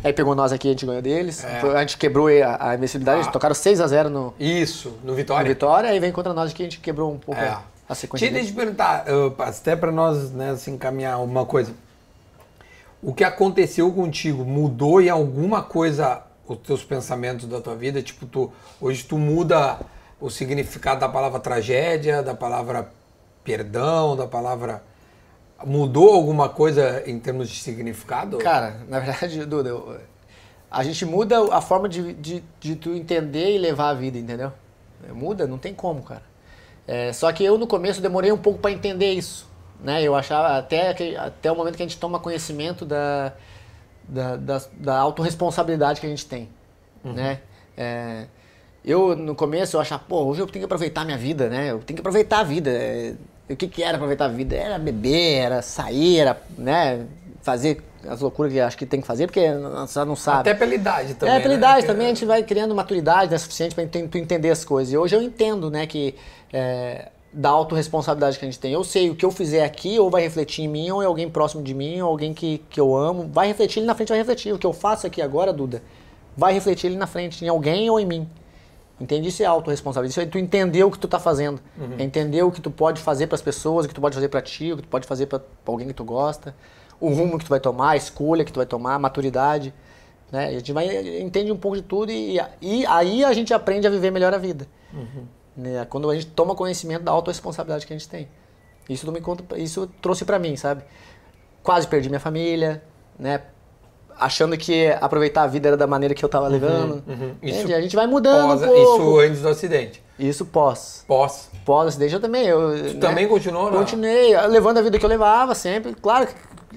Aí pegou nós aqui, a gente ganhou deles. É. A gente quebrou a, a invencibilidade, eles Ah. tocaram 6x0 no, Isso, no no Vitória. Vitória, aí vem contra nós aqui, a gente quebrou um pouco É. a, a sequência. Deles. eu te perguntar, até pra nós né, assim, encaminhar uma coisa. O que aconteceu contigo mudou em alguma coisa os teus pensamentos da tua vida? Tipo, tu, hoje tu muda o significado da palavra tragédia, da palavra perdão, da palavra. Mudou alguma coisa em termos de significado? Cara, na verdade, Duda, eu- a gente muda a forma de, de, de tu entender e levar a vida, entendeu? Muda, não tem como, cara. É, só que eu no começo demorei um pouco para entender isso, né? Eu achava até que, até o momento que a gente toma conhecimento da da, da, da autorresponsabilidade que a gente tem, né? É, eu no começo eu achava, pô, hoje eu tenho que aproveitar a minha vida, né? Eu tenho que aproveitar a vida. É, o que que era aproveitar a vida? Era beber, era sair, era, né? Fazer as loucuras que acho que tem que fazer, porque você não sabe. Até pela idade também. É, pela né? idade também, a gente vai criando maturidade né, suficiente para tu entender as coisas. E hoje eu entendo, né, que é, da autorresponsabilidade que a gente tem. Eu sei o que eu fizer aqui ou vai refletir em mim, ou em alguém próximo de mim, ou alguém que, que eu amo. Vai refletir, ele na frente vai refletir. O que eu faço aqui agora, Duda, vai refletir ele na frente, em alguém ou em mim. Entende? Isso é autorresponsabilidade. Isso é tu entender o que tu tá fazendo. É entender o que tu pode fazer para as pessoas, o que tu pode fazer para ti, o que tu pode fazer para alguém que tu gosta, o rumo que tu vai tomar, a escolha que tu vai tomar, a maturidade. Né? A gente vai, entende um pouco de tudo e, e aí a gente aprende a viver melhor a vida. Né? Quando a gente toma conhecimento da autorresponsabilidade que a gente tem. Isso, me conta, isso trouxe para mim, sabe? Quase perdi minha família, né? Achando que aproveitar a vida era da maneira que eu tava levando. uhum. Entende? Isso a gente vai mudando Pós- um. Isso antes do acidente. Isso pós. Pós. Pós acidente eu também. Eu, né? Tu também continuou, né? Continuei, levando a vida que eu levava sempre. Claro,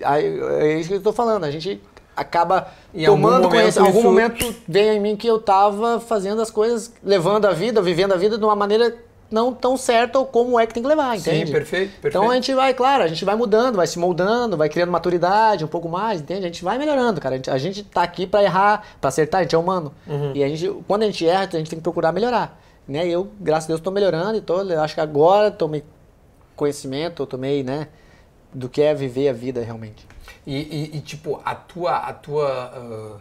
é isso que eu tô falando. A gente acaba Em algum tomando momento conhecimento. Em algum isso- momento veio em mim que eu tava fazendo as coisas, levando a vida, vivendo a vida de uma maneira não tão certa ou como é que tem que levar, entende? Sim, perfeito, perfeito. Então a gente vai, claro, a gente vai mudando, vai se moldando, vai criando maturidade um pouco mais, entende? A gente vai melhorando, cara. A gente, a gente tá aqui pra errar, pra acertar, a gente é humano. Uhum. E a gente, quando a gente erra, a gente tem que procurar melhorar. Né? E eu, graças a Deus, tô melhorando e tô, eu acho que agora tomei conhecimento, eu tomei, né, do que é viver a vida realmente. E, e- e, tipo, a tua, a tua, ah,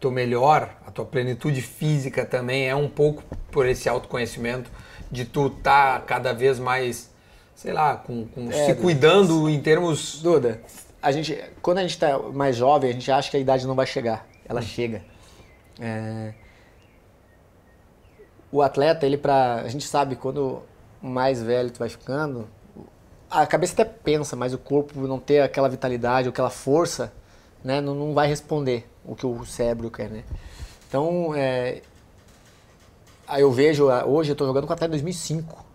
teu melhor, a tua plenitude física também é um pouco por esse autoconhecimento de tu tá cada vez mais, sei lá, com, com- É, se cuidando em termos Duda, a gente, quando a gente tá mais jovem, a gente acha que a idade não vai chegar. Ela chega. É, O atleta, ele pra. A gente sabe quando mais velho tu vai ficando, a cabeça até pensa, mas o corpo não ter aquela vitalidade, aquela força, né, não, não vai responder o que o cérebro quer, né? Então, é, aí eu vejo, ah, hoje eu tô jogando com atleta de 2005.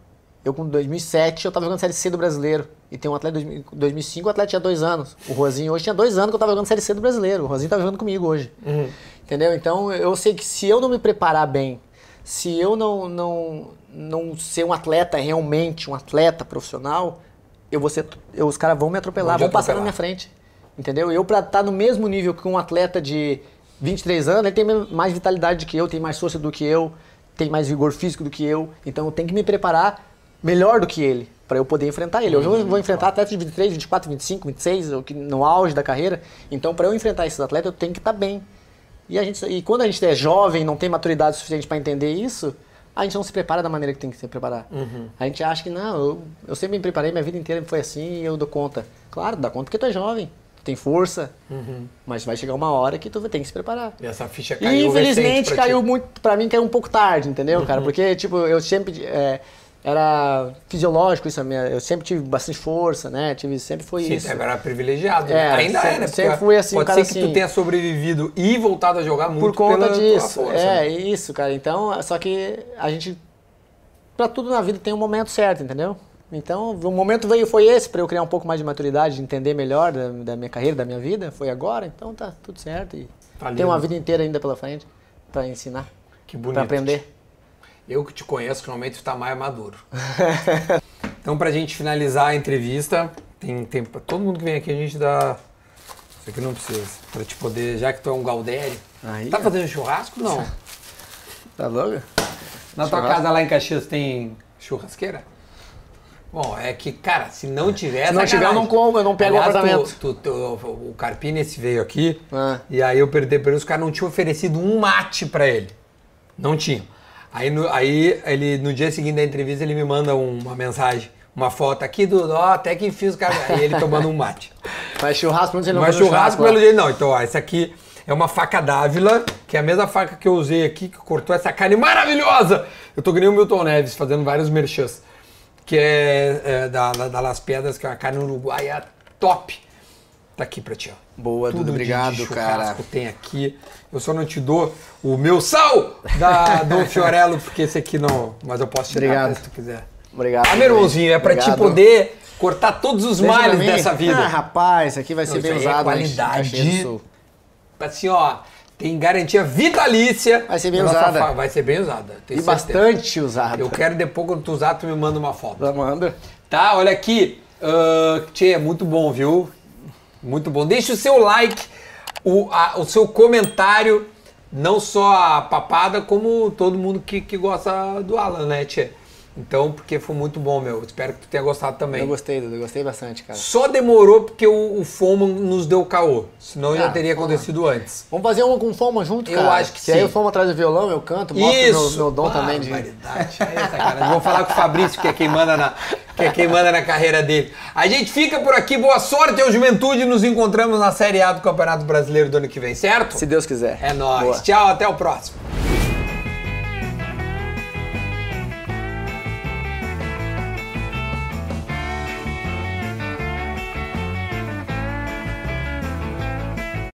Eu com 2007 eu tava jogando Série C do Brasileiro. E tem um atleta de 2000 2005, o atleta tinha dois anos. O Rosinho hoje tinha dois anos que eu tava jogando Série C do Brasileiro. O Rosinho tá jogando comigo hoje. Entendeu? Então eu sei que se eu não me preparar bem, se eu não, não, não ser um atleta realmente, um atleta profissional, eu vou ser, eu, os caras vão me atropelar, Vão vão te passar na atropelar. minha frente. Entendeu? Eu pra estar no mesmo nível que um atleta de 23 anos, ele tem mais vitalidade do que eu, tem mais força do que eu, tem mais vigor físico do que eu. Então eu tenho que me preparar melhor do que ele, para eu poder enfrentar ele. Hoje eu vou enfrentar atletas de 23, 24, 25, 26, o que no auge da carreira. Então para eu enfrentar esses atletas, eu tenho que estar bem. E, a gente, e quando a gente é jovem, não tem maturidade suficiente para entender isso, a gente não se prepara da maneira que tem que se preparar. A gente acha que não, eu, eu sempre me preparei, minha vida inteira foi assim e eu dou conta. Claro, dá conta porque tu é jovem, tem força, mas vai chegar uma hora que tu vai ter que se preparar. E essa ficha E caiu infelizmente recente pra caiu ti. muito, pra mim caiu um pouco tarde, entendeu, cara? Porque, tipo, eu sempre. é, era fisiológico isso, a minha, eu sempre tive bastante força, né? Tive, sempre foi Sim, isso. tu era privilegiado. né? É, Ainda sempre- é, né? sempre fui assim, Pode um cara ser que tu assim- tenha sobrevivido e voltado a jogar muito Por conta pela disso. força. é, né? isso, cara. Então, só que a gente pra tudo na vida tem um momento certo, entendeu? Então, o momento veio foi esse, pra eu criar um pouco mais de maturidade, de entender melhor da, da minha carreira, da minha vida. Foi agora, então tá tudo certo. E Tá tem uma vida inteira ainda pela frente pra ensinar, pra aprender. Eu que te conheço, que normalmente tu tá mais maduro. então, pra gente finalizar a entrevista, tem tempo pra todo mundo que vem aqui, a gente dá. Isso aqui não precisa. Pra te poder, já que tu é um Galdério. Aí, tá fazendo churrasco? Não. Tá louco? Na tua Churrasco? casa lá em Caxias tem churrasqueira? Bom, é que, cara, se não tiver. Se não tiver, eu não como, eu não pego o Aliás, apartamento. tu- tu- tu- o Carpini esse veio aqui. Ah. E aí eu perdi para os caras não tinham oferecido um mate pra ele. Não tinham. Aí, no, aí ele, no dia seguinte da entrevista, ele me manda um- uma mensagem, uma foto aqui do. Ó, até que enfim os caras. Aí ele tomando um mate. Mas churrasco, não sei não Mas fazer churrasco pelo jeito não. Então, ó, essa aqui é uma faca d'Ávila, que é a mesma faca que eu usei aqui, que cortou essa carne maravilhosa. Eu tô nem o Milton Neves, fazendo vários merchans. Que é, é da, da, Las Pedras, que é uma carne uruguaia top. Tá aqui pra ti, ó. Boa, Tudo de- obrigado, de cara. tem aqui. Eu só não te dou o meu sal da Dom Fiorello, porque esse aqui não. Mas eu posso te dar Obrigado. se tu quiser. Obrigado. Ah, meu irmãozinho, é pra te Obrigado. poder cortar todos os Deixa males dessa vida. Ah, rapaz, isso aqui vai ser Não, bem isso aí é usado. né? qualidade. Do assim, ó, tem garantia vitalícia. Vai ser bem usada. fa- Vai ser bem usada. E certeza. bastante usado. Eu quero depois, quando tu usar, tu me manda uma foto. Amanda. Tá, olha aqui. Uh, tchê, é muito bom, viu? Muito bom. Deixa o seu like, o, a- o seu comentário, não só a papada, como todo mundo que, que gosta do Alan, né, Tchê? Então, porque foi muito bom, meu. Espero que tu tenha gostado também. Eu gostei, Dudu, eu gostei bastante, cara. Só demorou porque o, o FOMO nos deu caô. Senão já Ah, teria Foma. acontecido antes. Vamos fazer uma com foma junto, Eu cara? acho que aí sim. o foma traz o violão, eu canto, mostro meu, Isso! meu dom também de... Barbaridade. É essa, cara. Vou falar com o Fabrício, que é quem manda na, que é quem manda na carreira dele. A gente fica por aqui. Boa sorte ao Juventude. Nos encontramos na Série A do Campeonato Brasileiro do ano que vem, certo? Se Deus quiser. É nóis. Boa. Tchau, até o próximo.